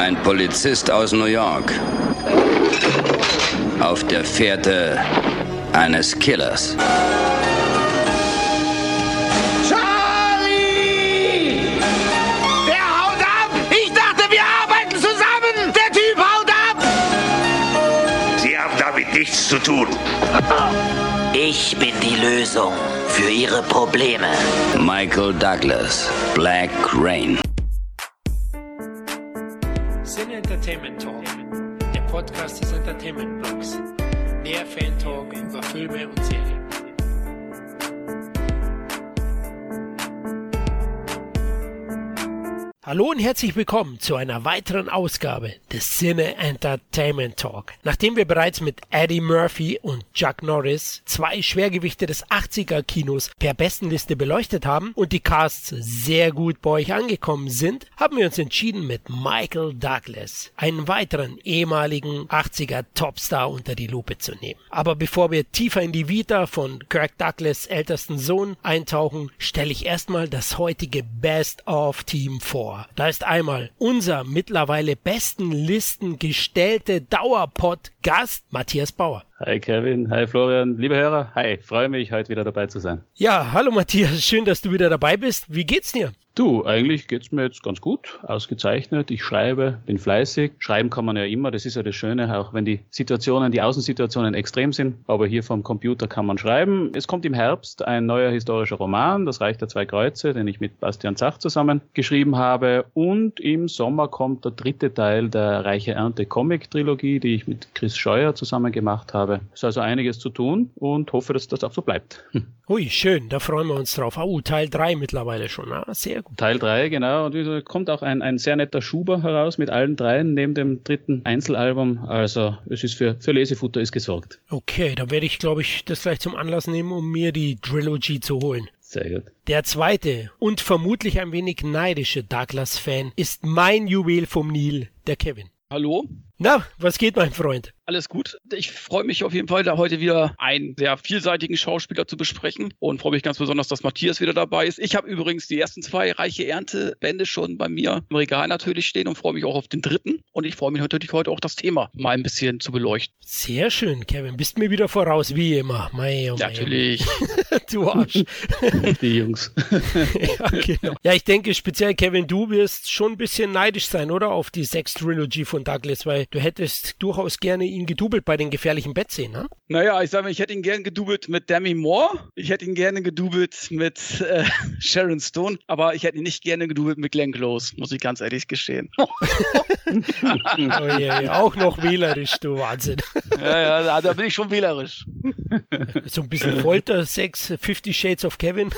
Ein Polizist aus New York. Auf der Fährte eines Killers. Charlie! Der haut ab! Ich dachte, wir arbeiten zusammen! Der Typ haut ab! Sie haben damit nichts zu tun. Ich bin die Lösung für Ihre Probleme. Michael Douglas. Black Rain. Hallo und herzlich willkommen zu einer weiteren Ausgabe des Cine Entertainment Talk. Nachdem wir bereits mit Eddie Murphy und Chuck Norris zwei Schwergewichte des 80er Kinos per Bestenliste beleuchtet haben und die Casts sehr gut bei euch angekommen sind, haben wir uns entschieden mit Michael Douglas, einen weiteren ehemaligen 80er Topstar unter die Lupe zu nehmen. Aber bevor wir tiefer in die Vita von Kirk Douglas ältesten Sohn eintauchen, stelle ich erstmal das heutige Best of Team vor. Da ist einmal unser mittlerweile besten Listen gestellte Dauerpod-Gast Matthias Bauer. Hi Kevin, hi Florian, liebe Hörer, hi, freue mich, heute wieder dabei zu sein. Ja, hallo Matthias, schön, dass du wieder dabei bist. Wie geht's dir? Du, eigentlich geht's mir jetzt ganz gut, ausgezeichnet. Ich schreibe, bin fleißig. Schreiben kann man ja immer, das ist ja das Schöne, auch wenn die Situationen, die Außensituationen extrem sind. Aber hier vom Computer kann man schreiben. Es kommt im Herbst ein neuer historischer Roman, das Reich der zwei Kreuze, den ich mit Bastian Zach zusammen geschrieben habe. Und im Sommer kommt der dritte Teil der Reiche Ernte Comic Trilogie, die ich mit Chris Scheuer zusammen gemacht habe. Es ist also einiges zu tun und hoffe, dass das auch so bleibt. Ui, schön, da freuen wir uns drauf. Oh, Teil 3 mittlerweile schon. Ah, sehr gut. Teil 3, genau. Und da kommt auch ein, ein sehr netter Schuber heraus mit allen dreien neben dem dritten Einzelalbum. Also es ist für, für Lesefutter ist gesorgt. Okay, da werde ich, glaube ich, das gleich zum Anlass nehmen, um mir die Trilogy zu holen. Sehr gut. Der zweite und vermutlich ein wenig neidische Douglas-Fan ist mein Juwel vom Nil, der Kevin. Hallo? Na, was geht, mein Freund? Alles gut. Ich freue mich auf jeden Fall, da heute wieder einen sehr vielseitigen Schauspieler zu besprechen und freue mich ganz besonders, dass Matthias wieder dabei ist. Ich habe übrigens die ersten zwei reiche Ernte-Bände schon bei mir im Regal natürlich stehen und freue mich auch auf den dritten. Und ich freue mich natürlich heute auch das Thema mal ein bisschen zu beleuchten. Sehr schön, Kevin. Bist mir wieder voraus, wie immer. Mei, oh mei, Natürlich. du Arsch. Die Jungs. ja, genau. ja, ich denke speziell, Kevin, du wirst schon ein bisschen neidisch sein, oder? Auf die Sex-Trilogy von Douglas, weil du hättest durchaus gerne ihn gedoubelt bei den gefährlichen Bettszenen, ne? Naja, ich sage mal, ich hätte ihn gerne gedoubelt mit Demi Moore. Ich hätte ihn gerne gedoubelt mit äh, Sharon Stone. Aber ich hätte ihn nicht gerne gedoubelt mit Glenn Close, muss ich ganz ehrlich gestehen. oh, je, je. Auch noch wählerisch, du Wahnsinn. ja, ja, da, bin ich schon wählerisch. so ein bisschen Folter-Sex, Fifty Shades of Kevin.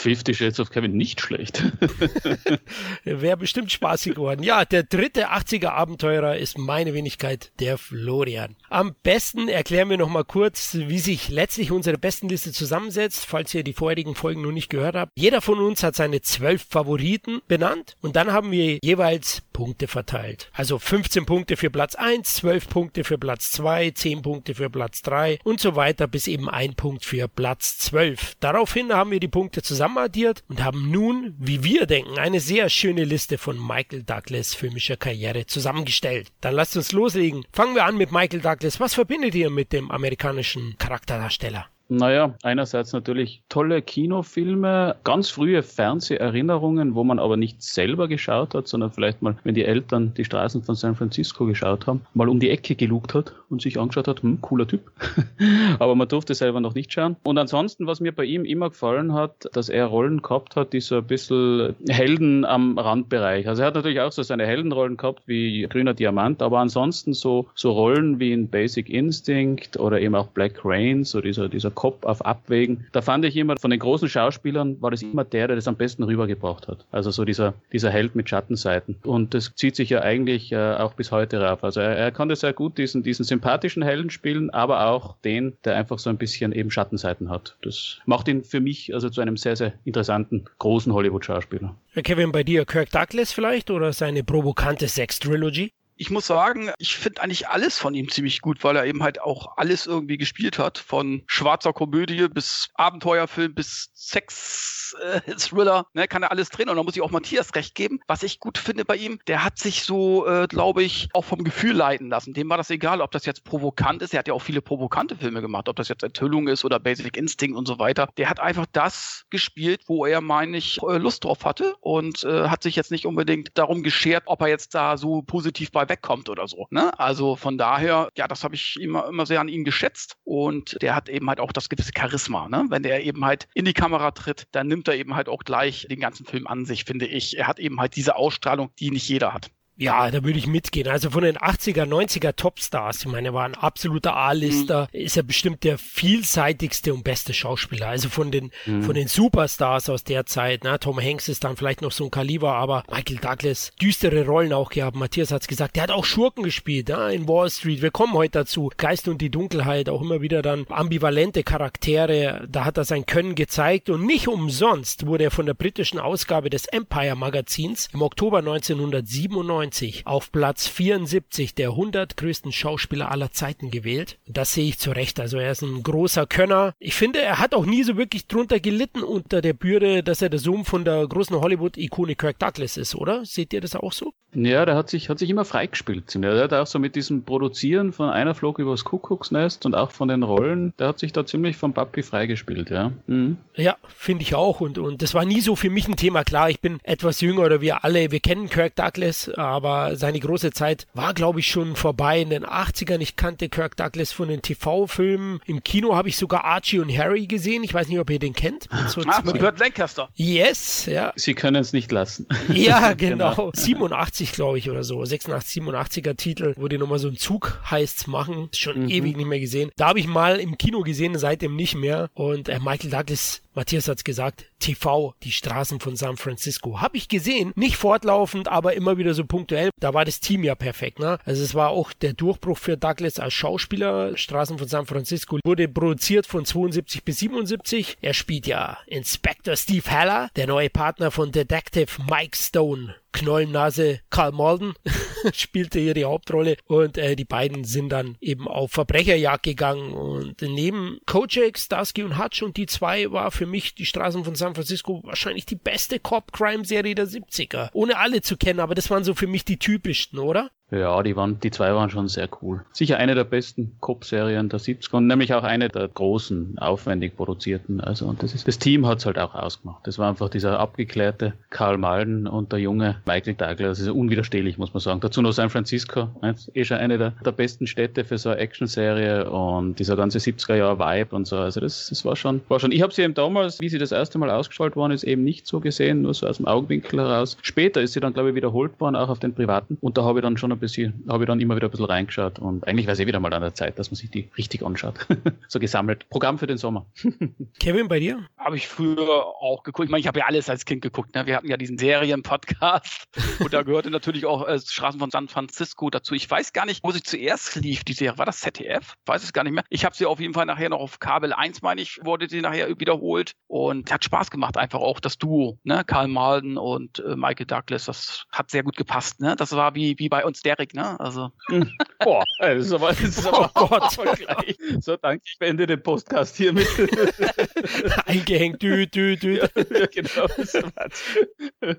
Fifty Shades of Kevin nicht schlecht. Wäre bestimmt spaßig geworden. Ja, der dritte 80er Abenteurer ist meine Wenigkeit, der Florian. Am besten erklären wir noch mal kurz, wie sich letztlich unsere Bestenliste zusammensetzt, falls ihr die vorherigen Folgen noch nicht gehört habt. Jeder von uns hat seine zwölf Favoriten benannt und dann haben wir jeweils Punkte verteilt. Also 15 Punkte für Platz 1, 12 Punkte für Platz 2, 10 Punkte für Platz 3 und so weiter bis eben ein Punkt für Platz 12. Daraufhin haben wir die Punkte zusammenaddiert und haben nun, wie wir denken, eine sehr schöne Liste von Michael Douglas filmischer Karriere zusammengestellt. Dann lasst uns loslegen. Fangen wir an mit Michael Douglas. Was verbindet ihr mit dem amerikanischen Charakterdarsteller? Naja, einerseits natürlich tolle Kinofilme, ganz frühe Fernseherinnerungen, wo man aber nicht selber geschaut hat, sondern vielleicht mal, wenn die Eltern die Straßen von San Francisco geschaut haben, mal um die Ecke gelugt hat und sich angeschaut hat, hm, cooler Typ. aber man durfte selber noch nicht schauen. Und ansonsten, was mir bei ihm immer gefallen hat, dass er Rollen gehabt hat, die so ein bisschen Helden am Randbereich. Also er hat natürlich auch so seine Heldenrollen gehabt wie Grüner Diamant, aber ansonsten so, so Rollen wie in Basic Instinct oder eben auch Black Rain, so dieser, dieser Kopf auf Abwägen. Da fand ich immer, von den großen Schauspielern war das immer der, der das am besten rübergebracht hat. Also so dieser, dieser Held mit Schattenseiten. Und das zieht sich ja eigentlich äh, auch bis heute rauf. Also er, er konnte sehr gut diesen, diesen sympathischen Helden spielen, aber auch den, der einfach so ein bisschen eben Schattenseiten hat. Das macht ihn für mich also zu einem sehr, sehr interessanten, großen Hollywood-Schauspieler. Kevin, bei dir Kirk Douglas vielleicht oder seine provokante Sex-Trilogy? Ich muss sagen, ich finde eigentlich alles von ihm ziemlich gut, weil er eben halt auch alles irgendwie gespielt hat. Von schwarzer Komödie bis Abenteuerfilm bis Sex-Thriller. Äh, ne, kann er alles drehen. Und da muss ich auch Matthias recht geben. Was ich gut finde bei ihm, der hat sich so, äh, glaube ich, auch vom Gefühl leiten lassen. Dem war das egal, ob das jetzt provokant ist. Er hat ja auch viele provokante Filme gemacht, ob das jetzt Enthüllung ist oder Basic Instinct und so weiter. Der hat einfach das gespielt, wo er, meine ich, äh, Lust drauf hatte und äh, hat sich jetzt nicht unbedingt darum geschert, ob er jetzt da so positiv bei wegkommt oder so. Ne? Also von daher, ja, das habe ich immer, immer sehr an ihm geschätzt und der hat eben halt auch das gewisse Charisma. Ne? Wenn der eben halt in die Kamera tritt, dann nimmt er eben halt auch gleich den ganzen Film an sich, finde ich. Er hat eben halt diese Ausstrahlung, die nicht jeder hat. Ja, da würde ich mitgehen. Also von den 80er, 90er Topstars, ich meine, er war ein absoluter A-Lister, mhm. ist er bestimmt der vielseitigste und beste Schauspieler. Also von den, mhm. von den Superstars aus der Zeit, ne? Tom Hanks ist dann vielleicht noch so ein Kaliber, aber Michael Douglas, düstere Rollen auch gehabt. Matthias hat's gesagt, der hat auch Schurken gespielt, ne? in Wall Street. Wir kommen heute dazu. Geist und die Dunkelheit, auch immer wieder dann ambivalente Charaktere. Da hat er sein Können gezeigt und nicht umsonst wurde er von der britischen Ausgabe des Empire Magazins im Oktober 1997 1990 auf Platz 74 der 100 größten Schauspieler aller Zeiten gewählt. Das sehe ich zu Recht. Also er ist ein großer Könner. Ich finde, er hat auch nie so wirklich drunter gelitten unter der Bürde, dass er der Sohn von der großen Hollywood-Ikone Kirk Douglas ist, oder? Seht ihr das auch so? Ja, der hat sich, hat sich immer freigespielt. Der hat auch so mit diesem Produzieren von einer Flog übers Kuckucksnest und auch von den Rollen, der hat sich da ziemlich vom Papi freigespielt, ja. Mhm. Ja, finde ich auch. Und, und das war nie so für mich ein Thema. Klar, ich bin etwas jünger oder wir alle, wir kennen Kirk Douglas, aber aber seine große Zeit war, glaube ich, schon vorbei in den 80ern. Ich kannte Kirk Douglas von den TV-Filmen. Im Kino habe ich sogar Archie und Harry gesehen. Ich weiß nicht, ob ihr den kennt. So ah, mit Burt Lancaster. Yes, ja. Sie können es nicht lassen. Ja, genau. genau. 87, glaube ich, oder so. 86, 87er Titel, wo die nochmal so einen Zug heißt machen. Schon mhm. ewig nicht mehr gesehen. Da habe ich mal im Kino gesehen, seitdem nicht mehr. Und äh, Michael Douglas Matthias hat's gesagt, TV, die Straßen von San Francisco. Habe ich gesehen, nicht fortlaufend, aber immer wieder so punktuell. Da war das Team ja perfekt, ne? Also es war auch der Durchbruch für Douglas als Schauspieler. Straßen von San Francisco wurde produziert von 72 bis 77. Er spielt ja Inspector Steve Haller, der neue Partner von Detective Mike Stone. Knollennase Karl Malden spielte hier die Hauptrolle und äh, die beiden sind dann eben auf Verbrecherjagd gegangen und neben Kojak, Starsky und Hutch und die zwei war für mich die Straßen von San Francisco wahrscheinlich die beste Cop-Crime-Serie der 70er. Ohne alle zu kennen, aber das waren so für mich die typischsten, oder? Ja, die waren, die zwei waren schon sehr cool. Sicher eine der besten Cop-Serien der 70er und nämlich auch eine der großen, aufwendig produzierten. Also, und das ist, das Team hat's halt auch ausgemacht. Das war einfach dieser abgeklärte Karl Malden und der junge Michael Douglas. Das ist unwiderstehlich, muss man sagen. Dazu noch San Francisco. Eh schon eine der, der besten Städte für so eine Action-Serie und dieser ganze 70er-Jahr-Vibe und so. Also das, das war schon, war schon. Ich habe sie eben damals, wie sie das erste Mal ausgestrahlt worden ist, eben nicht so gesehen, nur so aus dem Augenwinkel heraus. Später ist sie dann, glaube ich, wiederholt worden, auch auf den privaten. Und da habe ich dann schon ein bisschen, habe ich dann immer wieder ein bisschen reingeschaut und eigentlich war es eh wieder mal an der Zeit, dass man sich die richtig anschaut. so gesammelt. Programm für den Sommer. Kevin, bei dir? Habe ich früher auch geguckt. Ich meine, ich habe ja alles als Kind geguckt. Ne? Wir hatten ja diesen Serien-Podcast und da gehörte natürlich auch äh, Straßen von San Francisco dazu. Ich weiß gar nicht, wo sie zuerst lief, die Serie. War das ZDF? Weiß es gar nicht mehr. Ich habe sie auf jeden Fall nachher noch auf Kabel 1, meine ich, wurde sie nachher wiederholt und hat Spaß gemacht. Einfach auch das Duo, ne? Karl Malden und äh, Michael Douglas. Das hat sehr gut gepasst. Ne? Das war wie, wie bei uns der Derek, ne? Also. Hm. Boah, das ist aber, das ist aber oh Gott. Vergleich. So, danke, ich beende den Podcast hiermit. Eingehängt, dü, dü, dü. Ja, ja, genau.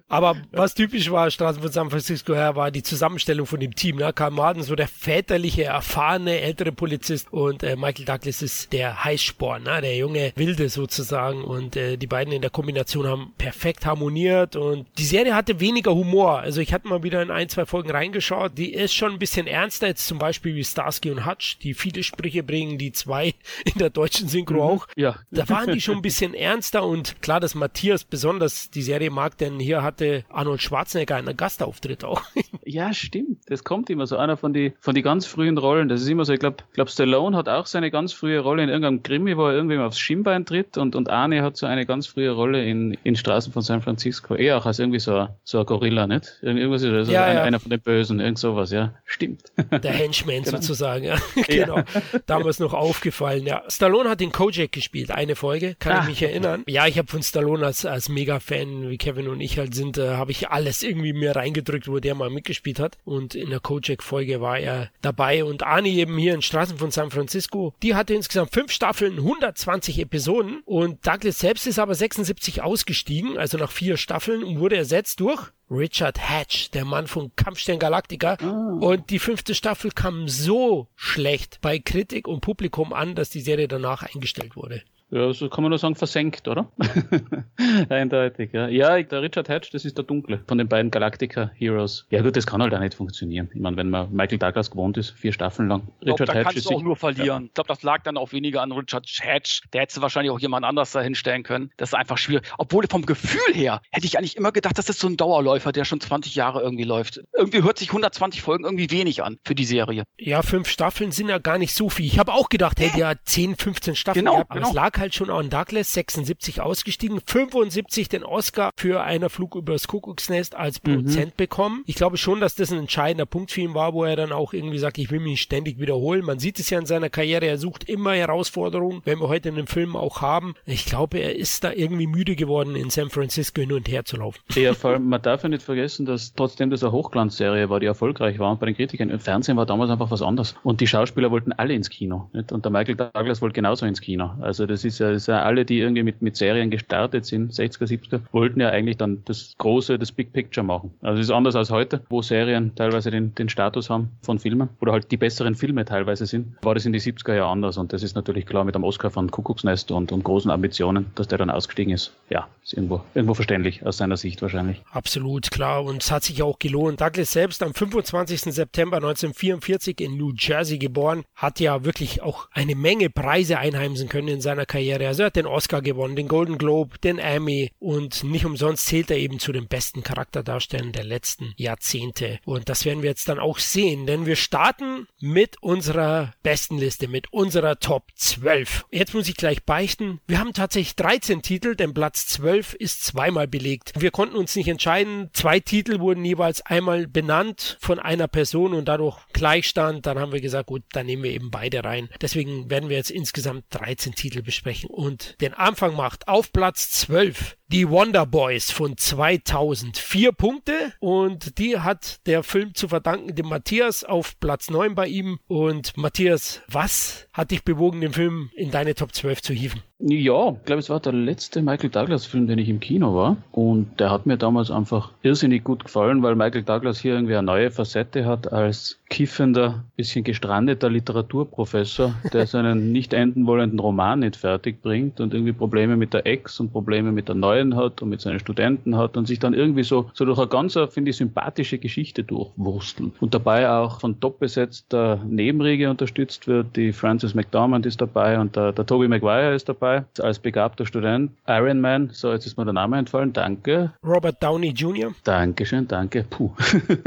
aber was typisch war, Straßen von San Francisco her, war die Zusammenstellung von dem Team. Ne? Karl Martin, so der väterliche, erfahrene, ältere Polizist und äh, Michael Douglas ist der Heißsporn, ne? der junge Wilde sozusagen. Und äh, die beiden in der Kombination haben perfekt harmoniert und die Serie hatte weniger Humor. Also ich hatte mal wieder in ein, zwei Folgen reingeschaut. Die ist schon ein bisschen ernster, jetzt zum Beispiel wie Starsky und Hutch, die viele Sprüche bringen, die zwei in der deutschen Synchro mhm. auch. Ja. Da waren die schon ein bisschen ernster und klar, dass Matthias besonders die Serie mag, denn hier hatte Arnold Schwarzenegger einen Gastauftritt auch. Ja, stimmt. Das kommt immer so einer von die von die ganz frühen Rollen. Das ist immer so, ich glaube, glaub Stallone hat auch seine ganz frühe Rolle in irgendeinem Krimi, wo er irgendwie aufs Schienbein tritt und, und Arne hat so eine ganz frühe Rolle in, in Straßen von San Francisco. Er auch als irgendwie so, so ein Gorilla, nicht? Irgendwas, also ja, einer, ja. einer von den Bösen, irgend sowas, ja. Stimmt. Der Henchman genau. sozusagen, ja. genau. Ja. Damals noch aufgefallen, ja. Stallone hat den Kojak gespielt, eine Folge, kann ah. ich mich erinnern. Ja, ich habe von Stallone als, als Mega-Fan, wie Kevin und ich halt sind, äh, habe ich alles irgendwie mir reingedrückt, wo der mal mitgespielt hat. Und in der Kojak-Folge war er dabei. Und Arnie eben hier in Straßen von San Francisco, die hatte insgesamt fünf Staffeln, 120 Episoden. Und Douglas selbst ist aber 76 ausgestiegen, also nach vier Staffeln und wurde ersetzt durch Richard Hatch, der Mann von Kampfstern Galactica. Und die fünfte Staffel kam so schlecht bei Kritik und Publikum an, dass die Serie danach eingestellt wurde. Ja, so kann man nur sagen, versenkt, oder? Eindeutig, ja. Ja, der Richard Hatch, das ist der Dunkle von den beiden Galactica-Heroes. Ja gut, das kann halt auch nicht funktionieren. Ich meine, wenn man Michael Douglas gewohnt ist, vier Staffeln lang. Ich glaub, Richard da Hatch kannst ist du auch nur verlieren. Ich glaube, das lag dann auch weniger an Richard Hatch. Der hätte wahrscheinlich auch jemand anders da hinstellen können. Das ist einfach schwierig. Obwohl vom Gefühl her hätte ich eigentlich immer gedacht, das ist so ein Dauerläufer, der schon 20 Jahre irgendwie läuft. Irgendwie hört sich 120 Folgen irgendwie wenig an für die Serie. Ja, fünf Staffeln sind ja gar nicht so viel. Ich habe auch gedacht, hätte ja 10, 15 Staffeln Genau, gehabt. Aber genau. es lag halt schon an Douglas, 76 ausgestiegen, 75 den Oscar für einer Flug übers Kuckucksnest als Produzent bekommen. Ich glaube schon, dass das ein entscheidender Punkt für ihn war, wo er dann auch irgendwie sagt, ich will mich ständig wiederholen. Man sieht es ja in seiner Karriere, er sucht immer Herausforderungen, wenn wir heute in den Film auch haben. Ich glaube, er ist da irgendwie müde geworden, in San Francisco hin und her zu laufen. Ja, vor allem, man darf ja nicht vergessen, dass trotzdem das eine Hochglanzserie war, die erfolgreich war und bei den Kritikern, im Fernsehen war damals einfach was anderes. Und die Schauspieler wollten alle ins Kino. Nicht? Und der Michael Douglas wollte genauso ins Kino. Also das ist ja, das ist ja alle, die irgendwie mit, mit Serien gestartet sind, 60er, 70er, wollten ja eigentlich dann das große, das Big Picture machen. Also es ist anders als heute, wo Serien teilweise den, den Status haben von Filmen oder halt die besseren Filme teilweise sind, war das in die 70er Jahre anders. Und das ist natürlich klar mit dem Oscar von Kuckucksnest und, und großen Ambitionen, dass der dann ausgestiegen ist. Ja, ist irgendwo, irgendwo verständlich aus seiner Sicht wahrscheinlich. Absolut klar und es hat sich auch gelohnt. Douglas selbst am 25. September 1944 in New Jersey geboren, hat ja wirklich auch eine Menge Preise einheimsen können in seiner Karriere. Also er hat den Oscar gewonnen, den Golden Globe, den Emmy und nicht umsonst zählt er eben zu den besten Charakterdarstellern der letzten Jahrzehnte. Und das werden wir jetzt dann auch sehen, denn wir starten mit unserer besten Liste, mit unserer Top 12. Jetzt muss ich gleich beichten, wir haben tatsächlich 13 Titel, denn Platz 12 ist zweimal belegt. Wir konnten uns nicht entscheiden. Zwei Titel wurden jeweils einmal benannt von einer Person und dadurch Gleichstand. Dann haben wir gesagt, gut, dann nehmen wir eben beide rein. Deswegen werden wir jetzt insgesamt 13 Titel besprechen. Und den Anfang macht auf Platz 12 die Wonder Boys von 2000. Vier Punkte und die hat der Film zu verdanken dem Matthias auf Platz 9 bei ihm. Und Matthias, was hat dich bewogen, den Film in deine Top 12 zu hieven? Ja, ich glaube, es war der letzte Michael Douglas-Film, den ich im Kino war. Und der hat mir damals einfach irrsinnig gut gefallen, weil Michael Douglas hier irgendwie eine neue Facette hat als kiffender, bisschen gestrandeter Literaturprofessor, der seinen nicht enden wollenden Roman nicht fertig bringt und irgendwie Probleme mit der Ex und Probleme mit der neuen hat und mit seinen Studenten hat und sich dann irgendwie so, so durch eine ganz, finde ich, sympathische Geschichte durchwurstelt. Und dabei auch von top besetzter Nebenriege unterstützt wird. Die Frances McDormand ist dabei und der, der Toby Maguire ist dabei als begabter Student. Iron Man, so jetzt ist mir der Name entfallen, danke. Robert Downey Jr. Dankeschön, danke. Puh.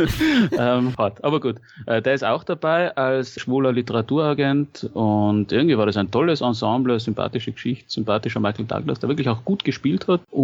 ähm, hart, aber gut. Äh, der ist auch dabei als schwuler Literaturagent und irgendwie war das ein tolles Ensemble, sympathische Geschichte, sympathischer Michael Douglas, der wirklich auch gut gespielt hat. Und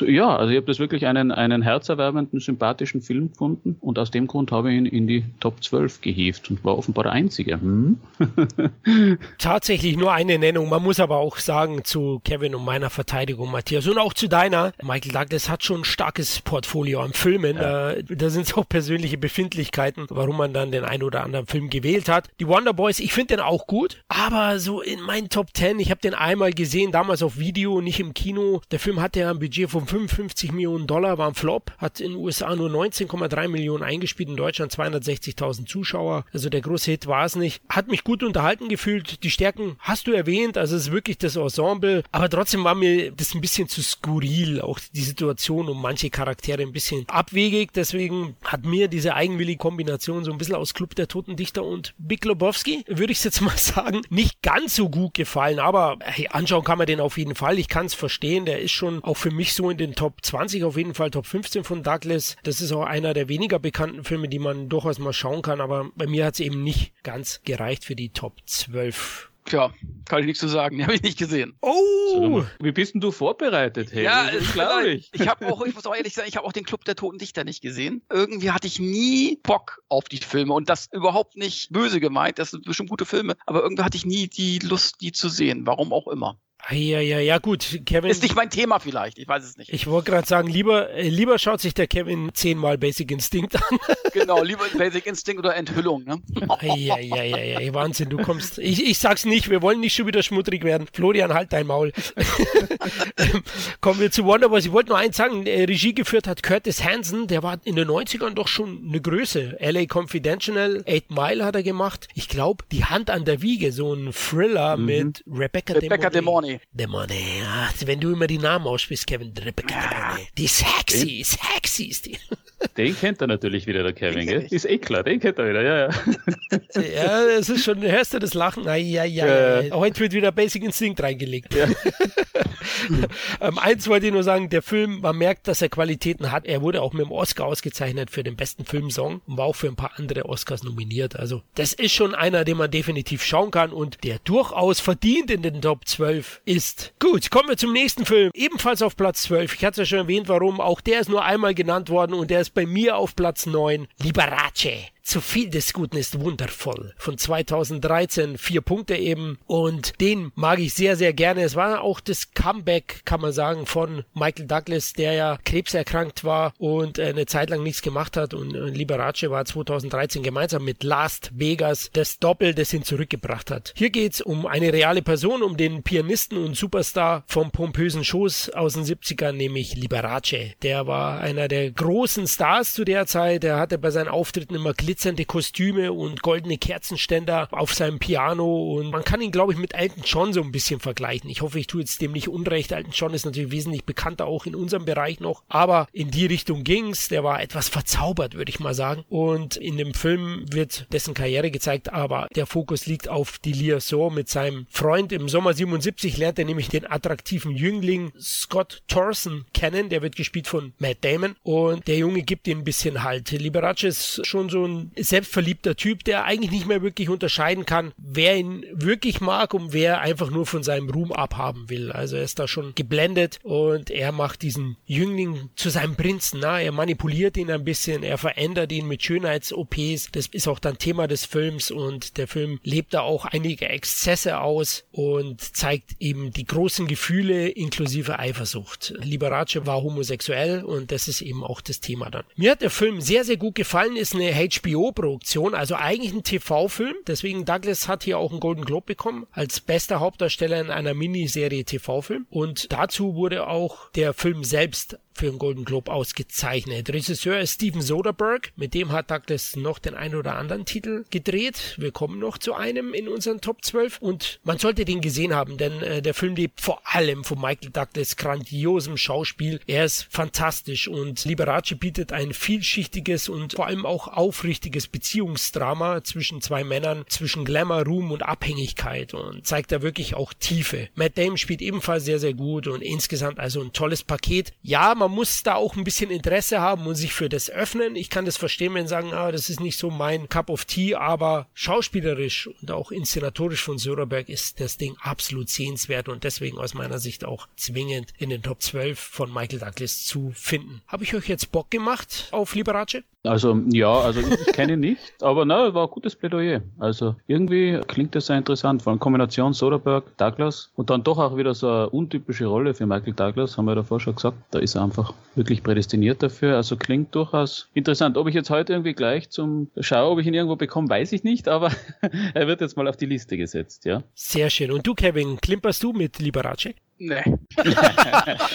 ja, also ich habe das wirklich einen, einen herzerwärmenden, sympathischen Film gefunden und aus dem Grund habe ich ihn in die Top 12 gehievt und war offenbar der Einzige. Hm? Tatsächlich nur eine Nennung. Man muss aber auch sagen zu Kevin und meiner Verteidigung, Matthias, und auch zu deiner. Michael Douglas hat schon ein starkes Portfolio an Filmen. Da, da sind es auch persönliche Befindlichkeiten, warum man dann den einen oder anderen Film gewählt hat. Die Wonder Boys, ich finde den auch gut, aber so in meinen Top 10, ich habe den einmal gesehen, damals auf Video, nicht im Kino. Der Film hatte ja ein Budget von 55 Millionen Dollar, war ein Flop, hat in den USA nur 19,3 Millionen eingespielt, in Deutschland 260.000 Zuschauer. Also der große Hit war es nicht. Hat mich gut unterhalten gefühlt. Die Stärken hast du erwähnt, also es ist wirklich das Ensemble, aber trotzdem war mir das ein bisschen zu skurril, auch die Situation und manche Charaktere ein bisschen abwegig. Deswegen hat mir diese eigenwillige Kombination so ein bisschen aus Club der Toten Dichter und Big Lebowski, würde ich jetzt mal sagen, nicht ganz so gut gefallen, aber hey, anschauen kann man den auf jeden Fall. Ich kann es verstehen, der ist schon auch für mich so in den Top 20, auf jeden Fall Top 15 von Douglas. Das ist auch einer der weniger bekannten Filme, die man durchaus mal schauen kann, aber bei mir hat es eben nicht ganz gereicht für die Top 12. Tja, kann ich nichts zu sagen. Die habe ich nicht gesehen. Oh! Wie bist denn du vorbereitet? Hey? Ja, glaube ich. Ich habe auch, ich muss auch ehrlich sagen, ich habe auch den Club der Toten Dichter nicht gesehen. Irgendwie hatte ich nie Bock auf die Filme und das überhaupt nicht böse gemeint. Das sind bestimmt gute Filme, aber irgendwie hatte ich nie die Lust, die zu sehen. Warum auch immer. Ja, ja, ja, gut, Kevin. Ist nicht mein Thema vielleicht, ich weiß es nicht. ich wollte gerade sagen, lieber, äh, lieber schaut sich der Kevin zehnmal Basic Instinct an. genau, lieber Basic Instinct oder Enthüllung. Ne? Ja, ja, ja, ja, Wahnsinn, du kommst. Ich, ich sag's nicht, wir wollen nicht schon wieder schmuddrig werden. Florian, halt dein Maul. Kommen wir zu Wonderboys. Ich wollte nur eins sagen, äh, Regie geführt hat Curtis Hansen, der war in den 90ern doch schon eine Größe. LA Confidential, Eight Mile hat er gemacht. Ich glaube, Die Hand an der Wiege, so ein Thriller mit Rebecca, Rebecca De Mornay. Demone, ja, wenn du immer die Namen aussprichst, Kevin, Rebecca Demone. Die sexy, sexy ist die. Den kennt er natürlich wieder, der Kevin, gell? Ist eh klar, den kennt er wieder, ja, ja. Ja, es ist schon, hörst du das Lachen? Ai, ja, ja, Ja. ja. Heute wird wieder Basic Instinct reingelegt. ähm, eins wollte ich nur sagen, der Film, man merkt, dass er Qualitäten hat. Er wurde auch mit dem Oscar ausgezeichnet für den besten Filmsong und war auch für ein paar andere Oscars nominiert. Also das ist schon einer, den man definitiv schauen kann und der durchaus verdient in den Top 12 ist. Gut, kommen wir zum nächsten Film. Ebenfalls auf Platz 12. Ich hatte es ja schon erwähnt, warum. Auch der ist nur einmal genannt worden und der ist bei mir auf Platz 9. Liberace. Zu viel des Guten ist wundervoll. Von 2013, vier Punkte eben. Und den mag ich sehr, sehr gerne. Es war auch das Comeback, kann man sagen, von Michael Douglas, der ja krebserkrankt war und äh, eine Zeit lang nichts gemacht hat. Und äh, Liberace war 2013 gemeinsam mit Last Vegas das Doppel, das ihn zurückgebracht hat. Hier geht's um eine reale Person, um den Pianisten und Superstar vom pompösen Schoß aus den 70ern, nämlich Liberace. Der war einer der großen Stars zu der Zeit. Er hatte bei seinen Auftritten immer glitzernde Kostüme und goldene Kerzenständer auf seinem Piano und man kann ihn, glaube ich, mit Elton John so ein bisschen vergleichen. Ich hoffe, ich tue jetzt dem nicht unrecht. Elton John ist natürlich wesentlich bekannter auch in unserem Bereich noch, aber in die Richtung ging's. Der war etwas verzaubert, würde ich mal sagen. Und in dem Film wird dessen Karriere gezeigt, aber der Fokus liegt auf die Liaison mit seinem Freund. Im Sommer 77 lernt er nämlich den attraktiven Jüngling Scott Thorson kennen. Der wird gespielt von Matt Damon und der Junge gibt ihm ein bisschen Halt. Liberace ist schon so ein selbstverliebter Typ, der eigentlich nicht mehr wirklich unterscheiden kann, wer ihn wirklich mag und wer einfach nur von seinem Ruhm abhaben will. Also er ist da schon geblendet und er macht diesen Jüngling zu seinem Prinzen. Na? Er manipuliert ihn ein bisschen, er verändert ihn mit Schönheits-OPs. Das ist auch dann Thema des Films und der Film lebt da auch einige Exzesse aus und zeigt eben die großen Gefühle inklusive Eifersucht. Liberace war homosexuell und das ist eben auch das Thema dann. Mir hat der Film sehr, sehr gut gefallen, ist eine HBO-Produktion, also eigentlich ein TV-Film. Deswegen Douglas hat hier auch einen Golden Globe bekommen als bester Hauptdarsteller in einer Miniserie TV-Film. Und dazu wurde auch der Film selbst für einen Golden Globe ausgezeichnet. Regisseur ist Steven Soderbergh, mit dem hat Douglas noch den einen oder anderen Titel gedreht. Wir kommen noch zu einem in unseren Top 12 und man sollte den gesehen haben, denn äh, der Film lebt vor allem von Michael Douglas grandiosem Schauspiel. Er ist fantastisch und Liberace bietet ein vielschichtiges und vor allem auch aufrichtiges Beziehungsdrama zwischen zwei Männern, zwischen Glamour, Ruhm und Abhängigkeit und zeigt da wirklich auch Tiefe. Matt Damon spielt ebenfalls sehr, sehr gut und insgesamt also ein tolles Paket. Ja, man muss da auch ein bisschen Interesse haben und sich für das öffnen. Ich kann das verstehen, wenn sagen, ah, das ist nicht so mein Cup of Tea, aber schauspielerisch und auch inszenatorisch von Söderberg ist das Ding absolut sehenswert und deswegen aus meiner Sicht auch zwingend in den Top 12 von Michael Douglas zu finden. Habe ich euch jetzt Bock gemacht auf Liberace? Also, ja, also ich, kenne ihn nicht, aber na, war ein gutes Plädoyer. Also irgendwie klingt das sehr interessant. Vor allem Kombination Soderbergh, Douglas und dann doch auch wieder so eine untypische Rolle für Michael Douglas, haben wir davor schon gesagt. Da ist er einfach wirklich prädestiniert dafür. Also klingt durchaus interessant. Ob ich jetzt heute irgendwie gleich zum Schau, ob ich ihn irgendwo bekomme, weiß ich nicht, aber er wird jetzt mal auf die Liste gesetzt, ja. Sehr schön. Und du, Kevin, klimperst du mit Liberace? Nee.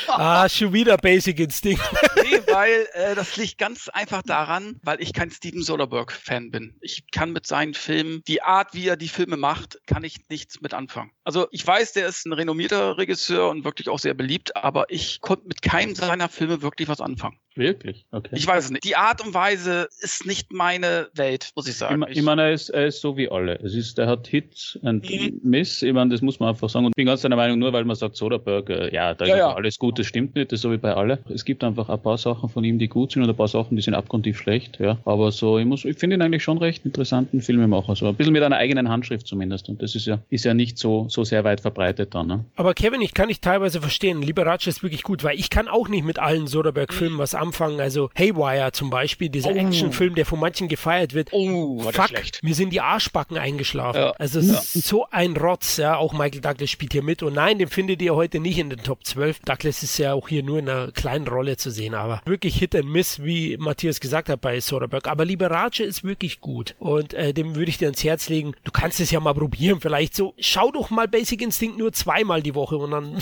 Ah, schon wieder Basic Instinct. nee, weil äh, das liegt ganz einfach daran, weil ich kein Steven Soderbergh-Fan bin. Ich kann mit seinen Filmen, die Art, wie er die Filme macht, kann ich nichts mit anfangen. Also ich weiß, der ist ein renommierter Regisseur und wirklich auch sehr beliebt, aber ich konnte mit keinem seiner Filme wirklich was anfangen. Wirklich? Okay. Ich weiß es nicht. Die Art und Weise ist nicht meine Welt, muss ich Ich, sagen. mein- ich meine, er ist, er ist so wie alle. Es ist, er hat Hit und Mhm. Miss. Ich meine, das muss man einfach sagen. Und ich bin ganz deiner Meinung, nur weil man sagt Soderbergh, Soderbergh, äh, ja, da Ja, ist ja. alles gut, das stimmt nicht, das ist so wie bei alle. Es gibt einfach ein paar Sachen von ihm, die gut sind und ein paar Sachen, die sind abgrundtief schlecht, ja. Aber so, ich muss, ich finde ihn eigentlich schon recht interessanten Filmemacher, so ein bisschen mit einer eigenen Handschrift zumindest. Und das ist ja, ist ja nicht so, so sehr weit verbreitet dann, ne? Aber Kevin, ich kann dich teilweise verstehen. Liberace ist wirklich gut, weil ich kann auch nicht mit allen Soderbergh-Filmen was anfangen. Also Haywire zum Beispiel, dieser Actionfilm, der von manchen gefeiert wird. Oh, war Fuck, schlecht. mir sind die Arschbacken eingeschlafen. Ja. Also es ist so ein Rotz, ja. Auch Michael Douglas spielt hier mit. Und nein, den findet ihr heute nicht in den Top 12. Douglas ist ja auch hier nur in einer kleinen Rolle zu sehen, aber wirklich Hit and Miss, wie Matthias gesagt hat bei Soderbergh. Aber Liberace ist wirklich gut. Und äh, dem würde ich dir ans Herz legen. Du kannst es ja mal probieren. Vielleicht so, schau doch mal Basic Instinct nur zweimal die Woche und dann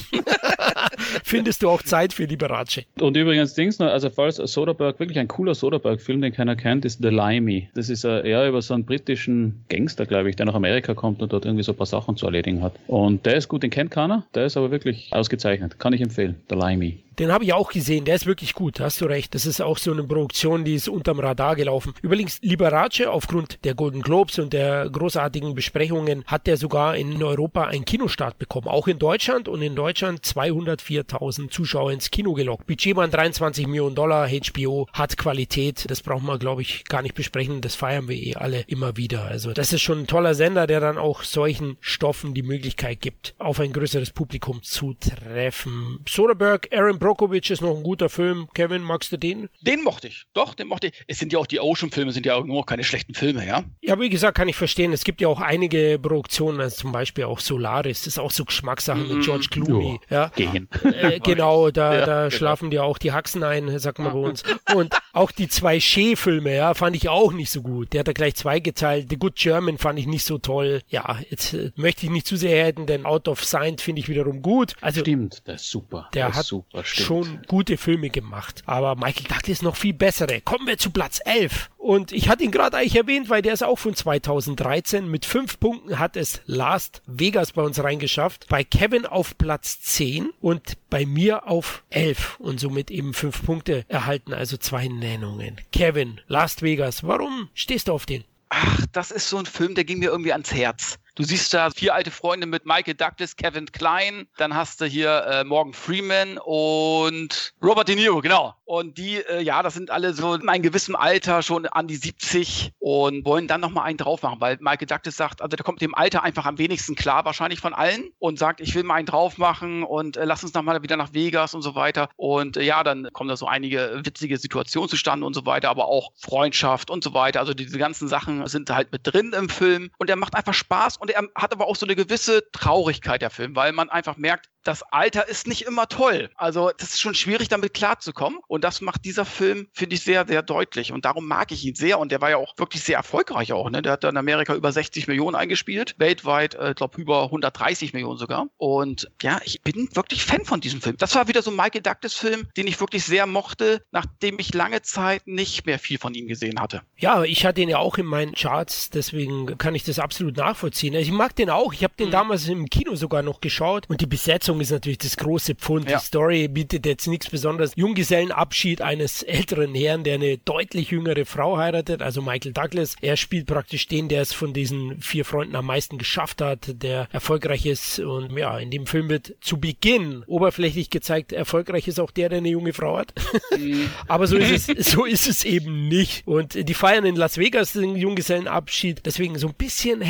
findest du auch Zeit für Liberace. Und übrigens, Dings also falls Soderbergh, wirklich ein cooler Soderbergh-Film, den keiner kennt, ist The Limey. Das ist äh, eher über so einen britischen Gangster, glaube ich, der nach Amerika kommt und dort irgendwie so ein paar Sachen zu erledigen hat. Und der ist gut, den kennt keiner, der ist aber wirklich ausgezeichnet. Kann ich empfehlen, The Limey. Den habe ich auch gesehen, der ist wirklich gut, hast du recht. Das ist auch so eine Produktion, die ist unterm Radar gelaufen. Übrigens, Liberace, aufgrund der Golden Globes und der großartigen Besprechungen, hat der sogar in Europa einen Kinostart bekommen. Auch in Deutschland und in Deutschland 204.000 Zuschauer ins Kino gelockt. Budget waren 23 Millionen Dollar, HBO hat Qualität, das brauchen wir, glaube ich, gar nicht besprechen, das feiern wir eh alle immer wieder. Also das ist schon ein toller Sender, der dann auch solchen Stoffen die Möglichkeit gibt, auf ein größeres Publikum zu treffen. Soderbergh, Aaron Brockovich ist noch ein guter Film. Kevin, magst du den? Den mochte ich. Doch, den mochte ich. Es sind ja auch die Ocean-Filme, sind ja nur keine schlechten Filme, ja? Ja, wie gesagt, kann ich verstehen. Es gibt ja auch einige Produktionen, also zum Beispiel auch Solaris, das ist auch so Geschmackssachen mit George Clooney. Ja. Gehen. Äh, genau, da, Ja, da genau. schlafen dir auch die Haxen ein, sagt man bei uns. Und auch die zwei Shea-Filme, ja, fand ich auch nicht so gut. Der hat da gleich zwei geteilt. The Good German fand ich nicht so toll. Ja, jetzt äh, möchte ich nicht zu sehr hätten, denn Out of Sight finde ich wiederum gut. Also Stimmt, der ist super. der ist hat super, stimmt. schon gute Filme gemacht. Aber Michael Douglas noch viel bessere. Kommen wir zu Platz 11. Und ich hatte ihn gerade eigentlich erwähnt, weil der ist auch von 2013. Mit fünf Punkten hat es Last Vegas bei uns reingeschafft. Bei Kevin auf Platz 10 und bei mir auf 11. Und somit eben fünf Punkte erhalten, also zwei Nennungen. Kevin, Last Vegas, warum stehst du auf den? Ach, das ist so ein Film, der ging mir irgendwie ans Herz. Du siehst da vier alte Freunde mit Michael Douglas, Kevin Klein, dann hast du hier äh, Morgan Freeman und Robert De Niro, genau. Und die, äh, ja, das sind alle so in einem gewissen Alter, schon an die 70 und wollen dann nochmal einen drauf machen, weil Michael Douglas sagt, also der kommt dem Alter einfach am wenigsten klar, wahrscheinlich von allen und sagt, ich will mal einen drauf machen und äh, lass uns nochmal wieder nach Vegas und so weiter. Und äh, ja, dann kommen da so einige witzige Situationen zustande und so weiter, aber auch Freundschaft und so weiter. Also diese ganzen Sachen sind halt mit drin im Film und er macht einfach Spaß und er hat aber auch so eine gewisse Traurigkeit, der Film, weil man einfach merkt, das Alter ist nicht immer toll. Also das ist schon schwierig, damit klarzukommen. Und das macht dieser Film, finde ich, sehr, sehr deutlich. Und darum mag ich ihn sehr. Und der war ja auch wirklich sehr erfolgreich auch. Ne? Der hat in Amerika über 60 Millionen eingespielt. Weltweit, äh, glaube über 130 Millionen sogar. Und ja, ich bin wirklich Fan von diesem Film. Das war wieder so ein Michael Douglas-Film, den ich wirklich sehr mochte, nachdem ich lange Zeit nicht mehr viel von ihm gesehen hatte. Ja, ich hatte ihn ja auch in meinen Charts, deswegen kann ich das absolut nachvollziehen. Also ich mag den auch. Ich habe den damals im Kino sogar noch geschaut und die Besetzung ist natürlich das große Pfund. Ja. Die Story bietet jetzt nichts Besonderes. Junggesellenabschied eines älteren Herrn, der eine deutlich jüngere Frau heiratet, also Michael Douglas. Er spielt praktisch den, der es von diesen vier Freunden am meisten geschafft hat, der erfolgreich ist und ja, in dem Film wird zu Beginn oberflächlich gezeigt, erfolgreich ist auch der, der eine junge Frau hat. Aber so ist es, so ist es eben nicht. Und die feiern in Las Vegas den Junggesellenabschied. Deswegen so ein bisschen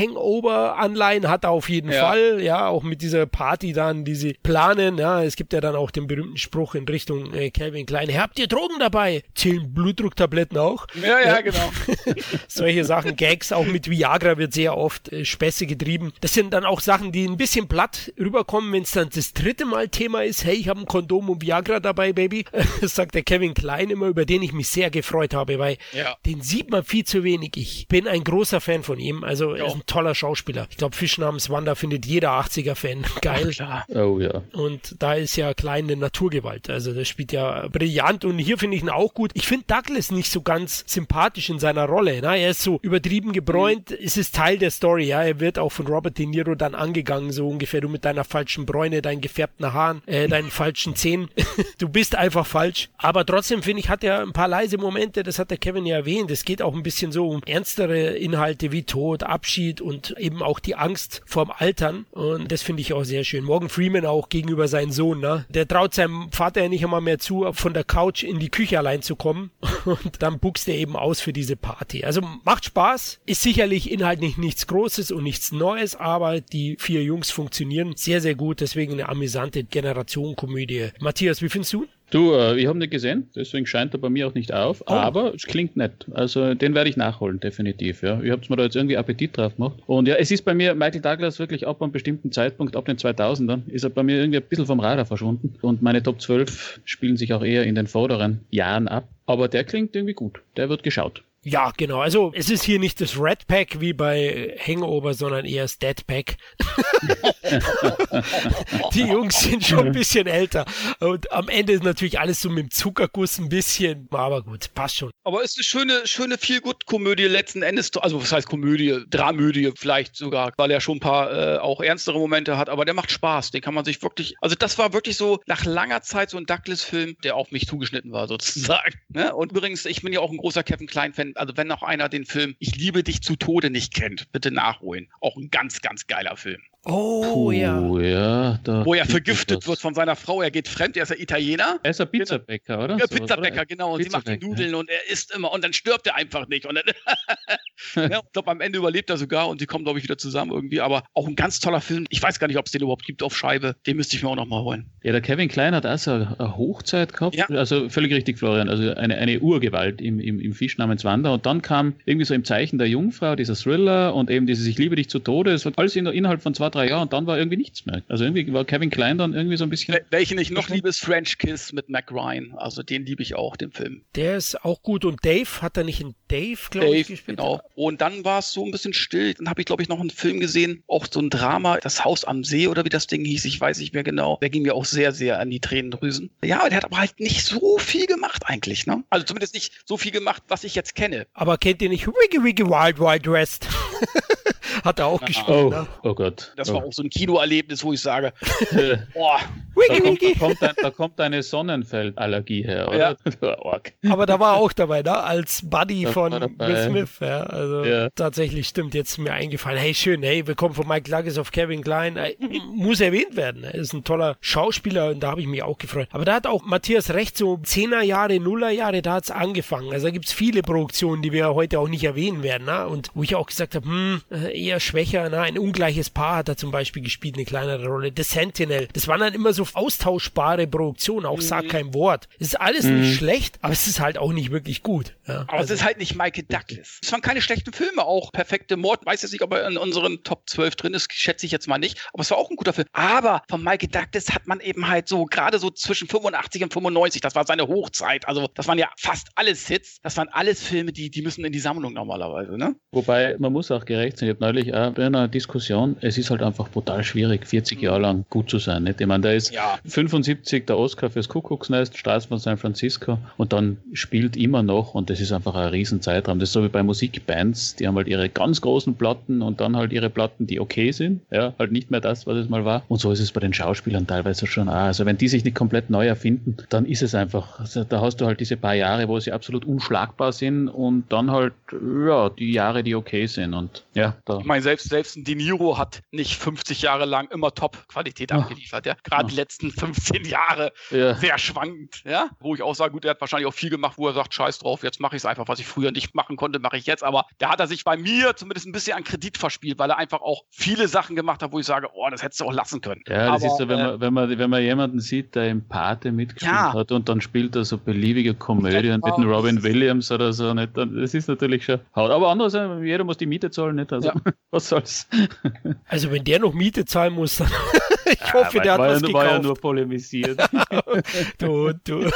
Hangover-Anleihen hat er auf jeden Ja. Fall. Ja, auch mit dieser Party dann, die sie planen. Ja, es gibt ja dann auch den berühmten Spruch in Richtung äh, Calvin Klein. Habt ihr Drogen dabei? Zählen Blutdrucktabletten auch? Ja, ja, genau. Solche Sachen, Gags, auch mit Viagra wird sehr oft äh, Späße getrieben. Das sind dann auch Sachen, die ein bisschen platt rüberkommen, wenn es dann das dritte Mal Thema ist, hey, ich habe ein Kondom und Viagra dabei, Baby. Das sagt der Kevin Klein immer, über den ich mich sehr gefreut habe, weil Ja. den sieht man viel zu wenig. Ich bin ein großer Fan von ihm, also er Ja. ist ein toller Schauspieler. Ich glaube, Fisch namens Wanda findet jeder 80er-Fan geil. Klar. Oh ja. Und da ist ja Klein eine Naturgewalt. Also das spielt ja brillant und hier finde ich ihn auch gut. Ich finde Douglas nicht so ganz sympathisch in seiner Rolle. Ne? Er ist so übertrieben gebräunt. Es ist Teil der Story. Ja, er wird auch von Robert De Niro dann angegangen, so ungefähr. Du mit deiner falschen Bräune, deinen gefärbten Haaren, äh, deinen falschen Zähnen. du bist einfach falsch. Aber trotzdem finde ich, hat er ein paar leise Momente. Das hat der Kevin ja erwähnt. Es geht auch ein bisschen so um ernstere Inhalte wie Tod, Abschied und eben auch auch die Angst vorm Altern und das finde ich auch sehr schön. Morgan Freeman auch gegenüber seinem Sohn, ne? Der traut seinem Vater ja nicht einmal mehr zu, von der Couch in die Küche allein zu kommen und dann buchst er eben aus für diese Party. Also macht Spaß, ist sicherlich inhaltlich nichts Großes und nichts Neues, aber die vier Jungs funktionieren sehr, sehr gut, deswegen eine amüsante Generation-Komödie. Matthias, wie findest du? Du, äh, ich habe nicht gesehen, deswegen scheint er bei mir auch nicht auf, Oh. aber es klingt nett. Also den werde ich nachholen, definitiv. Ja. Ich habe mir da jetzt irgendwie Appetit drauf gemacht. Und ja, es ist bei mir Michael Douglas wirklich ab einem bestimmten Zeitpunkt, ab den 2000ern, ist er bei mir irgendwie ein bisschen vom Radar verschwunden. Und meine Top 12 spielen sich auch eher in den vorderen Jahren ab. Aber der klingt irgendwie gut. Der wird geschaut. Ja, genau. Also es ist hier nicht das Red Pack wie bei Hangover, sondern eher das Dead Pack. die Jungs sind schon ein bisschen älter. Und am Ende ist natürlich alles so mit dem Zuckerguss ein bisschen, aber gut, passt schon. Aber ist eine schöne, schöne Feel-Good-Komödie letzten Endes. Also, was heißt Komödie? Dramödie vielleicht sogar, weil er schon ein paar äh, auch ernstere Momente hat. Aber der macht Spaß. Den kann man sich wirklich. Also, das war wirklich so nach langer Zeit so ein Douglas-Film, der auf mich zugeschnitten war, sozusagen. Ne? Und übrigens, ich bin ja auch ein großer Kevin Klein-Fan. Also, wenn noch einer den Film Ich liebe dich zu Tode nicht kennt, bitte nachholen. Auch ein ganz, ganz geiler Film. Oh ja. Puh, ja. da Wo er vergiftet wird von seiner Frau. Er geht fremd, er ist ja Italiener. Er ist ein Pizzabäcker, oder? Ja, Pizzabäcker, genau. Und sie macht die Nudeln und er isst immer und dann stirbt er einfach nicht. Und dann, ja, ich glaube, am Ende überlebt er sogar und sie kommen, glaube ich, wieder zusammen irgendwie. Aber auch ein ganz toller Film. Ich weiß gar nicht, ob es den überhaupt gibt auf Scheibe. Den müsste ich mir auch noch mal holen. Ja, der Kevin Klein hat auch so eine Hochzeit gehabt. Ja. Also völlig richtig, Florian. Also eine, eine Urgewalt im, im, im Fisch namens Wanda. Und dann kam irgendwie so im Zeichen der Jungfrau dieser Thriller und eben dieses Ich liebe dich zu Tode. Es war alles in, innerhalb von zwei, drei Jahren und dann war irgendwie nichts mehr. Also irgendwie war Kevin Klein dann irgendwie so ein bisschen. Wel- Welchen ich noch liebe, ist French Kiss mit Mac Ryan. Also den liebe ich auch, den Film. Der ist auch gut. Und Dave, hat er nicht in Dave, glaube ich, Dave, gespielt? genau. Und dann war es so ein bisschen still. Dann habe ich, glaube ich, noch einen Film gesehen, auch so ein Drama, Das Haus am See oder wie das Ding hieß, ich weiß nicht mehr genau. Der ging mir auch sehr, sehr an die Tränendrüsen. Ja, der hat aber halt nicht so viel gemacht eigentlich, ne? Also zumindest nicht so viel gemacht, was ich jetzt kenne. Aber kennt ihr nicht Wiggy Wiggy Wild Wild West? hat er auch gespielt. Oh, Ne? oh Gott. Das oh. war auch so ein Kinoerlebnis, wo ich sage, Äh, boah, Da kommt, da, kommt ein, da kommt eine Sonnenfeldallergie her, oder? Ja. Org. Aber da war er auch dabei, ne? Als Buddy Da von. Will Smith. Ja, also Ja. tatsächlich stimmt. Jetzt mir eingefallen. Hey, schön. Hey, wir kommen von Mike Douglas auf Kevin Klein. Äh, muss erwähnt werden. Er ist ein toller Schauspieler und da habe ich mich auch gefreut. Aber da hat auch Matthias recht, so 10er Jahre, Nuller Jahre, da hat's angefangen. Also da gibt's viele Produktionen, die wir heute auch nicht erwähnen werden. Ne? Und wo ich auch gesagt habe, hm, äh, eher schwächer. Ne? Ein ungleiches Paar hat er zum Beispiel gespielt, eine kleinere Rolle. The Sentinel. Das waren dann immer so austauschbare Produktionen. Auch sag kein Wort. Es ist alles nicht schlecht, aber es ist halt auch nicht wirklich gut. Ja? aber es ist halt nicht Michael Douglas. Es waren keine schlechten Filme, auch perfekte Mord. Weiß jetzt nicht, ob er in unseren Top 12 drin ist, schätze ich jetzt mal nicht. Aber es war auch ein guter Film. Aber von Michael Douglas hat man eben halt so, gerade so zwischen 85 und 95, das war seine Hochzeit. Also, das waren ja fast alles Hits. Das waren alles Filme, die, die müssen in die Sammlung normalerweise, ne? Wobei, man muss auch gerecht sein. Ich habe auch bei einer Diskussion, es ist halt einfach brutal schwierig, 40 Jahre lang gut zu sein. Nicht? Ich meine, da ist Ja. 75 der Oscar fürs Kuckucksnest, Straßen von San Francisco und dann spielt immer noch und das ist einfach ein Riesenzeitraum. Das ist so wie bei Musikbands, die haben halt ihre ganz großen Platten und dann halt ihre Platten, die okay sind, ja, halt nicht mehr das, was es mal war. Und so ist es bei den Schauspielern teilweise schon auch. Also wenn die sich nicht komplett neu erfinden, dann ist es einfach, also da hast du halt diese paar Jahre, wo sie absolut unschlagbar sind und dann halt, ja, die Jahre, die okay sind und ja, da. Ich meine, selbst, selbst ein De Niro hat nicht 50 Jahre lang immer Top-Qualität abgeliefert. Ja? Gerade die letzten 15 Jahre Ja. sehr schwankend. Ja? Wo ich auch sage, gut, er hat wahrscheinlich auch viel gemacht, wo er sagt, scheiß drauf, jetzt mache ich es einfach, was ich früher nicht machen konnte, mache ich jetzt. Aber da hat er sich bei mir zumindest ein bisschen an Kredit verspielt, weil er einfach auch viele Sachen gemacht hat, wo ich sage, oh, das hättest du auch lassen können. Ja, das Aber, ist so, wenn äh, man, wenn, man, wenn man jemanden sieht, der im Pate mitgespielt Ja. hat und dann spielt er so beliebige Komödien mit dem Genau. Robin Williams oder so, nicht? Dann- das ist natürlich schon Haut. Aber andererseits, jeder muss die Miete zahlen, nicht? Also, Ja. was soll's? Also wenn der noch Miete zahlen muss, dann ich hoffe, der hat was ja, nur- war ja gekauft. nur polemisiert. du, du.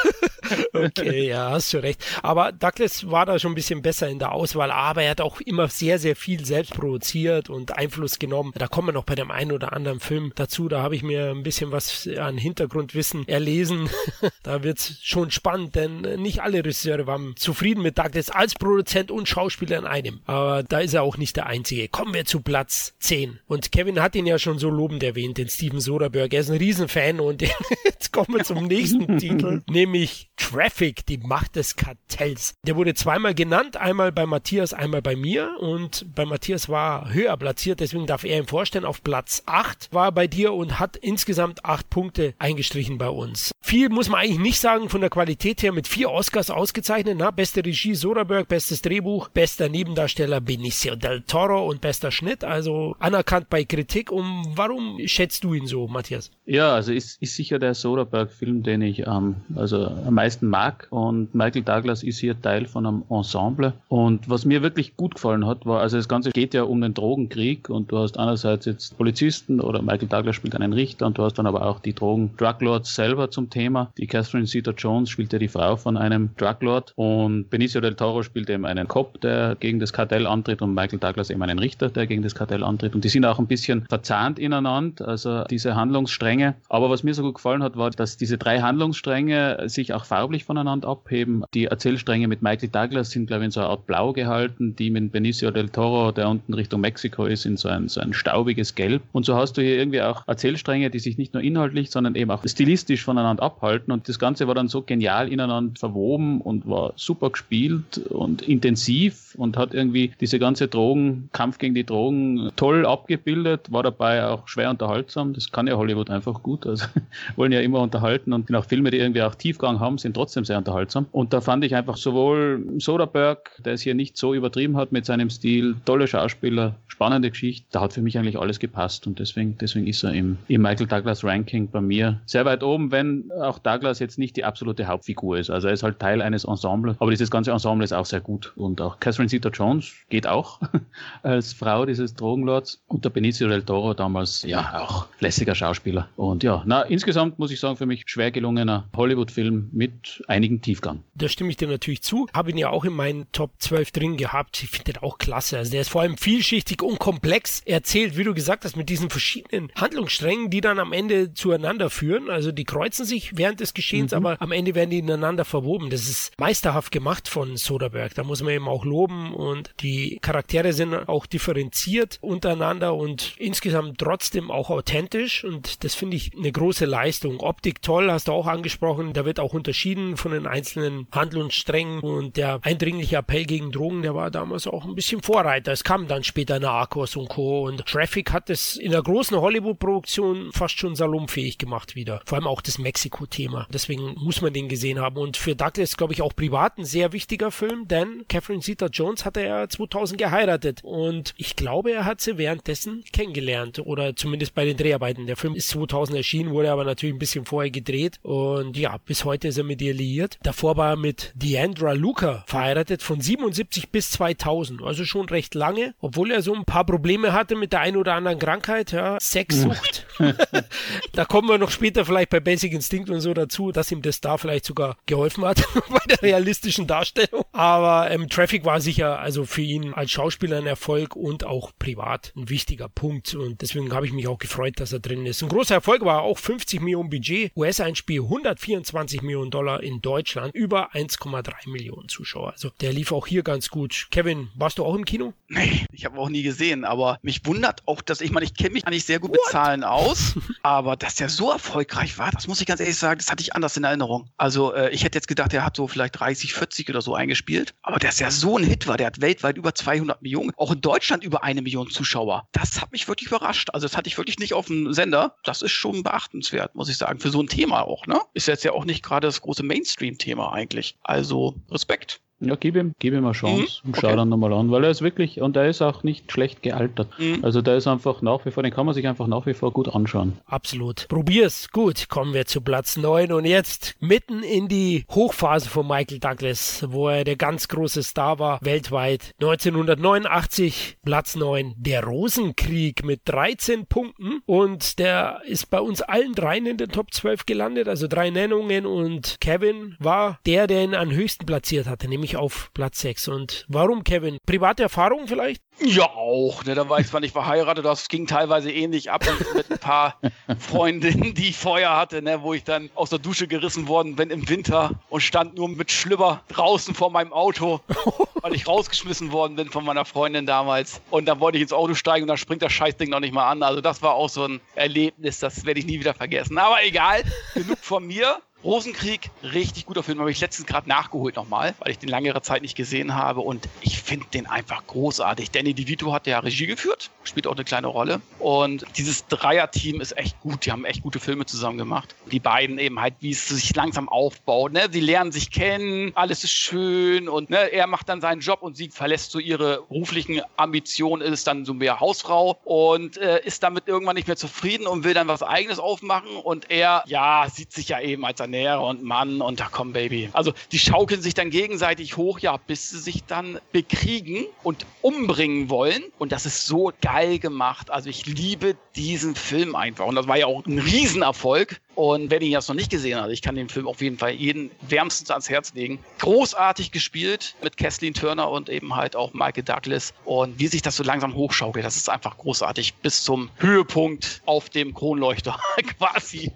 Okay, ja, hast du recht. Aber Douglas war da schon ein bisschen besser in der Auswahl, aber er hat auch immer sehr, sehr viel selbst produziert und Einfluss genommen. Da kommen wir noch bei dem einen oder anderen Film dazu. Da habe ich mir ein bisschen was an Hintergrundwissen erlesen. da wird's schon spannend, denn nicht alle Regisseure waren zufrieden mit Douglas als Produzent und Schauspieler in einem. Aber da ist er auch nicht der Einzige. Kommen wir zu Platz 10. Und Kevin hat ihn ja schon so lobend erwähnt, den Steven Steven Soderbergh. Er ist ein Riesenfan und jetzt kommen wir zum nächsten Titel, nämlich Traffic, die Macht des Kartells. Der wurde zweimal genannt, einmal bei Matthias, einmal bei mir und bei Matthias war höher platziert, deswegen darf er ihm vorstellen, auf Platz 8 war er bei dir und hat insgesamt 8 Punkte eingestrichen bei uns. Viel muss man eigentlich nicht sagen von der Qualität her, mit vier Oscars ausgezeichnet, na, beste Regie Soderbergh, bestes Drehbuch, bester Nebendarsteller Benicio del Toro und bester Schnitt, also anerkannt bei Kritik. Um warum schätzt du ihn so, Matthias? Ja, also ist, ist sicher der Soderbergh-Film, den ich ähm, also am meisten mag. Und Michael Douglas ist hier Teil von einem Ensemble. Und was mir wirklich gut gefallen hat, war, also das Ganze geht ja um den Drogenkrieg und du hast einerseits jetzt Polizisten oder Michael Douglas spielt einen Richter und du hast dann aber auch die Drogen Druglords selber zum Thema. Die Catherine Zeta-Jones spielt ja die Frau von einem Druglord und Benicio del Toro spielt eben einen Cop, der gegen das Kartell antritt und Michael Douglas eben einen Richter, der gegen das Kartell antritt. Und die sind auch ein bisschen verzahnt ineinander, also diese Handlungsstränge. Aber was mir so gut gefallen hat, war, dass diese drei Handlungsstränge sich auch farblich voneinander abheben. Die Erzählstränge mit Michael Douglas sind, glaube ich, in so einer Art Blau gehalten, die mit Benicio del Toro, der unten Richtung Mexiko ist, in so ein, so ein staubiges Gelb. Und so hast du hier irgendwie auch Erzählstränge, die sich nicht nur inhaltlich, sondern eben auch stilistisch voneinander abhalten. Und das Ganze war dann so genial ineinander verwoben und war super gespielt und intensiv und hat irgendwie diese ganze Drogen, Kampf gegen die Drogen toll abgebildet, war dabei auch schwer unterhaltsam. Das kann ja Hollywood einfach gut. Also wollen ja immer unterhalten und auch Filme, die irgendwie auch Tiefgang haben, sind trotzdem sehr unterhaltsam. Und da fand ich einfach sowohl Soderbergh, der es hier nicht so übertrieben hat mit seinem Stil, tolle Schauspieler, spannende Geschichte, da hat für mich eigentlich alles gepasst und deswegen, deswegen ist er im, im Michael Douglas Ranking bei mir sehr weit oben, wenn auch Douglas jetzt nicht die absolute Hauptfigur ist. Also er ist halt Teil eines Ensembles, aber dieses ganze Ensemble ist auch sehr gut und auch Catherine Zeta-Jones geht auch als Frau dieses Drogenlords und der Benicio del Toro damals ja auch lässiger Schauspieler und ja, na insgesamt muss ich sagen für mich schwer gelungener Hollywood-Film mit einigen Tiefgang. Da stimme ich dir natürlich zu. Habe ihn ja auch in meinen Top 12 drin gehabt. Ich finde den auch klasse. Also der ist vor allem vielschichtig und komplex erzählt, wie du gesagt hast, mit diesen verschiedenen Handlungssträngen, die dann am Ende zueinander führen. Also die kreuzen sich während des Geschehens, mhm. aber am Ende werden die ineinander verwoben. Das ist meisterhaft gemacht von Soderbergh. Da muss man eben auch loben und die Charaktere sind auch differenziert untereinander und insgesamt trotzdem auch authentisch und das finde ich eine große Leistung. Optik toll, hast du auch angesprochen. Da wird auch unterschieden von den einzelnen Handlungssträngen und der eindringliche Appell gegen Drogen, der war damals auch ein bisschen Vorreiter. Es kam dann später Narcos und Co. und Traffic hat es in der großen Hollywood-Produktion fast schon salonfähig gemacht wieder. Vor allem auch das Mexiko-Thema. Deswegen muss man den gesehen haben und für Douglas, glaube ich, auch privat ein sehr wichtiger Film, denn Catherine Zeta-Jones hatte er 2000 geheiratet und ich glaube, er hat sie währenddessen kennengelernt oder zumindest bei den Dreharbeiten. Der Film ist 2000 erschienen, wurde aber natürlich ein bisschen vorher gedreht und ja, bis heute ist er mit ihr liiert. Davor war er mit Deandra Luca verheiratet von 77 bis 2000, also schon recht lange, obwohl er so ein paar Probleme hatte mit der einen oder anderen Krankheit, ja, Sexsucht. da kommen wir noch später vielleicht bei Basic Instinct und so dazu, dass ihm das da vielleicht sogar geholfen hat bei der realistischen Darstellung. Aber ähm, Traffic war sicher also für ihn als Schauspieler ein Erfolg und auch privat ein wichtiger Punkt und deswegen habe ich mich auch gefreut, dass er drin ist. Ein großer Erfolg war auch 50 Millionen Budget, US-Einspiel 124 Millionen Dollar in Deutschland, über 1,3 Millionen Zuschauer. Also der lief auch hier ganz gut. Kevin, warst du auch im Kino? Nee, ich habe auch nie gesehen, aber mich wundert auch, dass ich meine, ich kenne mich eigentlich sehr gut What? mit Zahlen aus, aber dass der so erfolgreich war, das muss ich ganz ehrlich sagen, das hatte ich anders in Erinnerung. Also äh, ich hätte jetzt gedacht, der hat so vielleicht 30, 40 oder so eingespielt, aber dass der so ein Hit war, der hat weltweit über 200 Millionen, auch in Deutschland über eine Million Zuschauer. Das hat mich wirklich überrascht. Also das hatte ich wirklich nicht auf dem Sender. Das ist schon beachtenswert, muss ich sagen, für so ein Thema auch. Ne? Ist jetzt ja auch nicht gerade das große Mainstream-Thema eigentlich. Also Respekt. Ja, gib ihm, gib ihm eine Chance mhm. und schau okay. dann nochmal an, weil er ist wirklich, und er ist auch nicht schlecht gealtert. Mhm. Also der ist einfach nach wie vor, den kann man sich einfach nach wie vor gut anschauen. Absolut. Probier's. Gut, kommen wir zu Platz 9 und jetzt mitten in die Hochphase von Michael Douglas, wo er der ganz große Star war, weltweit. 1989, Platz 9, der Rosenkrieg mit 13 Punkten und der ist bei uns allen dreien in den Top 12 gelandet, also drei Nennungen und Kevin war der, der ihn am höchsten platziert hatte, nämlich nämlich auf Platz 6. Und warum, Kevin? Private Erfahrung vielleicht? Ja, auch. Ne? Da war ich zwar nicht verheiratet, das ging teilweise ähnlich ab mit ein paar Freundinnen, die ich vorher hatte, ne? wo ich dann aus der Dusche gerissen worden bin im Winter und stand nur mit Schlüpper draußen vor meinem Auto, weil ich rausgeschmissen worden bin von meiner Freundin damals. Und dann wollte ich ins Auto steigen und dann springt das Scheißding noch nicht mal an. Also das war auch so ein Erlebnis, das werde ich nie wieder vergessen. Aber egal, genug von mir. Rosenkrieg, richtig guter Film, habe ich letztens gerade nachgeholt nochmal, weil ich den längere Zeit nicht gesehen habe und ich finde den einfach großartig. Danny DeVito hat ja Regie geführt, spielt auch eine kleine Rolle und dieses Dreier-Team ist echt gut, die haben echt gute Filme zusammen gemacht. Die beiden eben halt, wie es sich langsam aufbaut, ne? sie lernen sich kennen, alles ist schön und ne, er macht dann seinen Job und sie verlässt so ihre beruflichen Ambitionen, ist dann so mehr Hausfrau und äh, ist damit irgendwann nicht mehr zufrieden und will dann was eigenes aufmachen und er, ja, sieht sich ja eben als ein Ernährer und Mann und da komm Baby. Also die schaukeln sich dann gegenseitig hoch, ja, bis sie sich dann bekriegen und umbringen wollen. Und das ist so geil gemacht. Also ich liebe diesen Film einfach. Und das war ja auch ein Riesenerfolg. Und wer ihn jetzt noch nicht gesehen hat, ich kann den Film auf jeden Fall jeden wärmstens ans Herz legen. Großartig gespielt mit Kathleen Turner und eben halt auch Michael Douglas. Und wie sich das so langsam hochschaukelt, das ist einfach großartig. Bis zum Höhepunkt auf dem Kronleuchter quasi.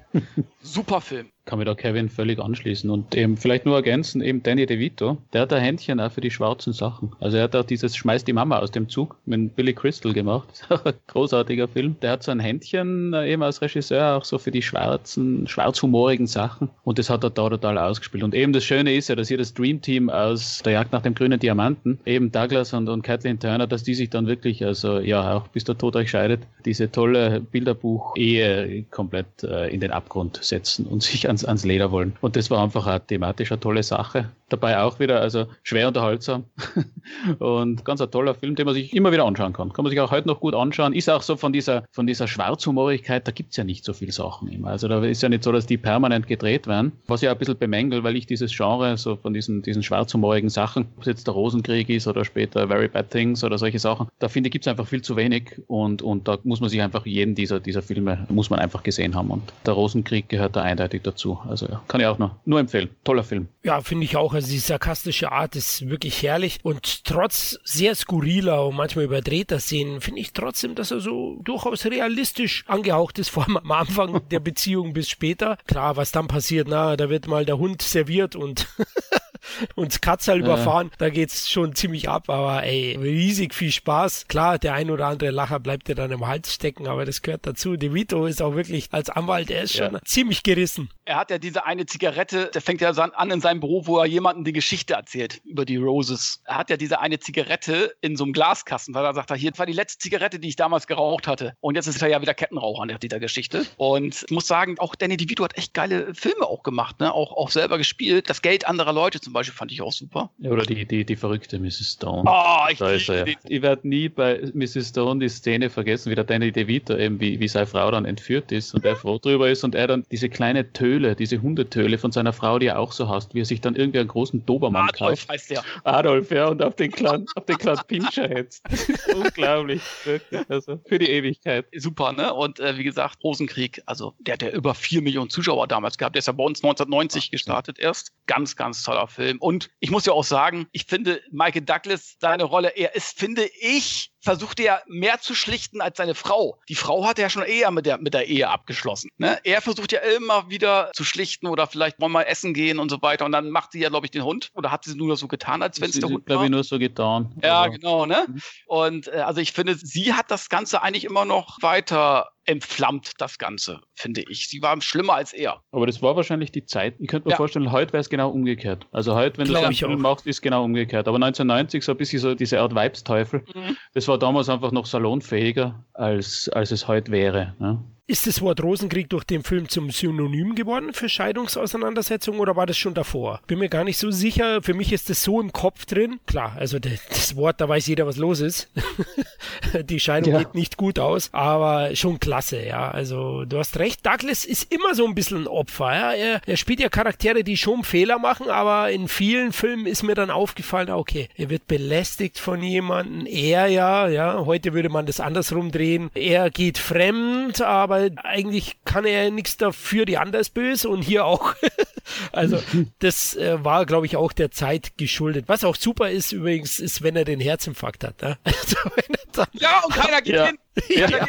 Super Film kann mir da Kevin völlig anschließen und eben vielleicht nur ergänzen, eben Danny DeVito, der hat ein Händchen auch für die schwarzen Sachen. Also er hat auch dieses Schmeiß die Mama aus dem Zug mit Billy Crystal gemacht. Großartiger Film. Der hat so ein Händchen äh, eben als Regisseur auch so für die schwarzen, schwarzhumorigen Sachen und das hat er da total ausgespielt. Und eben das Schöne ist ja, dass hier das Dream Team aus der Jagd nach dem grünen Diamanten, eben Douglas und, und Kathleen Turner, dass die sich dann wirklich, also ja, auch bis der Tod euch scheidet, diese tolle Bilderbuch-Ehe komplett äh, in den Abgrund setzen und sich ans, ans Leder wollen. Und das war einfach eine thematisch eine tolle Sache. Dabei auch wieder, also schwer unterhaltsam und ganz ein toller Film, den man sich immer wieder anschauen kann. Kann man sich auch heute noch gut anschauen. Ist auch so von dieser, von dieser Schwarzhumorigkeit, da gibt es ja nicht so viele Sachen immer. Also da ist ja nicht so, dass die permanent gedreht werden. Was ich auch ein bisschen bemängel, weil ich dieses Genre so von diesen, diesen schwarzhumorigen Sachen, ob es jetzt der Rosenkrieg ist oder später Very Bad Things oder solche Sachen, da finde ich, gibt es einfach viel zu wenig und, und da muss man sich einfach jeden dieser, dieser Filme, muss man einfach gesehen haben. Und der Rosenkrieg gehört da eindeutig dazu. Also ja, kann ich auch noch nur empfehlen. Toller Film. Ja, finde ich auch. Also die sarkastische Art ist wirklich herrlich und trotz sehr skurriler und manchmal überdrehter Szenen finde ich trotzdem, dass er so durchaus realistisch angehaucht ist, vor allem am Anfang der Beziehung bis später. Klar, was dann passiert, na, da wird mal der Hund serviert und und Katzal ja. überfahren, da geht's schon ziemlich ab, aber ey, riesig viel Spaß. Klar, der ein oder andere Lacher bleibt dir dann im Hals stecken, aber das gehört dazu. De Vito ist auch wirklich als Anwalt, er ist ja. schon ziemlich gerissen. Er hat ja diese eine Zigarette, der fängt ja an in seinem Büro, wo er jemandem die Geschichte erzählt über die Roses. Er hat ja diese eine Zigarette in so einem Glaskasten, weil er sagt, hier war die letzte Zigarette, die ich damals geraucht hatte. Und jetzt ist er ja wieder Kettenraucher an dieser Geschichte. Und ich muss sagen, auch Danny DeVito hat echt geile Filme auch gemacht, ne? auch, auch selber gespielt. Das Geld anderer Leute zum Beispiel fand ich auch super. Oder die, die, die verrückte Mrs. Stone. Oh, ich, da ist er, ja. ich werde nie bei Mrs. Stone die Szene vergessen, wie der Danny DeVito eben, wie, wie seine Frau dann entführt ist und er froh drüber ist und er dann diese kleine Töle, diese Hundetöle von seiner Frau, die er auch so hasst, wie er sich dann irgendwie einen großen Dobermann Adolf kauft. heißt der. Adolf, ja, und auf den kleinen, auf den kleinen Pinscher hetzt. Unglaublich. Also für die Ewigkeit. Super, ne? Und äh, wie gesagt, Rosenkrieg, also der hat ja über vier Millionen Zuschauer damals gehabt. Der ist ja bei uns 1990 gestartet erst. Ganz, ganz toller Film. Und ich muss ja auch sagen, ich finde Michael Douglas, seine Rolle, er ist, finde ich, versucht er mehr zu schlichten als seine Frau. Die Frau hat ja schon eher mit der, mit der Ehe abgeschlossen. Ne? Er versucht ja immer wieder zu schlichten oder vielleicht wollen wir essen gehen und so weiter. Und dann macht sie ja, glaube ich, den Hund. Oder hat sie nur so getan, als wenn es der Hund war? glaube ich, nur so getan. Ja, also. genau. Ne? Mhm. Und äh, also ich finde, sie hat das Ganze eigentlich immer noch weiter entflammt das Ganze, finde ich. Sie war schlimmer als er. Aber das war wahrscheinlich die Zeit. Ich könnte mir ja. vorstellen, heute wäre es genau umgekehrt. Also heute, wenn Glaub du Film machst, ist genau umgekehrt. Aber 1990 so ein bisschen so diese Art Weibsteufel, mhm. das war damals einfach noch salonfähiger, als, als es heute wäre. Ne? Ist das Wort Rosenkrieg durch den Film zum Synonym geworden für Scheidungsauseinandersetzung oder war das schon davor? Bin mir gar nicht so sicher. Für mich ist das so im Kopf drin. Klar, also das Wort, da weiß jeder, was los ist. Die Scheidung ja. geht nicht gut aus, aber schon klasse, ja. Also du hast recht, Douglas ist immer so ein bisschen ein Opfer. Ja? Er, er spielt ja Charaktere, die schon Fehler machen, aber in vielen Filmen ist mir dann aufgefallen, okay, er wird belästigt von jemandem. Er ja, ja, heute würde man das andersrum drehen. Er geht fremd, aber eigentlich kann er nichts dafür, die andere ist böse und hier auch. Also das äh, war, glaube ich, auch der Zeit geschuldet. Was auch super ist übrigens, ist, wenn er den Herzinfarkt hat. Ne? Also, wenn er dann, Ja, und keiner geht Ja.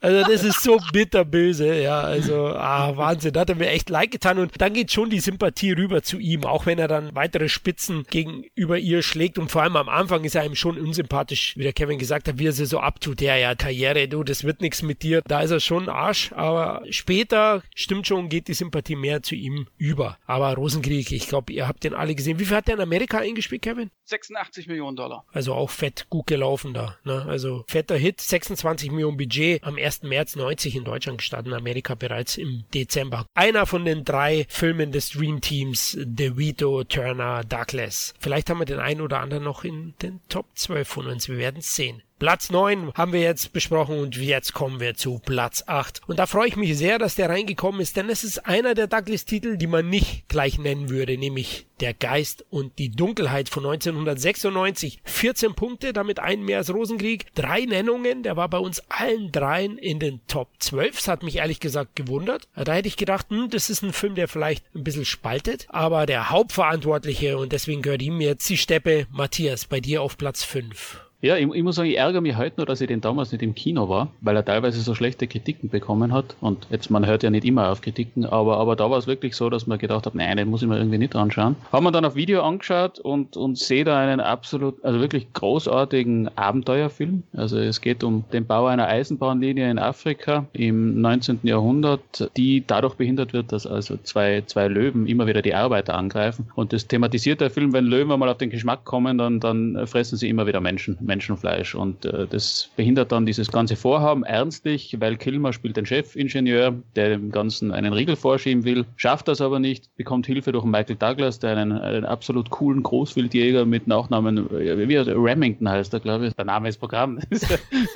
also das ist so bitterböse, ja. Also ah, Wahnsinn, hat er mir echt leid getan. Und dann geht schon die Sympathie rüber zu ihm, auch wenn er dann weitere Spitzen gegenüber ihr schlägt. Und vor allem am Anfang ist er ihm schon unsympathisch, wie der Kevin gesagt hat, wie er sie so abtut. Ja, ja, Karriere, du, das wird nichts mit dir. Da ist er schon Arsch. Aber später, stimmt schon, geht die Sympathie mehr zu ihm über. Aber Rosenkrieg, ich glaube, ihr habt den alle gesehen. Wie viel hat der in Amerika eingespielt, Kevin? 86 Millionen Dollar. Also auch fett gut gelaufen da. Ne? Also fetter Hit, 26 Millionen Budget, am 1. März 90 in Deutschland gestartet, in Amerika bereits im Dezember. Einer von den drei Filmen des Dream Teams, DeVito, Turner, Douglas. Vielleicht haben wir den einen oder anderen noch in den Top 12 von uns, wir werden es sehen. Platz 9 haben wir jetzt besprochen und jetzt kommen wir zu Platz 8. Und da freue ich mich sehr, dass der reingekommen ist, denn es ist einer der Douglas-Titel, die man nicht gleich nennen würde, nämlich Der Geist und die Dunkelheit von 1996. 14 Punkte, damit einen mehr als Rosenkrieg. Drei Nennungen, der war bei uns allen dreien in den Top 12. Das hat mich ehrlich gesagt gewundert. Da hätte ich gedacht, hm, das ist ein Film, der vielleicht ein bisschen spaltet. Aber der Hauptverantwortliche, und deswegen gehört ihm jetzt die Steppe, Matthias, bei dir auf Platz 5. Ja, ich, ich muss sagen, ich ärgere mich heute nur, dass ich den damals nicht im Kino war, weil er teilweise so schlechte Kritiken bekommen hat. Und jetzt, man hört ja nicht immer auf Kritiken, aber, aber da war es wirklich so, dass man gedacht hat, nein, den muss ich mir irgendwie nicht anschauen. Haben wir dann auf Video angeschaut und, und sehe da einen absolut, also wirklich großartigen Abenteuerfilm. Also es geht um den Bau einer Eisenbahnlinie in Afrika im 19. Jahrhundert, die dadurch behindert wird, dass also zwei, zwei Löwen immer wieder die Arbeiter angreifen. Und das thematisiert der Film, wenn Löwen mal auf den Geschmack kommen, dann, dann fressen sie immer wieder Menschen. Menschenfleisch. Und äh, das behindert dann dieses ganze Vorhaben ernstlich, weil Kilmer spielt den Chefingenieur, der dem Ganzen einen Riegel vorschieben will, schafft das aber nicht, bekommt Hilfe durch Michael Douglas, der einen, einen absolut coolen Großwildjäger mit Nachnamen, äh, wie Remington heißt er, glaube ich. Der Name ist Programm, ist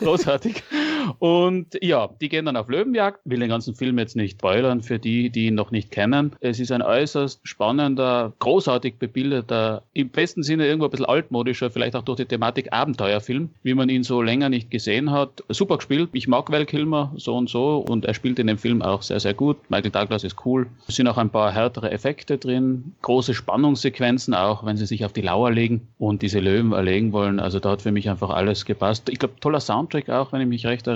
großartig. Und ja, die gehen dann auf Löwenjagd. Will den ganzen Film jetzt nicht spoilern für die, die ihn noch nicht kennen. Es ist ein äußerst spannender, großartig bebildeter, im besten Sinne irgendwo ein bisschen altmodischer, vielleicht auch durch die Thematik Abenteuerfilm, wie man ihn so länger nicht gesehen hat. Super gespielt. Ich mag Val Kilmer so und so und er spielt in dem Film auch sehr, sehr gut. Michael Douglas ist cool. Es sind auch ein paar härtere Effekte drin, große Spannungssequenzen auch, wenn sie sich auf die Lauer legen und diese Löwen erlegen wollen. Also da hat für mich einfach alles gepasst. Ich glaube, toller Soundtrack auch, wenn ich mich recht erinnere.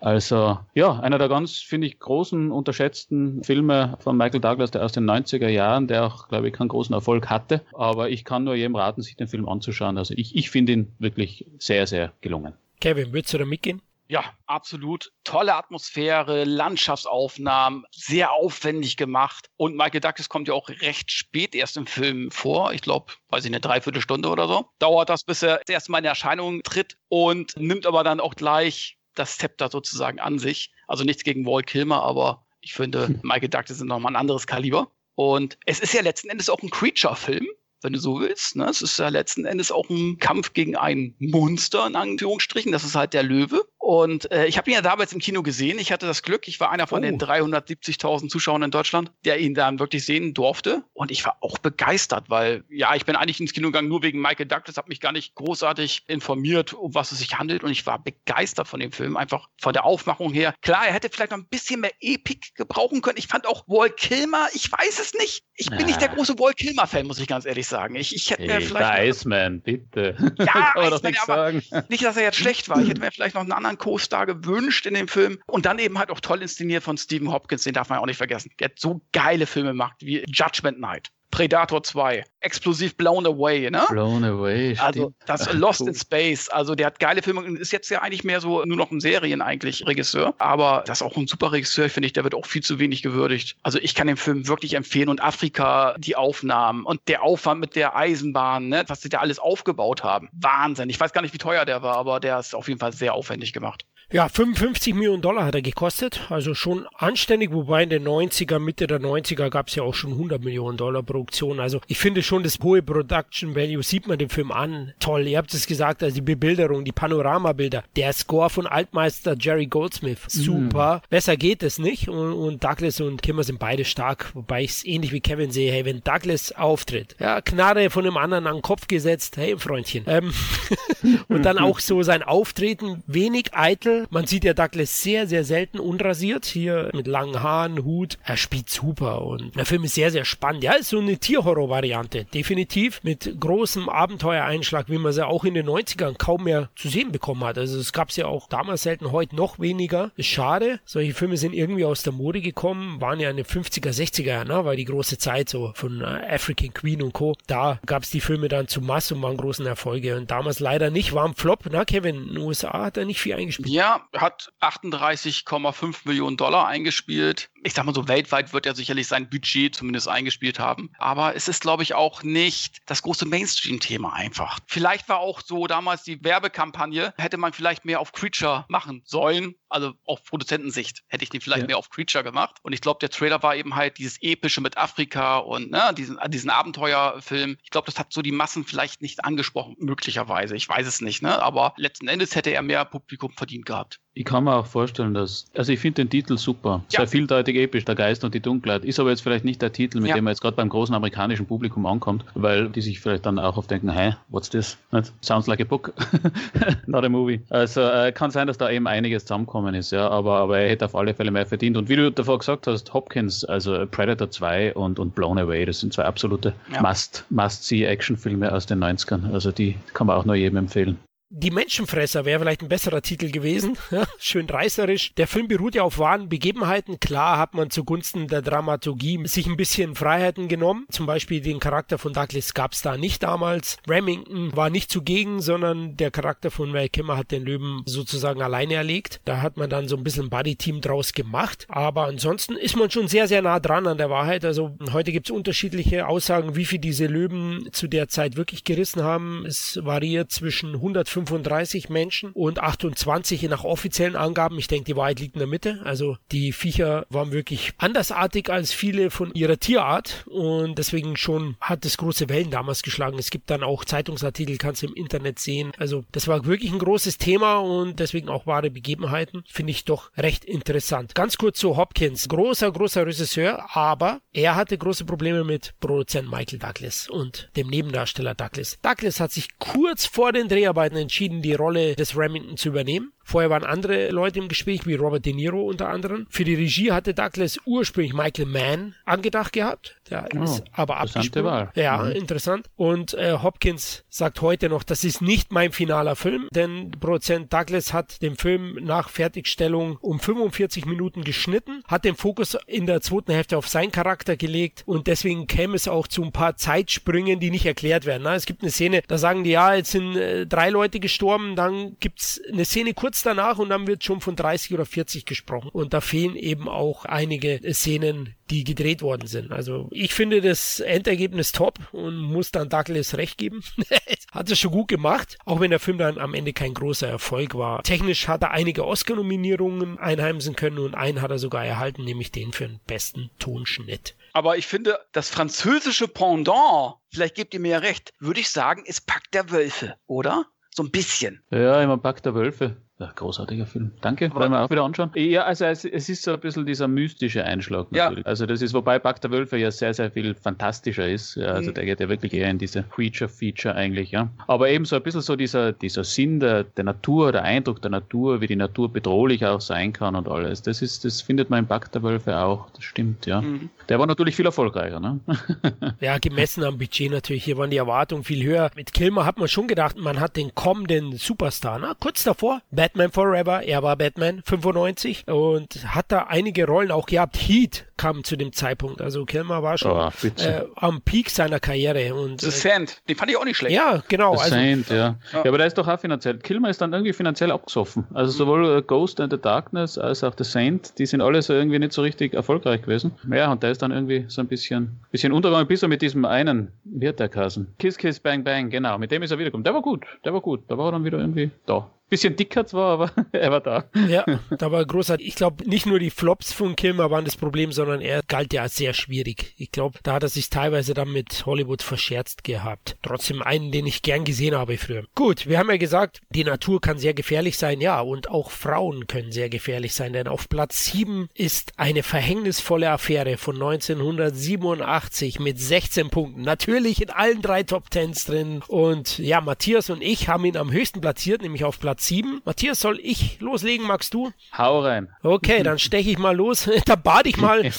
Also ja, einer der ganz, finde ich, großen, unterschätzten Filme von Michael Douglas, der aus den 90er Jahren, der auch, glaube ich, keinen großen Erfolg hatte. Aber ich kann nur jedem raten, sich den Film anzuschauen. Also ich, ich finde ihn wirklich sehr, sehr gelungen. Kevin, würdest du da mitgehen? Ja, absolut. Tolle Atmosphäre, Landschaftsaufnahmen, sehr aufwendig gemacht. Und Michael Douglas kommt ja auch recht spät erst im Film vor. Ich glaube, weiß ich, eine Dreiviertelstunde oder so. Dauert das, bis er das erste Mal in Erscheinung tritt und nimmt aber dann auch gleich das Zepter sozusagen an sich. Also nichts gegen Walt Kilmer, aber ich finde, Michael Douglas ist nochmal ein anderes Kaliber. Und es ist ja letzten Endes auch ein Creature-Film wenn du so willst. Ne? Es ist ja letzten Endes auch ein Kampf gegen ein Monster, in Anführungsstrichen. Das ist halt der Löwe. Und äh, ich habe ihn ja damals im Kino gesehen. Ich hatte das Glück, ich war einer von Oh. den 370.000 Zuschauern in Deutschland, der ihn dann wirklich sehen durfte. Und ich war auch begeistert, weil, ja, ich bin eigentlich ins Kino gegangen nur wegen Michael Douglas, habe mich gar nicht großartig informiert, um was es sich handelt. Und ich war begeistert von dem Film, einfach von der Aufmachung her. Klar, er hätte vielleicht noch ein bisschen mehr Epik gebrauchen können. Ich fand auch Walt Kilmer, ich weiß es nicht. Ich bin nicht der Ah. große Walt Kilmer-Fan, muss ich ganz ehrlich sagen. Ich, ich hätte mir Hey, vielleicht. der Iceman, bitte. Ja, Kann Iceman, nichts aber- sagen. Nicht, dass er jetzt schlecht war. Ich hätte mir vielleicht noch einen anderen Co-Star gewünscht in dem Film. Und dann eben halt auch toll inszeniert von Stephen Hopkins, den darf man ja auch nicht vergessen. Der hat so geile Filme gemacht wie Judgment Night, Predator 2, Explosiv Blown Away, ne? Blown away, Also stimmt. das Ach, Lost in Space, also der hat geile Filme und ist jetzt ja eigentlich mehr so nur noch ein Serien eigentlich Regisseur, aber das ist auch ein super Regisseur, finde ich, der wird auch viel zu wenig gewürdigt. Also ich kann den Film wirklich empfehlen und Afrika, die Aufnahmen und der Aufwand mit der Eisenbahn, ne, was sie da alles aufgebaut haben. Wahnsinn. Ich weiß gar nicht, wie teuer der war, aber der ist auf jeden Fall sehr aufwendig gemacht. Ja, 55 Millionen Dollar hat er gekostet, also schon anständig, wobei in den 90er, Mitte der 90er gab es ja auch schon 100 Millionen Dollar Produktion. Also ich finde schon das hohe Production Value, sieht man den Film an. Toll, ihr habt es gesagt, also die Bebilderung, die Panoramabilder, der Score von Altmeister Jerry Goldsmith, super. Mm. Besser geht es nicht und, und Douglas und Kimmer sind beide stark, wobei ich es ähnlich wie Kevin sehe, hey, wenn Douglas auftritt, ja, Knarre von dem anderen an den Kopf gesetzt, hey, Freundchen. Ähm, und dann auch so sein Auftreten, wenig eitel. Man sieht ja Douglas sehr, sehr selten unrasiert, hier mit langen Haaren, Hut. Er spielt super und der Film ist sehr, sehr spannend. Ja, ist so eine Tierhorror-Variante, definitiv, mit großem Abenteuereinschlag, wie man sie auch in den 90ern kaum mehr zu sehen bekommen hat. Also es gab es ja auch damals selten, heute noch weniger. Ist schade. Solche Filme sind irgendwie aus der Mode gekommen, waren ja in den 50er, 60er, ne, war die große Zeit so von äh, African Queen und Co. Da gab es die Filme dann zu Mass und waren großen Erfolge. Und damals leider nicht, war ein Flop. Na, Kevin, in den USA hat er nicht viel eingespielt. Ja, hat 38,5 Millionen Dollar eingespielt ich sag mal so, weltweit wird er sicherlich sein Budget zumindest eingespielt haben. Aber es ist, glaube ich, auch nicht das große Mainstream-Thema einfach. Vielleicht war auch so damals die Werbekampagne, hätte man vielleicht mehr auf Creature machen sollen. Also auf Produzentensicht hätte ich den vielleicht ja. mehr auf Creature gemacht. Und ich glaube, der Trailer war eben halt dieses Epische mit Afrika und ne, diesen, diesen Abenteuerfilm. Ich glaube, das hat so die Massen vielleicht nicht angesprochen, möglicherweise. Ich weiß es nicht, ne? Aber letzten Endes hätte er mehr Publikum verdient gehabt. Ich kann mir auch vorstellen, dass, also ich finde den Titel super. Ja. Sehr vielseitig episch, der Geist und die Dunkelheit. Ist aber jetzt vielleicht nicht der Titel, mit ja. dem er jetzt gerade beim großen amerikanischen Publikum ankommt, weil die sich vielleicht dann auch oft denken, hey, what's this? Sounds like a book, not a movie. Also äh, kann sein, dass da eben einiges zusammenkommen ist, ja, aber, aber er hätte auf alle Fälle mehr verdient. Und wie du davor gesagt hast, Hopkins, also Predator 2 und, und Blown Away, das sind zwei absolute ja. Must-See-Action-Filme aus den 90ern. Also die kann man auch nur jedem empfehlen. Die Menschenfresser wäre vielleicht ein besserer Titel gewesen. schön reißerisch. Der Film beruht ja auf wahren Begebenheiten. Klar hat man zugunsten der Dramaturgie sich ein bisschen Freiheiten genommen. Zum Beispiel den Charakter von Douglas gab es da nicht damals. Remington war nicht zugegen, sondern der Charakter von Ray Kimmer hat den Löwen sozusagen alleine erlegt. Da hat man dann so ein bisschen Buddy-Team draus gemacht. Aber ansonsten ist man schon sehr, sehr nah dran an der Wahrheit. Also heute gibt es unterschiedliche Aussagen, wie viel diese Löwen zu der Zeit wirklich gerissen haben. Es variiert zwischen 150 35 Menschen und 28 nach offiziellen Angaben. Ich denke, die Wahrheit liegt in der Mitte. Also die Viecher waren wirklich andersartig als viele von ihrer Tierart und deswegen schon hat es große Wellen damals geschlagen. Es gibt dann auch Zeitungsartikel, kannst du im Internet sehen. Also das war wirklich ein großes Thema und deswegen auch wahre Begebenheiten. Finde ich doch recht interessant. Ganz kurz zu Hopkins. Großer, großer Regisseur, aber er hatte große Probleme mit Produzent Michael Douglas und dem Nebendarsteller Douglas. Douglas hat sich kurz vor den Dreharbeiten entschieden, die Rolle des Remington zu übernehmen. Vorher waren andere Leute im Gespräch, wie Robert De Niro unter anderem. Für die Regie hatte Douglas ursprünglich Michael Mann angedacht gehabt. Der oh, ist aber abgesprungen. Ja, mhm. interessant. Und äh, Hopkins sagt heute noch, das ist nicht mein finaler Film, denn Produzent Douglas hat den Film nach Fertigstellung um 45 Minuten geschnitten, hat den Fokus in der zweiten Hälfte auf seinen Charakter gelegt und deswegen käme es auch zu ein paar Zeitsprüngen, die nicht erklärt werden. Na, es gibt eine Szene, da sagen die, ja, jetzt sind äh, drei Leute gestorben, dann gibt's eine Szene kurz kurz danach und dann wird schon von 30 oder 40 gesprochen. Und da fehlen eben auch einige Szenen, die gedreht worden sind. Also ich finde das Endergebnis top und muss dann Douglas recht geben. hat es schon gut gemacht, auch wenn der Film dann am Ende kein großer Erfolg war. Technisch hat er einige Oscar-Nominierungen einheimsen können und einen hat er sogar erhalten, nämlich den für den besten Tonschnitt. Aber ich finde, das französische Pendant, vielleicht gebt ihr mir ja recht, würde ich sagen, ist Pakt der Wölfe, oder? So ein bisschen. Ja, immer Pakt der Wölfe. Ja, großartiger Film. Danke, wollen wir auch wieder anschauen. Ja, also es, es, ist so ein bisschen dieser mystische Einschlag natürlich. Ja. Also das ist, wobei Pack der Wölfe ja sehr, sehr viel fantastischer ist. Ja, also mhm. der geht ja wirklich eher in diese Creature-Feature eigentlich, ja. Aber eben so ein bisschen so dieser, dieser Sinn der, der Natur, der Eindruck der Natur, wie die Natur bedrohlich auch sein kann und alles. Das ist, das findet man im Pack der Wölfe auch. Das stimmt, ja. Mhm. Der war natürlich viel erfolgreicher, ne? ja, gemessen am Budget natürlich. Hier waren die Erwartungen viel höher. Mit Kilmer hat man schon gedacht, man hat den kommenden Superstar, ne? Kurz davor, Batman Forever, er war Batman 95 und hat da einige Rollen auch gehabt. Heat kam zu dem Zeitpunkt. Also Kilmer war schon oh, äh, am Peak seiner Karriere. Und, The äh, Sand, den fand ich auch nicht schlecht. Ja, genau. The also, Sand, ja. ja. ja. aber der ist doch auch finanziell. Kilmer ist dann irgendwie finanziell abgesoffen. Also sowohl Ghost and the Darkness als auch The Saint, die sind alle so irgendwie nicht so richtig erfolgreich gewesen. Ja, und der ist dann irgendwie so ein bisschen, bisschen untergegangen, bis er mit diesem einen, wie hat der Kassen? Kiss Kiss Bang Bang, genau, mit dem ist er wiedergekommen. Der war gut, der war gut. Da war er dann wieder irgendwie da bisschen dicker zwar, aber er war da. Ja, da war großartig. Ich glaube, nicht nur die Flops von Kilmer waren das Problem, sondern er galt ja als sehr schwierig. Ich glaube, da hat er sich teilweise dann mit Hollywood verscherzt gehabt. Trotzdem einen, den ich gern gesehen habe früher. Gut, wir haben ja gesagt, die Natur kann sehr gefährlich sein, ja, und auch Frauen können sehr gefährlich sein, denn auf Platz 7 ist eine verhängnisvolle Affäre von 1987 mit 16 Punkten. Natürlich in allen drei Top Tens drin. Und ja, Matthias und ich haben ihn am höchsten platziert, nämlich auf Platz 7. Matthias, soll ich loslegen, magst du? Hau rein. Okay, dann steche ich mal los. da bade ich mal.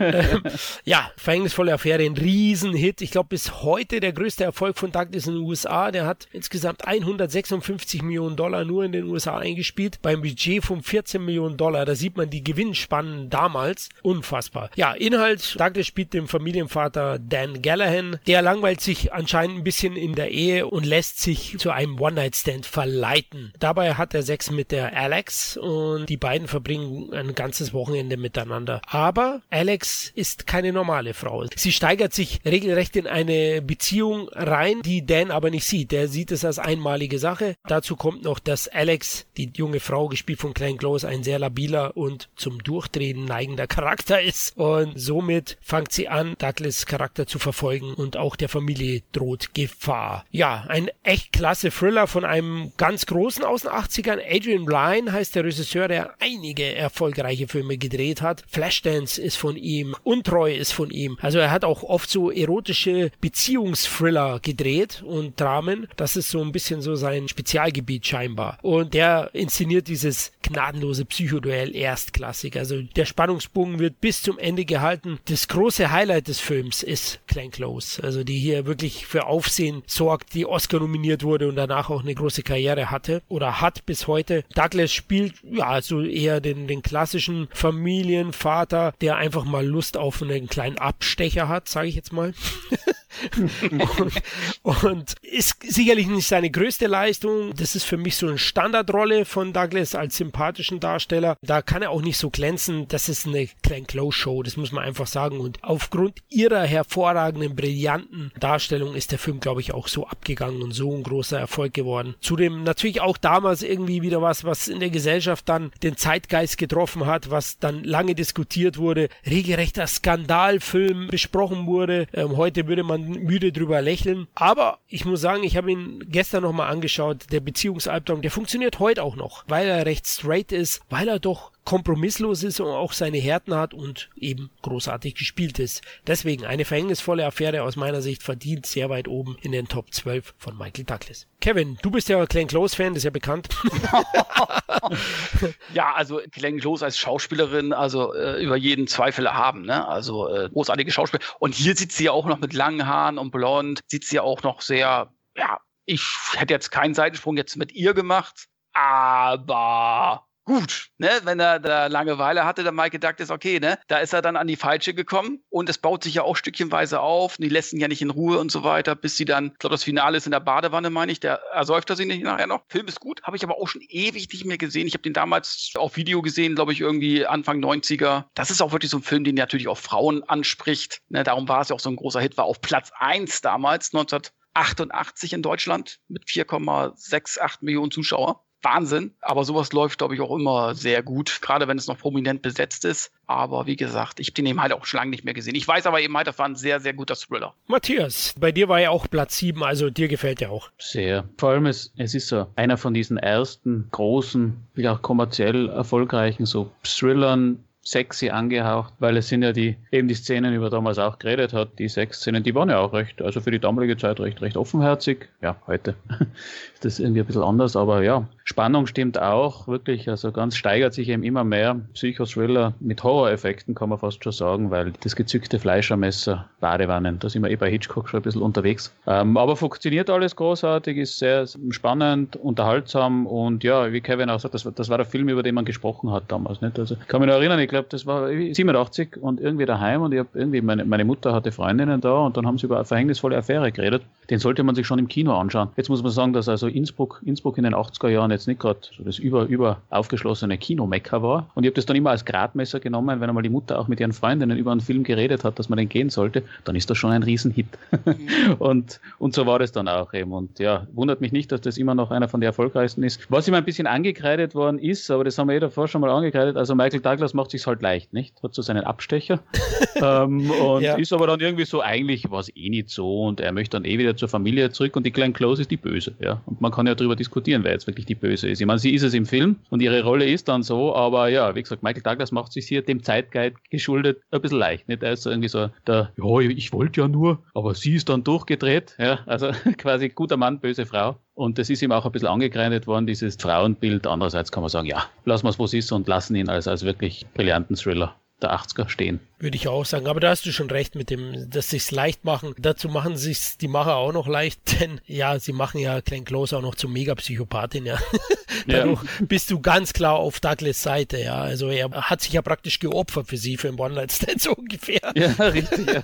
ähm, ja, verhängnisvolle Affäre, ein Riesenhit. Ich glaube, bis heute der größte Erfolg von Douglas in den USA. Der hat insgesamt 156 Millionen Dollar nur in den USA eingespielt, beim Budget von 14 Millionen Dollar. Da sieht man die Gewinnspannen damals. Unfassbar. Ja, Inhalt, Douglas spielt den Familienvater Dan Gallahan. Der langweilt sich anscheinend ein bisschen in der Ehe und lässt sich zu einem One-Night-Stand verleiten. Dabei hat er Sex mit der Alex und die beiden verbringen ein ganzes Wochenende miteinander. Aber Alex ist keine normale Frau. Sie steigert sich regelrecht in eine Beziehung rein, die Dan aber nicht sieht. Der sieht es als einmalige Sache. Dazu kommt noch, dass Alex, die junge Frau, gespielt von Klein Close, ein sehr labiler und zum Durchdrehen neigender Charakter ist. Und somit fängt sie an, Douglas Charakter zu verfolgen und auch der Familie droht Gefahr. Ja, ein echt klasse Thriller von einem ganz großen aus den 80ern. Adrian Lyne heißt der Regisseur, der einige erfolgreiche Filme gedreht hat. Flashdance ist von ihm, Untreu ist von ihm. Also er hat auch oft so erotische Beziehungsthriller gedreht und Dramen. Das ist so ein bisschen so sein Spezialgebiet scheinbar. Und der inszeniert dieses gnadenlose Psychoduell erstklassig. Also der Spannungsbogen wird bis zum Ende gehalten. Das große Highlight des Films ist Clank Close, also die hier wirklich für Aufsehen sorgt, die Oscar nominiert wurde und danach auch eine große Karriere hatte oder hat bis heute. Douglas spielt ja so eher den, den klassischen Familienvater, der einfach mal Lust auf einen kleinen Abstecher hat, sage ich jetzt mal. und, ist sicherlich nicht seine größte Leistung. Das ist für mich so eine Standardrolle von Douglas als sympathischen Darsteller. Da kann er auch nicht so glänzen. Das ist eine Glenn Close Show, das muss man einfach sagen. Und aufgrund ihrer hervorragenden, brillanten Darstellung ist der Film, glaube ich, auch so abgegangen und so ein großer Erfolg geworden. Zudem natürlich auch damals irgendwie wieder was, was in der Gesellschaft dann den Zeitgeist getroffen hat, was dann lange diskutiert wurde, regelrechter Skandalfilm besprochen wurde. Ähm, heute würde man müde drüber lächeln. Aber ich muss sagen, ich habe ihn gestern nochmal angeschaut. Der Beziehungsalbtraum, der funktioniert heute auch noch, weil er recht straight ist, weil er doch kompromisslos ist und auch seine Härten hat und eben großartig gespielt ist. Deswegen eine verhängnisvolle Affäre aus meiner Sicht verdient sehr weit oben in den Top 12 von Michael Douglas. Kevin, du bist ja Glenn Close Fan, das ist ja bekannt. ja, also Glenn Close als Schauspielerin, also äh, über jeden Zweifel erhaben, ne? Also äh, großartige Schauspielerin. Und hier sieht sie ja auch noch mit langen Haaren und blond, sieht sie ja auch noch sehr, ja, ich hätte jetzt keinen Seitensprung jetzt mit ihr gemacht, aber gut, ne, wenn er da Langeweile hatte, der Mike gedacht ist, okay, ne, da ist er dann an die falsche gekommen und es baut sich ja auch stückchenweise auf, die lassen ihn ja nicht in Ruhe und so weiter, bis sie dann, ich glaube, das Finale ist in der Badewanne, meine ich, der ersäuft er sich nicht nachher noch. Film ist gut, habe ich aber auch schon ewig nicht mehr gesehen. Ich habe den damals auf Video gesehen, glaube ich, irgendwie Anfang 90er. Das ist auch wirklich so ein Film, den natürlich auch Frauen anspricht. Ne, darum war es ja auch so ein großer Hit, war auf Platz 1 damals, 1988 in Deutschland mit 4,68 Millionen Zuschauer. Wahnsinn. Aber sowas läuft, glaube ich, auch immer sehr gut, gerade wenn es noch prominent besetzt ist. Aber wie gesagt, ich habe den eben halt auch schon lange nicht mehr gesehen. Ich weiß aber eben halt, das war ein sehr, sehr guter Thriller. Matthias, bei dir war ja auch Platz 7, also dir gefällt der auch. Sehr. Vor allem, es, es ist so einer von diesen ersten großen, wie auch kommerziell erfolgreichen, so Thrillern, sexy angehaucht, weil es sind ja die, eben die Szenen, über damals auch geredet hat, die Sexszenen, die waren ja auch recht, also für die damalige Zeit recht, recht offenherzig. Ja, heute ist das irgendwie ein bisschen anders, aber ja, Spannung stimmt auch, wirklich, also ganz steigert sich eben immer mehr. Psychothriller mit Horroreffekten kann man fast schon sagen, weil das gezückte Fleischermesser, Badewannen, da sind wir eh bei Hitchcock schon ein bisschen unterwegs. Ähm, aber funktioniert alles großartig, ist sehr spannend, unterhaltsam und ja, wie Kevin auch sagt, das, das war der Film, über den man gesprochen hat damals. Nicht? Also ich kann mich noch erinnern, ich glaube, das war 87 und irgendwie daheim und ich habe irgendwie, meine, meine Mutter hatte Freundinnen da und dann haben sie über eine verhängnisvolle Affäre geredet. Den sollte man sich schon im Kino anschauen. Jetzt muss man sagen, dass also Innsbruck, Innsbruck in den 80er Jahren jetzt nicht gerade so das über, über aufgeschlossene Kinomecker war. Und ich habe das dann immer als Gradmesser genommen, wenn einmal die Mutter auch mit ihren Freundinnen über einen Film geredet hat, dass man den gehen sollte, dann ist das schon ein Riesenhit. Mhm. und, und so war das dann auch eben. Und ja, wundert mich nicht, dass das immer noch einer von den erfolgreichsten ist. Was ihm ein bisschen angekreidet worden ist, aber das haben wir eh davor schon mal angekreidet, also Michael Douglas macht sich halt leicht, nicht? Hat so seinen Abstecher ähm, und ja. ist aber dann irgendwie so, eigentlich war es eh nicht so und er möchte dann eh wieder zur Familie zurück und die Glenn Close ist die Böse, ja. Und man kann ja darüber diskutieren, wer jetzt wirklich die Böse ist. Ich meine, sie ist es im Film und ihre Rolle ist dann so, aber ja, wie gesagt, Michael Douglas macht sich hier dem Zeitgeist geschuldet ein bisschen leicht, nicht? Er ist irgendwie so der, ja, ich wollte ja nur, aber sie ist dann durchgedreht, ja, also quasi guter Mann, böse Frau. Und das ist ihm auch ein bisschen angekreidet worden, dieses Frauenbild. Andererseits kann man sagen, ja, lassen wir es, wo es ist und lassen ihn als, als wirklich brillanten Thriller der 80er stehen. Würde ich auch sagen. Aber da hast du schon recht mit dem, dass sich's leicht machen. Dazu machen sich's die Macher auch noch leicht, denn ja, sie machen ja Glenn Close auch noch zum Megapsychopathin, ja. Dadurch ja. bist du ganz klar auf Douglas Seite, ja. Also er hat sich ja praktisch geopfert für sie, für ein One-Night-Stand so ungefähr. Ja, richtig. Ja.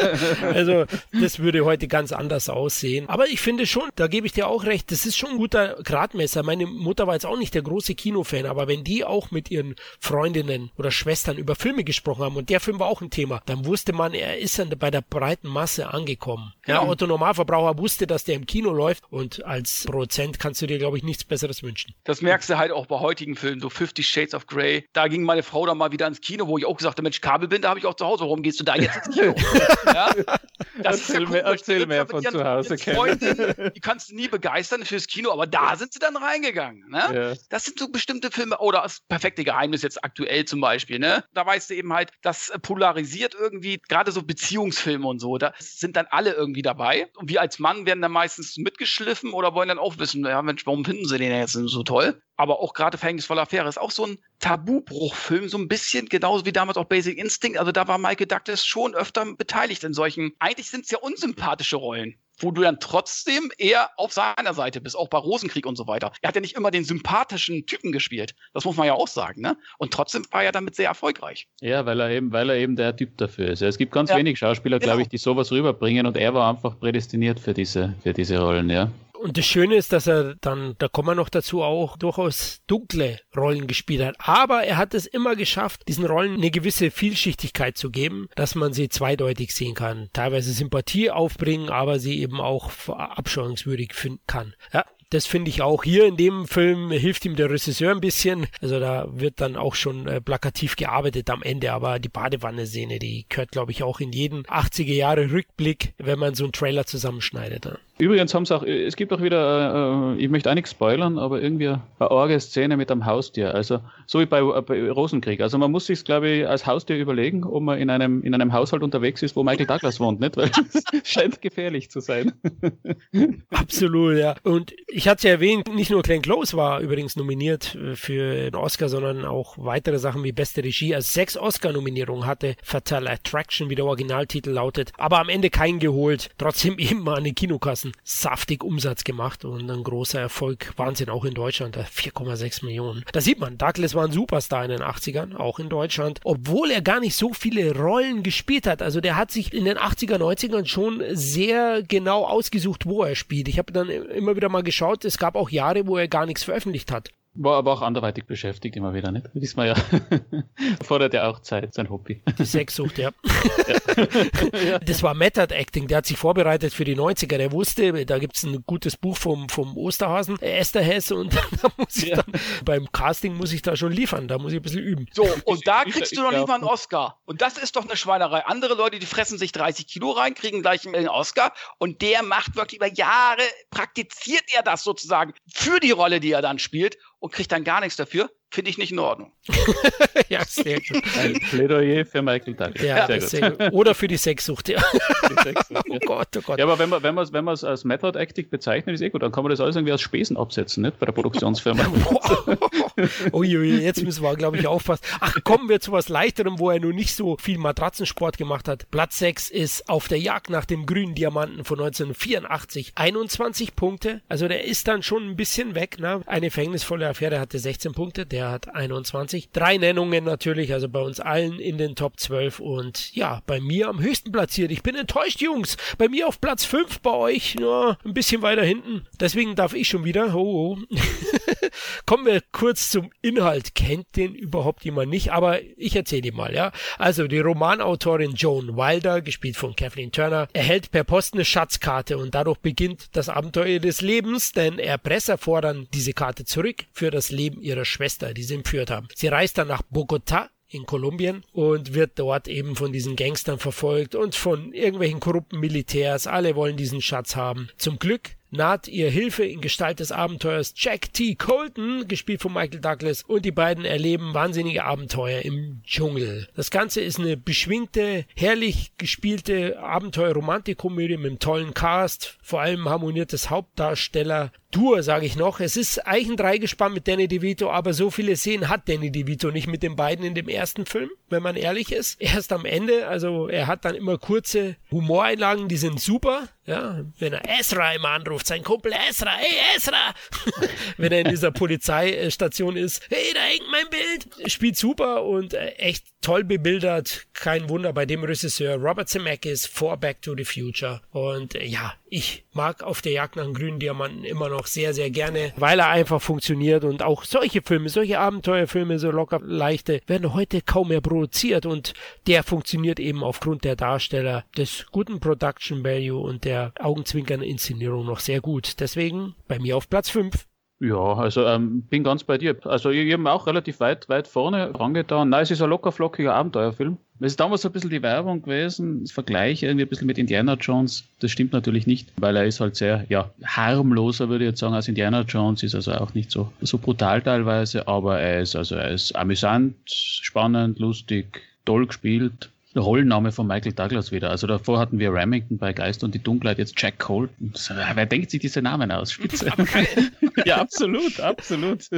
Also das würde heute ganz anders aussehen. Aber ich finde schon, da gebe ich dir auch recht, das ist schon ein guter Gradmesser. Meine Mutter war jetzt auch nicht der große Kinofan, aber wenn die auch mit ihren Freundinnen oder Schwestern über Filme gesprochen haben und der Film war auch ein Thema, Thema. Dann wusste man, er ist dann bei der breiten Masse angekommen. Ja, ja Otto Normalverbraucher wusste, dass der im Kino läuft und als Produzent kannst du dir, glaube ich, nichts Besseres wünschen. Das merkst du halt auch bei heutigen Filmen, so 50 Shades of Grey. Da ging meine Frau dann mal wieder ins Kino, wo ich auch gesagt habe, Mensch, Kabelbinder habe ich auch zu Hause. Warum gehst du da jetzt ins Kino? ja? Das erzähl ist ja mehr, erzähl mehr von zu Hause. Freundin, die kannst du nie begeistern fürs Kino, aber da sind sie dann reingegangen. Ne? Ja. Das sind so bestimmte Filme, oder das perfekte Geheimnis jetzt aktuell zum Beispiel. Ne? Da weißt du eben halt, das polarisiert polarisiert irgendwie, gerade so Beziehungsfilme und so, da sind dann alle irgendwie dabei. Und wir als Mann werden dann meistens mitgeschliffen oder wollen dann auch wissen, ja Mensch, warum finden sie den jetzt so toll? Aber auch gerade Verhängnisvolle Affäre ist auch so ein Tabubruchfilm, so ein bisschen, genauso wie damals auch Basic Instinct. Also da war Michael Douglas schon öfter beteiligt in solchen, eigentlich sind es ja unsympathische Rollen wo du dann trotzdem eher auf seiner Seite bist, auch bei Rosenkrieg und so weiter. Er hat ja nicht immer den sympathischen Typen gespielt. Das muss man ja auch sagen, ne? Und trotzdem war er damit sehr erfolgreich. Ja, weil er eben, weil er eben der Typ dafür ist. Es gibt ganz ja. wenig Schauspieler, genau. glaube ich, die sowas rüberbringen und er war einfach prädestiniert für diese, für diese Rollen, ja. Und das Schöne ist, dass er dann, da kommen wir noch dazu, auch durchaus dunkle Rollen gespielt hat. Aber er hat es immer geschafft, diesen Rollen eine gewisse Vielschichtigkeit zu geben, dass man sie zweideutig sehen kann. Teilweise Sympathie aufbringen, aber sie eben auch abscheuungswürdig finden kann. Ja, das finde ich auch hier in dem Film hilft ihm der Regisseur ein bisschen. Also da wird dann auch schon äh, plakativ gearbeitet am Ende, aber die Badewanne-Szene, die gehört, glaube ich, auch in jeden 80er Jahre Rückblick, wenn man so einen Trailer zusammenschneidet. Ne? Übrigens haben sie auch, es gibt auch wieder, äh, ich möchte auch nichts spoilern, aber irgendwie eine arge Szene mit einem Haustier. Also so wie bei, bei Rosenkrieg. Also man muss sich, glaube ich, als Haustier überlegen, ob man in einem, in einem Haushalt unterwegs ist, wo Michael Douglas wohnt, nicht? Weil es scheint gefährlich zu sein. Absolut, ja. Und ich hatte ja erwähnt, nicht nur Glenn Close war übrigens nominiert äh, für einen Oscar, sondern auch weitere Sachen wie beste Regie. Also sechs Oscar-Nominierungen hatte Fatal Attraction, wie der Originaltitel lautet, aber am Ende keinen geholt. Trotzdem eben mal eine Kinokasse dermaßen saftig Umsatz gemacht und ein großer Erfolg. Wahnsinn, auch in Deutschland, 4,6 Millionen. Da sieht man, Douglas war ein Superstar in den 80ern, auch in Deutschland, obwohl er gar nicht so viele Rollen gespielt hat. Also der hat sich in den 80er, 90ern schon sehr genau ausgesucht, wo er spielt. Ich habe dann immer wieder mal geschaut, es gab auch Jahre, wo er gar nichts veröffentlicht hat. War aber auch anderweitig beschäftigt immer wieder, nicht? Wissen wir ja. Fordert ja auch Zeit, sein Hobby. Die Sexsucht, ja. ja. Das war Method Acting, der hat sich vorbereitet für die 90er. Der wusste, da gibt es ein gutes Buch vom, vom Osterhasen, Esther Hess, und da muss ich ja. dann, beim Casting muss ich da schon liefern, da muss ich ein bisschen üben. So, und da kriegst du noch nicht mal einen Oscar. Und das ist doch eine Schweinerei. Andere Leute, die fressen sich 30 Kilo rein, kriegen gleich einen Oscar und der macht wirklich über Jahre, praktiziert er das sozusagen für die Rolle, die er dann spielt und kriegt dann gar nichts dafür, finde ich nicht in Ordnung. ja, sehr gut. Ein Plädoyer für Michael Douglas. Ja, sehr, gut. sehr gut. Oder für die Sexsucht, ja. Die Sexsucht, ja. Oh Gott, oh Gott. Ja, aber wenn man wenn wenn es als Method Acting bezeichnet, ist eh gut. Dann kann man das alles irgendwie als Spesen absetzen, nicht? Bei der Produktionsfirma. Uiui, jetzt müssen wir, glaube ich, aufpassen. Ach, kommen wir zu was Leichterem, wo er nun nicht so viel Matratzensport gemacht hat. Platz 6 ist auf der Jagd nach dem grünen Diamanten von 1984. 21 Punkte. Also der ist dann schon ein bisschen weg. Ne? Eine verhängnisvolle Affäre hatte 16 Punkte, der hat 21. Drei Nennungen natürlich, also bei uns allen in den Top 12 und ja, bei mir am höchsten platziert. Ich bin enttäuscht, Jungs. Bei mir auf Platz 5, bei euch nur ein bisschen weiter hinten. Deswegen darf ich schon wieder. Oh, oh. Kommen wir kurz zum Inhalt. Kennt den überhaupt jemand nicht? Aber ich erzähle ihm mal, ja. Also die Romanautorin Joan Wilder, gespielt von Kathleen Turner, erhält per Post eine Schatzkarte und dadurch beginnt das Abenteuer des Lebens, denn Erpresser fordern diese Karte zurück für das Leben ihrer Schwester, die sie entführt haben. Sie reist dann nach Bogota in Kolumbien und wird dort eben von diesen Gangstern verfolgt und von irgendwelchen korrupten Militärs. Alle wollen diesen Schatz haben. Zum Glück naht ihr Hilfe in Gestalt des Abenteuers Jack T. Colton, gespielt von Michael Douglas, und die beiden erleben wahnsinnige Abenteuer im Dschungel. Das Ganze ist eine beschwingte, herrlich gespielte Abenteuer-Romantikkomödie mit einem tollen Cast, vor allem harmoniertes Hauptdarsteller Tour, sage ich noch. Es ist eigentlich ein Dreigespann mit Danny DeVito, aber so viele Szenen hat Danny DeVito nicht mit den beiden in dem ersten Film, wenn man ehrlich ist. Erst am Ende, also er hat dann immer kurze Humoreinlagen, die sind super. Ja, wenn er Ezra immer anruft, sein Kumpel Ezra, hey Ezra! wenn er in dieser Polizeistation ist, hey, da hängt mein Bild! Spielt super und äh, echt toll bebildert. Kein Wunder bei dem Regisseur Robert Zemeckis vor Back to the Future. Und äh, ja, ich mag auf der Jagd nach dem grünen Diamanten immer noch sehr, sehr gerne, weil er einfach funktioniert und auch solche Filme, solche Abenteuerfilme, so locker leichte, werden heute kaum mehr produziert und der funktioniert eben aufgrund der Darsteller, des guten Production Value und der augenzwinkern Inszenierung noch sehr gut. Deswegen bei mir auf Platz 5. Ja, also ähm, bin ganz bei dir. Also ich, ich habe auch relativ weit, weit vorne rangetan. Nein, es ist ein locker flockiger Abenteuerfilm. Es ist damals so ein bisschen die Werbung gewesen, das Vergleich irgendwie ein bisschen mit Indiana Jones. Das stimmt natürlich nicht, weil er ist halt sehr, ja, harmloser, würde ich jetzt sagen, als Indiana Jones. Ist also auch nicht so, so brutal teilweise, aber er ist, also er ist amüsant, spannend, lustig, toll gespielt. Der Rollenname von Michael Douglas wieder. Also davor hatten wir Remington bei Geist und die Dunkelheit, jetzt Jack Colton. Wer denkt sich diese Namen aus? Spitze. ja, absolut, absolut.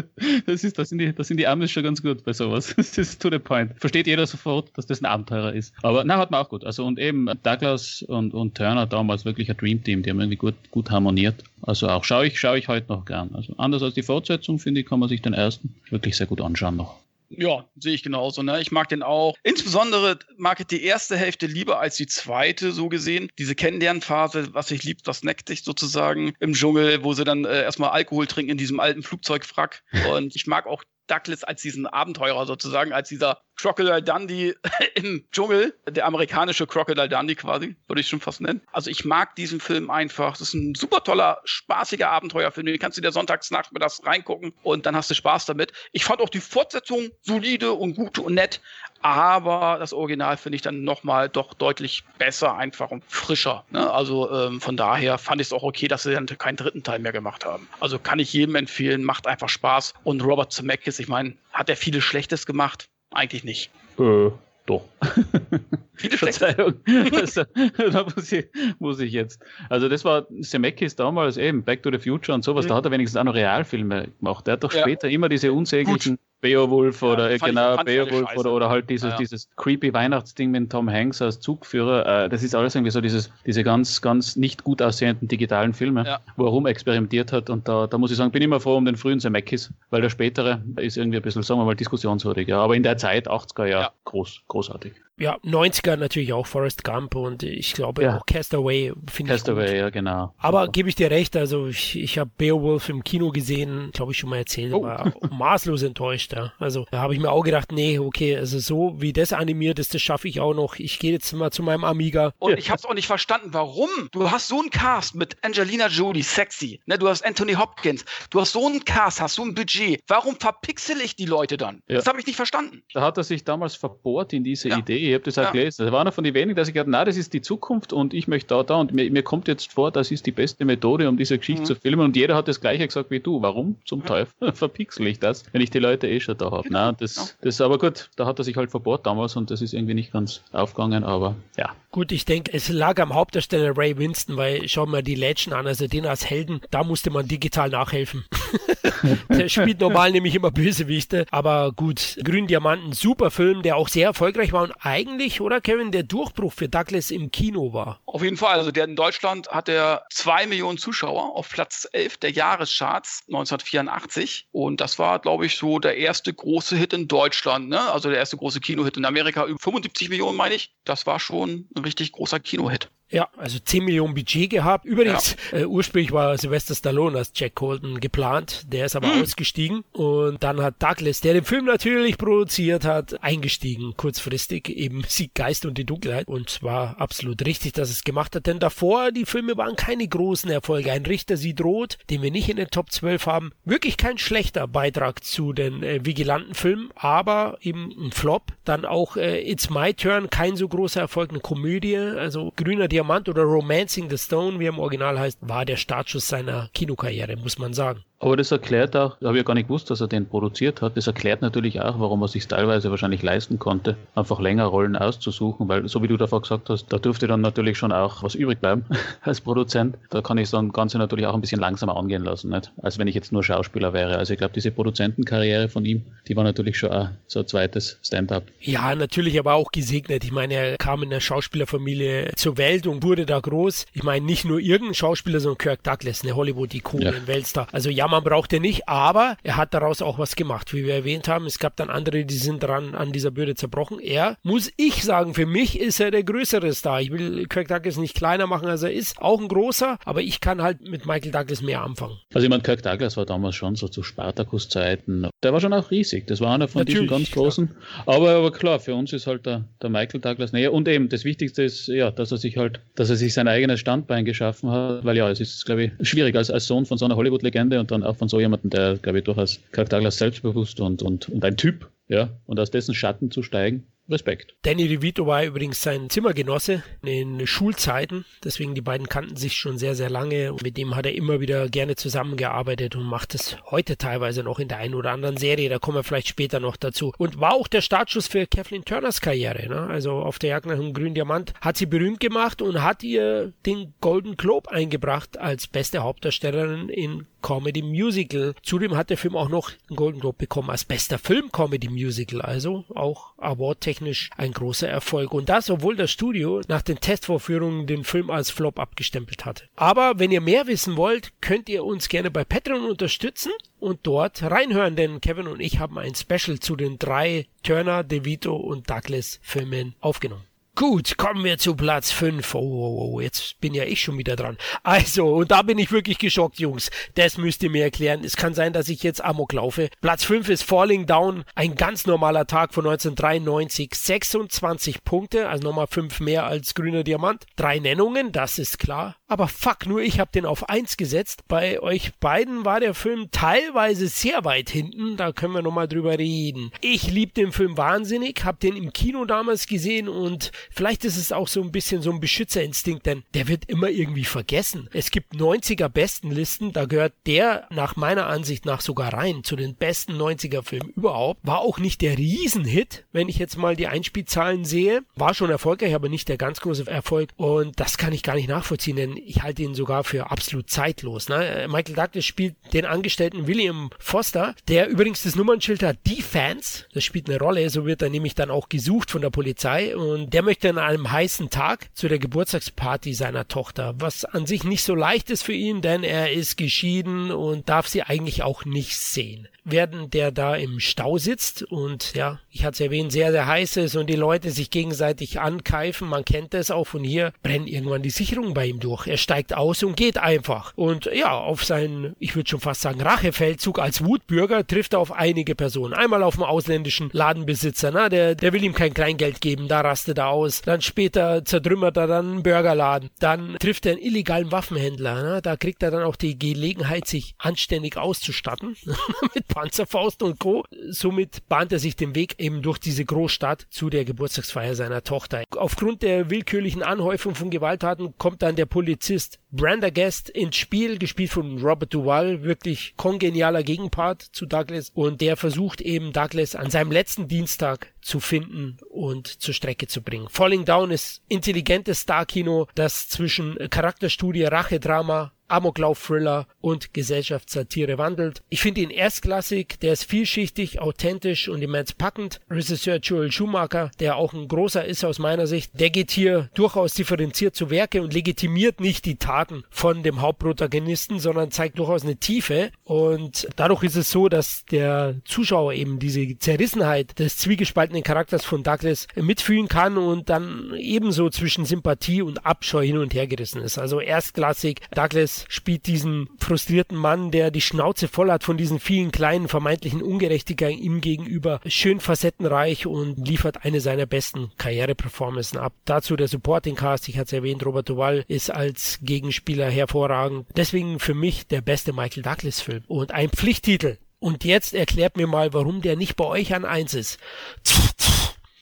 Das, ist, das, sind die, das sind die Amis schon ganz gut bei sowas. Das ist to the point. Versteht jeder sofort, dass das ein Abenteurer ist. Aber na, hat man auch gut. Also und eben Douglas und, und Turner damals wirklich ein Dream Team, die haben irgendwie gut, gut harmoniert. Also auch schaue ich, schaue ich heute noch gern. Also anders als die Fortsetzung, finde ich, kann man sich den ersten wirklich sehr gut anschauen noch. Ja, sehe ich genauso. Ne? Ich mag den auch. Insbesondere mag ich die erste Hälfte lieber als die zweite, so gesehen. Diese Kennenlernphase, was ich lieb, das neckt dich sozusagen im Dschungel, wo sie dann äh, erstmal Alkohol trinken in diesem alten Flugzeugwrack. Und ich mag auch Douglas als diesen Abenteurer sozusagen, als dieser Crocodile Dundee im Dschungel, der amerikanische Crocodile Dundee quasi, würde ich schon fast nennen. Also ich mag diesen Film einfach. Das ist ein super toller, spaßiger Abenteuerfilm. Den kannst du dir sonntags nachmittags reingucken und dann hast du Spaß damit. Ich fand auch die Fortsetzung solide und gut und nett, aber das Original finde ich dann nochmal doch deutlich besser, einfach und frischer. Ne? Also ähm, von daher fand ich es auch okay, dass sie dann keinen dritten Teil mehr gemacht haben. Also kann ich jedem empfehlen, macht einfach Spaß. Und Robert Zemeckis, ich meine, hat er vieles Schlechtes gemacht? Eigentlich nicht. Äh, doch. Viele Verzeihung. also, da muss ich, muss ich jetzt. Also das war Zemeckis damals eben, Back to the Future und sowas, Mhm. da hat er wenigstens auch noch Realfilme gemacht. Der hat doch Ja. später immer diese unsäglichen Beowulf oder ich- genau Beowulf oder, oder halt dieses, Ja. dieses creepy Weihnachtsding mit Tom Hanks als Zugführer. Äh, das ist alles irgendwie so dieses, diese ganz, ganz nicht gut aussehenden digitalen Filme, Ja. wo er rum experimentiert hat. Und da, da muss ich sagen, bin ich immer froh um den frühen Zemeckis, weil der spätere ist irgendwie ein bisschen, sagen wir mal, diskussionswürdig. Ja. Aber in der Zeit, 80er Jahre, Ja. groß, großartig. Ja, 90er natürlich auch Forrest Gump und ich glaube Ja. auch Castaway finde ich gut. Castaway, ja genau. Aber Super. gebe ich dir recht, also ich, ich habe Beowulf im Kino gesehen, glaube ich schon mal erzählt, Oh. war maßlos enttäuscht. Ja. Also da habe ich mir auch gedacht, nee, okay, also so wie das animiert ist, das schaffe ich auch noch. Ich gehe jetzt mal zu meinem Amiga. Und ich habe es auch nicht verstanden, warum. Du hast so einen Cast mit Angelina Jolie, sexy. Ne, du hast Anthony Hopkins. Du hast so einen Cast, hast so ein Budget. Warum verpixel ich die Leute dann? Ja. Das habe ich nicht verstanden. Da hat er sich damals verbohrt in diese Ja. Idee. Ich habe das auch Ja. gelesen. Er war einer von den wenigen, der sich gedacht na, das ist die Zukunft und ich möchte da, da. Und mir, mir kommt jetzt vor, das ist die beste Methode, um diese Geschichte Mhm. zu filmen. Und jeder hat das Gleiche gesagt wie du. Warum zum Teufel verpixel ich das, wenn ich die Leute eh schon da habe? Genau. Na, das, das, aber gut, da hat er sich halt verbohrt damals und das ist irgendwie nicht ganz aufgegangen. Aber ja, Gut, ich denke, es lag am Hauptdarsteller Ray Winston, weil schau mal die Legend an, also den als Helden, da musste man digital nachhelfen. der spielt normal nämlich immer Bösewichte, aber gut, Grün Diamanten, super Film, der auch sehr erfolgreich war und eigentlich, oder Kevin, der Durchbruch für Douglas im Kino war. Auf jeden Fall. Also der in Deutschland hat er zwei Millionen Zuschauer auf Platz 11 der Jahrescharts 1984. Und das war, glaube ich, so der erste große Hit in Deutschland. Ne? Also der erste große Kinohit in Amerika. Über 75 Millionen, meine ich. Das war schon ein richtig großer Kinohit. Ja, also 10 Millionen Budget gehabt. Übrigens, ja. äh, ursprünglich war Sylvester Stallone als Jack Colton geplant. Der ist aber mhm. ausgestiegen. Und dann hat Douglas, der den Film natürlich produziert hat, eingestiegen. Kurzfristig eben Sieg Geist und die Dunkelheit. Und zwar absolut richtig, dass es gemacht hat. Denn davor, die Filme waren keine großen Erfolge. Ein Richter sieht rot, den wir nicht in den Top 12 haben. Wirklich kein schlechter Beitrag zu den äh, Vigilanten-Filmen, aber eben ein Flop. Dann auch äh, It's My Turn, kein so großer Erfolg, eine Komödie. Also grüner Diamant oder Romancing the Stone, wie er im Original heißt, war der Startschuss seiner Kinokarriere, muss man sagen. Aber das erklärt auch, habe ich ja gar nicht gewusst, dass er den produziert hat, das erklärt natürlich auch, warum er sich teilweise wahrscheinlich leisten konnte, einfach länger Rollen auszusuchen, weil so wie du davor gesagt hast, da dürfte dann natürlich schon auch was übrig bleiben als Produzent. Da kann ich so ein Ganze natürlich auch ein bisschen langsamer angehen lassen, nicht? als wenn ich jetzt nur Schauspieler wäre. Also ich glaube, diese Produzentenkarriere von ihm, die war natürlich schon auch so ein zweites Stand-up. Ja, natürlich aber auch gesegnet. Ich meine, er kam in der Schauspielerfamilie zur Welt und wurde da groß. Ich meine, nicht nur irgendein Schauspieler, sondern Kirk Douglas, eine Hollywood-Ikone, ja. ein Weltstar. Also ja, man braucht er nicht, aber er hat daraus auch was gemacht. Wie wir erwähnt haben, es gab dann andere, die sind dran an dieser Bürde zerbrochen. Er, muss ich sagen, für mich ist er der größere Star. Ich will Kirk Douglas nicht kleiner machen, als er ist. Auch ein großer, aber ich kann halt mit Michael Douglas mehr anfangen. Also ich meine, Kirk Douglas war damals schon so zu Spartacus-Zeiten. Der war schon auch riesig. Das war einer von Natürlich, diesen ganz großen. Aber, aber klar, für uns ist halt der, der Michael Douglas näher. Und eben, das Wichtigste ist, ja, dass er sich halt, dass er sich sein eigenes Standbein geschaffen hat. Weil ja, es ist, glaube ich, schwierig als, als Sohn von so einer Hollywood-Legende und dann auch von so jemanden, der, glaube ich, durchaus Douglas selbstbewusst und, und, und ein Typ, ja, und aus dessen Schatten zu steigen, Respekt. Danny DeVito war übrigens sein Zimmergenosse in Schulzeiten, deswegen die beiden kannten sich schon sehr, sehr lange und mit dem hat er immer wieder gerne zusammengearbeitet und macht es heute teilweise noch in der einen oder anderen Serie, da kommen wir vielleicht später noch dazu. Und war auch der Startschuss für Kathleen Turners Karriere, ne? also auf der Jagd nach dem grünen Diamant hat sie berühmt gemacht und hat ihr den Golden Globe eingebracht als beste Hauptdarstellerin in Comedy Musical. Zudem hat der Film auch noch einen Golden Globe bekommen als bester Film Comedy Musical, also auch awardtechnisch ein großer Erfolg. Und das, obwohl das Studio nach den Testvorführungen den Film als Flop abgestempelt hatte. Aber wenn ihr mehr wissen wollt, könnt ihr uns gerne bei Patreon unterstützen und dort reinhören, denn Kevin und ich haben ein Special zu den drei Turner, DeVito und Douglas Filmen aufgenommen. Gut, kommen wir zu Platz 5. Oh, oh, oh, jetzt bin ja ich schon wieder dran. Also, und da bin ich wirklich geschockt, Jungs. Das müsst ihr mir erklären. Es kann sein, dass ich jetzt Amok laufe. Platz 5 ist Falling Down. Ein ganz normaler Tag von 1993. 26 Punkte, also nochmal 5 mehr als grüner Diamant. Drei Nennungen, das ist klar. Aber fuck, nur ich habe den auf 1 gesetzt. Bei euch beiden war der Film teilweise sehr weit hinten. Da können wir nochmal drüber reden. Ich lieb den Film wahnsinnig, hab den im Kino damals gesehen und Vielleicht ist es auch so ein bisschen so ein Beschützerinstinkt, denn der wird immer irgendwie vergessen. Es gibt 90er Bestenlisten, da gehört der nach meiner Ansicht nach sogar rein zu den besten 90er Filmen überhaupt. War auch nicht der Riesenhit, wenn ich jetzt mal die Einspielzahlen sehe. War schon erfolgreich, aber nicht der ganz große Erfolg. Und das kann ich gar nicht nachvollziehen, denn ich halte ihn sogar für absolut zeitlos. Ne? Michael Douglas spielt den Angestellten William Foster, der übrigens das Nummernschild hat, die Fans. Das spielt eine Rolle, so wird er nämlich dann auch gesucht von der Polizei und der möchte möchte an einem heißen Tag zu der Geburtstagsparty seiner Tochter, was an sich nicht so leicht ist für ihn, denn er ist geschieden und darf sie eigentlich auch nicht sehen werden, der da im Stau sitzt und ja, ich hatte es erwähnt, sehr, sehr heiß ist und die Leute sich gegenseitig ankeifen. Man kennt das auch von hier, brennen irgendwann die Sicherungen bei ihm durch. Er steigt aus und geht einfach. Und ja, auf seinen, ich würde schon fast sagen, Rachefeldzug als Wutbürger trifft er auf einige Personen. Einmal auf einen ausländischen Ladenbesitzer, na, der, der will ihm kein Kleingeld geben, da rastet er aus. Dann später zertrümmert er dann einen Burgerladen. Dann trifft er einen illegalen Waffenhändler, na, da kriegt er dann auch die Gelegenheit, sich anständig auszustatten mit Panzerfaust und Co. Somit bahnt er sich den Weg eben durch diese Großstadt zu der Geburtstagsfeier seiner Tochter. Aufgrund der willkürlichen Anhäufung von Gewalttaten kommt dann der Polizist Brandergast ins Spiel, gespielt von Robert Duvall, wirklich kongenialer Gegenpart zu Douglas und der versucht eben Douglas an seinem letzten Dienstag zu finden und zur Strecke zu bringen. Falling Down ist intelligentes Star-Kino, das zwischen Charakterstudie, Rachedrama Amoklauf-Thriller und Gesellschaftssatire wandelt. Ich finde ihn erstklassig, der ist vielschichtig, authentisch und immens packend. Regisseur Joel Schumacher, der auch ein großer ist aus meiner Sicht, der geht hier durchaus differenziert zu Werke und legitimiert nicht die Taten von dem Hauptprotagonisten, sondern zeigt durchaus eine Tiefe und dadurch ist es so, dass der Zuschauer eben diese Zerrissenheit des zwiegespaltenen Charakters von Douglas mitfühlen kann und dann ebenso zwischen Sympathie und Abscheu hin und her gerissen ist. Also erstklassig, Douglas spielt diesen frustrierten Mann, der die Schnauze voll hat von diesen vielen kleinen vermeintlichen Ungerechtigkeiten ihm gegenüber, schön facettenreich und liefert eine seiner besten Karriereperformances ab. Dazu der Supporting Cast, ich hatte es erwähnt, Robert Duval ist als Gegenspieler hervorragend. Deswegen für mich der beste Michael Douglas Film und ein Pflichttitel. Und jetzt erklärt mir mal, warum der nicht bei euch an eins ist.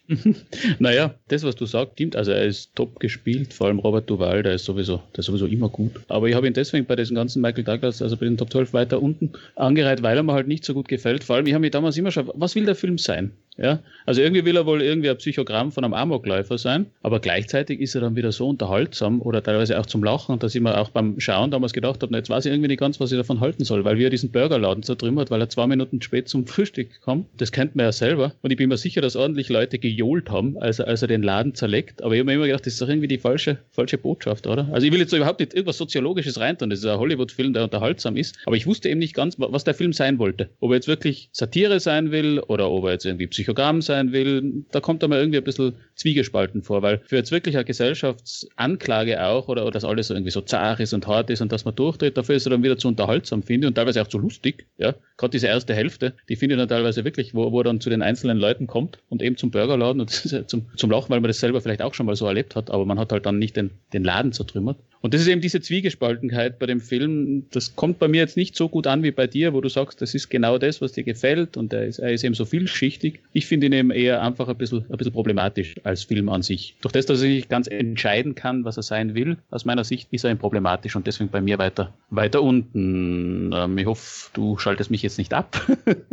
naja, das, was du sagst, stimmt. Also er ist top gespielt, vor allem Robert Duval, der ist sowieso, der ist sowieso immer gut. Aber ich habe ihn deswegen bei diesen ganzen Michael Douglas, also bei den Top 12 weiter unten angereiht, weil er mir halt nicht so gut gefällt. Vor allem, ich habe mich damals immer schon, was will der Film sein? Ja, also irgendwie will er wohl irgendwie ein Psychogramm von einem Amokläufer sein, aber gleichzeitig ist er dann wieder so unterhaltsam oder teilweise auch zum Lachen, dass ich mir auch beim Schauen damals gedacht habe, jetzt weiß ich irgendwie nicht ganz, was ich davon halten soll, weil wie er diesen Burgerladen zertrümmert, weil er zwei Minuten spät zum Frühstück kommt. Das kennt man ja selber. Und ich bin mir sicher, dass ordentlich Leute gejohlt haben, als er, als er den Laden zerlegt. Aber ich habe mir immer gedacht, das ist doch irgendwie die falsche, falsche Botschaft, oder? Also ich will jetzt überhaupt nicht irgendwas Soziologisches reintun. Das ist ein Hollywood-Film, der unterhaltsam ist. Aber ich wusste eben nicht ganz, was der Film sein wollte. Ob er jetzt wirklich Satire sein will oder ob er jetzt irgendwie Psychogramm sein will, da kommt er mir irgendwie ein bisschen zwiegespalten vor, weil für jetzt wirklich eine Gesellschaftsanklage auch oder, oder dass alles irgendwie so zart ist und hart ist und dass man durchdreht, dafür ist er dann wieder zu unterhaltsam, finde ich, und teilweise auch zu lustig, ja. Gerade diese erste Hälfte, die finde ich dann teilweise wirklich, wo, wo er dann zu den einzelnen Leuten kommt und eben zum Burgerladen und zum, zum Lachen, weil man das selber vielleicht auch schon mal so erlebt hat, aber man hat halt dann nicht den, den Laden zertrümmert. Und das ist eben diese Zwiegespaltenheit bei dem Film. Das kommt bei mir jetzt nicht so gut an wie bei dir, wo du sagst, das ist genau das, was dir gefällt und er ist, er ist eben so vielschichtig. Ich finde ihn eben eher einfach ein bisschen, ein bisschen problematisch als Film an sich. Durch das, dass er nicht ganz entscheiden kann, was er sein will, aus meiner Sicht ist er eben problematisch und deswegen bei mir weiter, weiter unten. Ähm, ich hoffe, du schaltest mich jetzt nicht ab.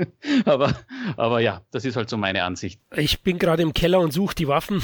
aber, aber ja, das ist halt so meine Ansicht. Ich bin gerade im Keller und suche die Waffen.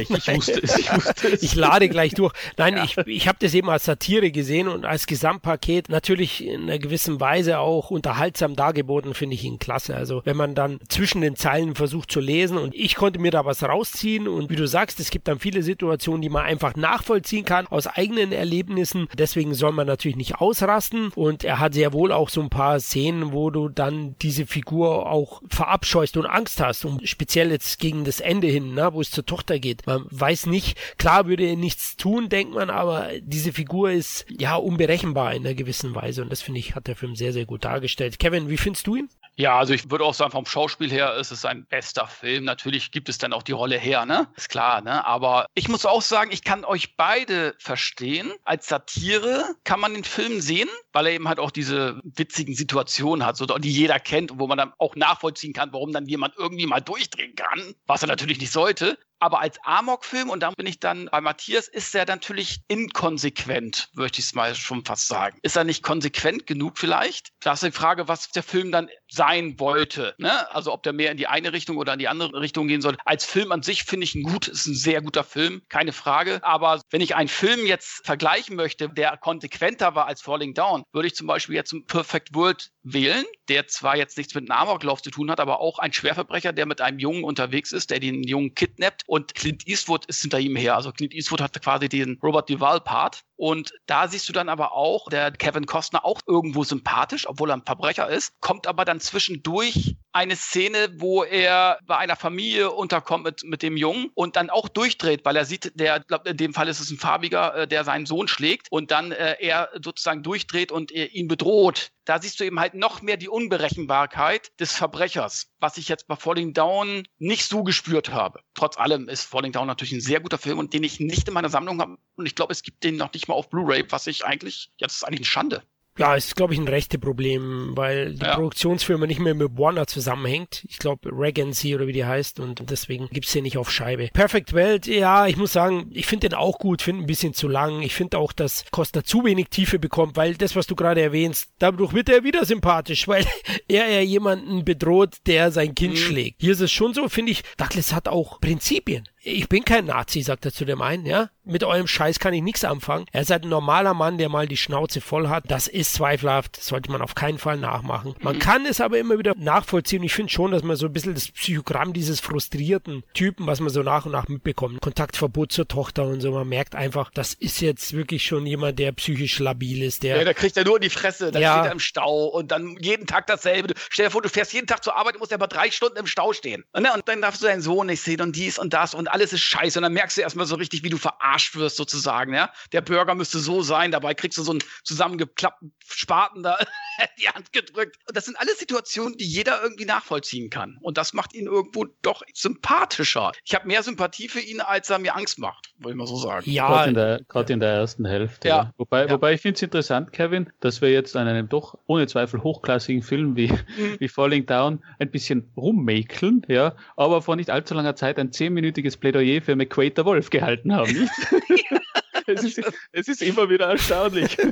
ich, ich, wusste es, ich wusste es. Ich lade gleich durch. Nein, ja. ich, ich habe das eben als Satire gesehen und als Gesamtpaket natürlich in einer gewissen Weise auch unterhaltsam dargeboten, finde ich ihn klasse. Also wenn man dann zwischen den Zeilen versucht zu lesen und ich konnte mir da was rausziehen und wie du sagst, es gibt dann viele Situationen, die man einfach nachvollziehen kann aus eigenen Erlebnissen. Deswegen soll man natürlich nicht ausrasten und er hat sehr wohl auch so ein paar Szenen, wo du dann diese Figur auch verabscheust und Angst hast und speziell jetzt gegen das Ende hin, ne, wo es zur Tochter geht. Man weiß nicht, klar würde er nichts tun, denkt man, aber die diese Figur ist ja unberechenbar in einer gewissen Weise und das finde ich, hat der Film sehr, sehr gut dargestellt. Kevin, wie findest du ihn? Ja, also ich würde auch sagen, vom Schauspiel her ist es ein bester Film. Natürlich gibt es dann auch die Rolle her, ne? Ist klar, ne? Aber ich muss auch sagen, ich kann euch beide verstehen. Als Satire kann man den Film sehen, weil er eben halt auch diese witzigen Situationen hat, so, die jeder kennt und wo man dann auch nachvollziehen kann, warum dann jemand irgendwie mal durchdrehen kann, was er natürlich nicht sollte. Aber als Amok-Film, und da bin ich dann bei Matthias, ist er natürlich inkonsequent, möchte ich es mal schon fast sagen. Ist er nicht konsequent genug vielleicht? Das ist die Frage, was der Film dann sein wollte. Ne? Also ob der mehr in die eine Richtung oder in die andere Richtung gehen soll. Als Film an sich finde ich ihn gut, ist ein sehr guter Film, keine Frage. Aber wenn ich einen Film jetzt vergleichen möchte, der konsequenter war als Falling Down, würde ich zum Beispiel jetzt Perfect World wählen, der zwar jetzt nichts mit einem Amoklauf zu tun hat, aber auch ein Schwerverbrecher, der mit einem Jungen unterwegs ist, der den Jungen kidnappt und Clint Eastwood ist hinter ihm her. Also Clint Eastwood hat quasi den Robert Duval-Part. Und da siehst du dann aber auch, der Kevin Costner auch irgendwo sympathisch, obwohl er ein Verbrecher ist, kommt aber dann zwischendurch eine Szene, wo er bei einer Familie unterkommt mit, mit dem Jungen und dann auch durchdreht, weil er sieht, der, glaub, in dem Fall ist es ein Farbiger, äh, der seinen Sohn schlägt und dann äh, er sozusagen durchdreht und äh, ihn bedroht. Da siehst du eben halt noch mehr die Unberechenbarkeit des Verbrechers, was ich jetzt bei Falling Down nicht so gespürt habe. Trotz allem ist Falling Down natürlich ein sehr guter Film und den ich nicht in meiner Sammlung habe. Und ich glaube, es gibt den noch nicht mal auf Blu-ray, was ich eigentlich, ja, das ist eigentlich eine Schande. Ja, ist, glaube ich, ein Rechteproblem, weil die ja. Produktionsfirma nicht mehr mit Warner zusammenhängt. Ich glaube, Regency oder wie die heißt und deswegen gibt's den nicht auf Scheibe. Perfect Welt, ja, ich muss sagen, ich finde den auch gut, finde ein bisschen zu lang. Ich finde auch, dass Costa zu wenig Tiefe bekommt, weil das, was du gerade erwähnst, dadurch wird er wieder sympathisch, weil er ja jemanden bedroht, der sein Kind mhm. schlägt. Hier ist es schon so, finde ich, Douglas hat auch Prinzipien. Ich bin kein Nazi, sagt er zu dem einen, ja. Mit eurem Scheiß kann ich nichts anfangen. Er ist halt ein normaler Mann, der mal die Schnauze voll hat. Das ist zweifelhaft, das sollte man auf keinen Fall nachmachen. Man kann es aber immer wieder nachvollziehen. Ich finde schon, dass man so ein bisschen das Psychogramm dieses frustrierten Typen, was man so nach und nach mitbekommt. Kontaktverbot zur Tochter und so. Man merkt einfach, das ist jetzt wirklich schon jemand, der psychisch labil ist, der Ja, da kriegt er nur in die Fresse, dann Ja. steht er im Stau und dann jeden Tag dasselbe. Stell dir vor, du fährst jeden Tag zur Arbeit und musst aber drei Stunden im Stau stehen. Und, ne, und dann darfst du deinen Sohn nicht sehen und dies und das und alles ist scheiße. Und dann merkst du erstmal so richtig, wie du verarscht wirst sozusagen. Ja? Der Burger müsste so sein, dabei kriegst du so einen zusammengeklappten Spaten da in die Hand gedrückt. Und das sind alles Situationen, die jeder irgendwie nachvollziehen kann. Und das macht ihn irgendwo doch sympathischer. Ich habe mehr Sympathie für ihn, als er mir Angst macht, würde ich mal so sagen. ja, Gerade in, der, gerade in der ersten Hälfte. Ja. Ja. Wobei, Ja. wobei ich finde es interessant, Kevin, dass wir jetzt an einem doch ohne Zweifel hochklassigen Film wie, Mhm. wie Falling Down ein bisschen rummäkeln, ja, aber vor nicht allzu langer Zeit ein zehnminütiges Plädoyer für McQuaid der Wolf gehalten haben. Nicht? es, ist, es ist immer wieder erstaunlich.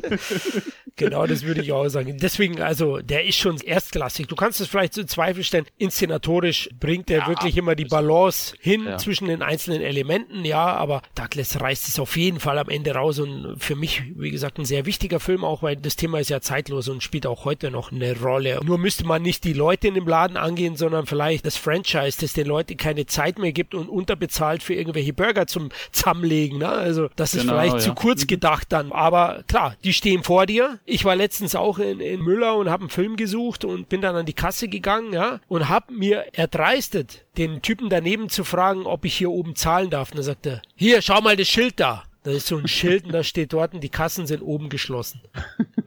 Genau, das würde ich auch sagen. Deswegen, also, der ist schon erstklassig. Du kannst es vielleicht zu Zweifel stellen. Inszenatorisch bringt er wirklich immer die Balance hin Ja. zwischen den einzelnen Elementen, ja, aber Douglas reißt es auf jeden Fall am Ende raus und für mich, wie gesagt, ein sehr wichtiger Film auch, weil das Thema ist ja zeitlos und spielt auch heute noch eine Rolle. Nur müsste man nicht die Leute in dem Laden angehen, sondern vielleicht das Franchise, das den Leuten keine Zeit mehr gibt und unterbezahlt für irgendwelche Burger zum Zusammenlegen, ne? Also, das ist Genau, vielleicht zu ja. kurz gedacht dann. Aber klar, die stehen vor dir. Ich war letztens auch in, in Müller und habe einen Film gesucht und bin dann an die Kasse gegangen, ja, und habe mir erdreistet, den Typen daneben zu fragen, ob ich hier oben zahlen darf. Und er sagte, hier, schau mal das Schild da. Da ist so ein Schild und da steht dort, die Kassen sind oben geschlossen.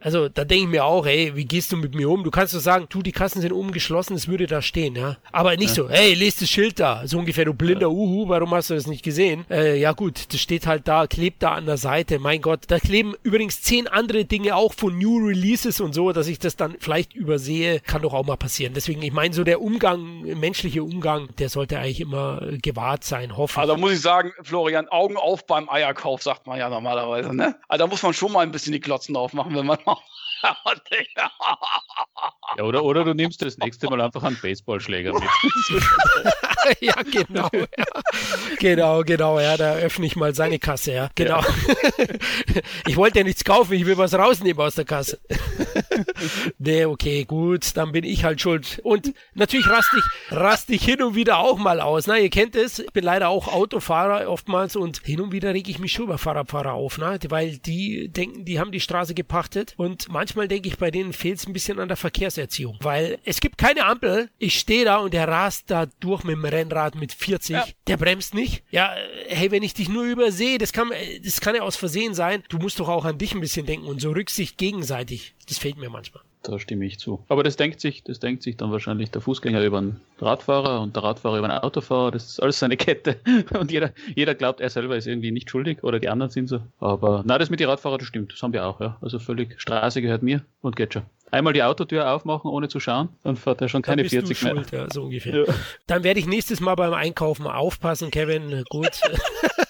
Also da denke ich mir auch, ey, wie gehst du mit mir um? Du kannst doch sagen, du, die Kassen sind oben geschlossen, es würde da stehen, ja. Aber nicht so, hey, lest das Schild da. So ungefähr, du blinder Uhu, warum hast du das nicht gesehen? Äh, ja gut, das steht halt da, klebt da an der Seite. Mein Gott, da kleben übrigens zehn andere Dinge auch von New Releases und so, dass ich das dann vielleicht übersehe, kann doch auch mal passieren. Deswegen, ich meine, so der Umgang, menschliche Umgang, der sollte eigentlich immer gewahrt sein, hoffe ich. Also muss ich sagen, Florian, Augen auf beim Eierkauf, sagt man ja normalerweise, ne? Also da muss man schon mal ein bisschen die Klotzen aufmachen, wenn man Ja, oder, oder du nimmst das nächste Mal einfach einen Baseballschläger mit. ja, genau. Ja. Genau, genau, ja, da öffne ich mal seine Kasse, ja. Genau. ich wollte ja nichts kaufen, ich will was rausnehmen aus der Kasse. nee, okay, gut, dann bin ich halt schuld. Und natürlich raste ich, raste ich hin und wieder auch mal aus. Na, ihr kennt es, ich bin leider auch Autofahrer oftmals und hin und wieder rege ich mich schon über Fahrradfahrer auf, ne? weil die denken, die haben die Straße gepachtet und manchmal denke ich, bei denen fehlt es ein bisschen an der Verkehrserziehung, weil es gibt keine Ampel, ich stehe da und der rast da durch mit dem Rennrad mit 40, Ja. der bremst nicht. Ja, hey, wenn ich dich nur übersehe, das kann, das kann ja aus Versehen sein, du musst doch auch an dich ein bisschen denken und so Rücksicht gegenseitig, das fehlt mir manchmal. Da stimme ich zu. Aber das denkt sich, das denkt sich dann wahrscheinlich der Fußgänger über einen Radfahrer und der Radfahrer über einen Autofahrer. Das ist alles so eine Kette. Und jeder, jeder glaubt, er selber ist irgendwie nicht schuldig oder die anderen sind so. Aber na, das mit den Radfahrern, das stimmt. Das haben wir auch, ja. Also völlig Straße gehört mir und geht schon. Einmal die Autotür aufmachen, ohne zu schauen, dann fährt er schon keine Dann bist 40 du mehr. schuld, ja, so ungefähr. Ja. Dann werde ich nächstes Mal beim Einkaufen aufpassen, Kevin. Gut.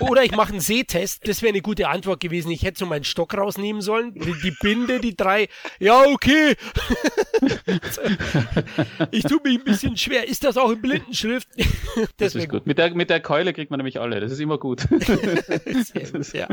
Oder ich mache einen Sehtest. Das wäre eine gute Antwort gewesen. Ich hätte so meinen Stock rausnehmen sollen. Die, Binde, die drei. Ja, okay. ich tue mich ein bisschen schwer. Ist das auch in Blindenschrift? Das wär ist gut. Mit der, mit der Keule kriegt man nämlich alle. Das ist immer gut. Gut, ja.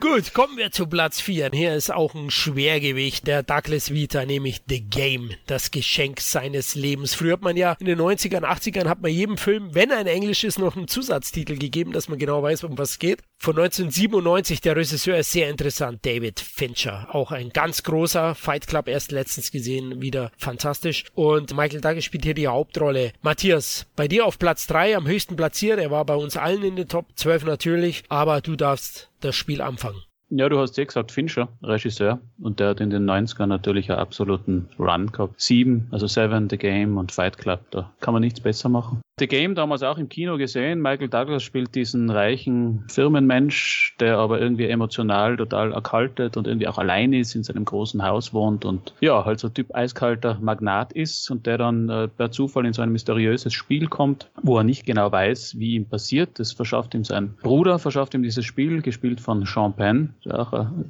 gut, kommen wir zu Platz 4. Hier ist auch ein Schwergewicht der Douglas Vita, nämlich The Game, das Geschenk seines Lebens. Früher hat man ja in den 90ern, 80ern hat man jedem Film, wenn er ein Englisch ist, noch einen Zusatztitel gegeben, dass man genau weiß, um was es geht. Von 1997, der Regisseur ist sehr interessant, David Fincher. Auch ein ganz großer Fight Club, erst letztens gesehen, wieder fantastisch. Und Michael Douglas spielt hier die Hauptrolle. Matthias, bei dir auf Platz 3 am höchsten platziert. Er war bei uns allen in den Top 12 natürlich, aber du darfst das Spiel anfangen. Ja, du hast ja gesagt, Fincher, Regisseur, und der hat in den 90ern natürlich einen absoluten Run gehabt. Sieben, also Seven, The Game und Fight Club, da kann man nichts besser machen. The Game damals auch im Kino gesehen. Michael Douglas spielt diesen reichen Firmenmensch, der aber irgendwie emotional total erkaltet und irgendwie auch allein ist, in seinem großen Haus wohnt und ja, halt so Typ eiskalter Magnat ist und der dann äh, per Zufall in so ein mysteriöses Spiel kommt, wo er nicht genau weiß, wie ihm passiert. Das verschafft ihm sein Bruder, verschafft ihm dieses Spiel, gespielt von Sean Penn,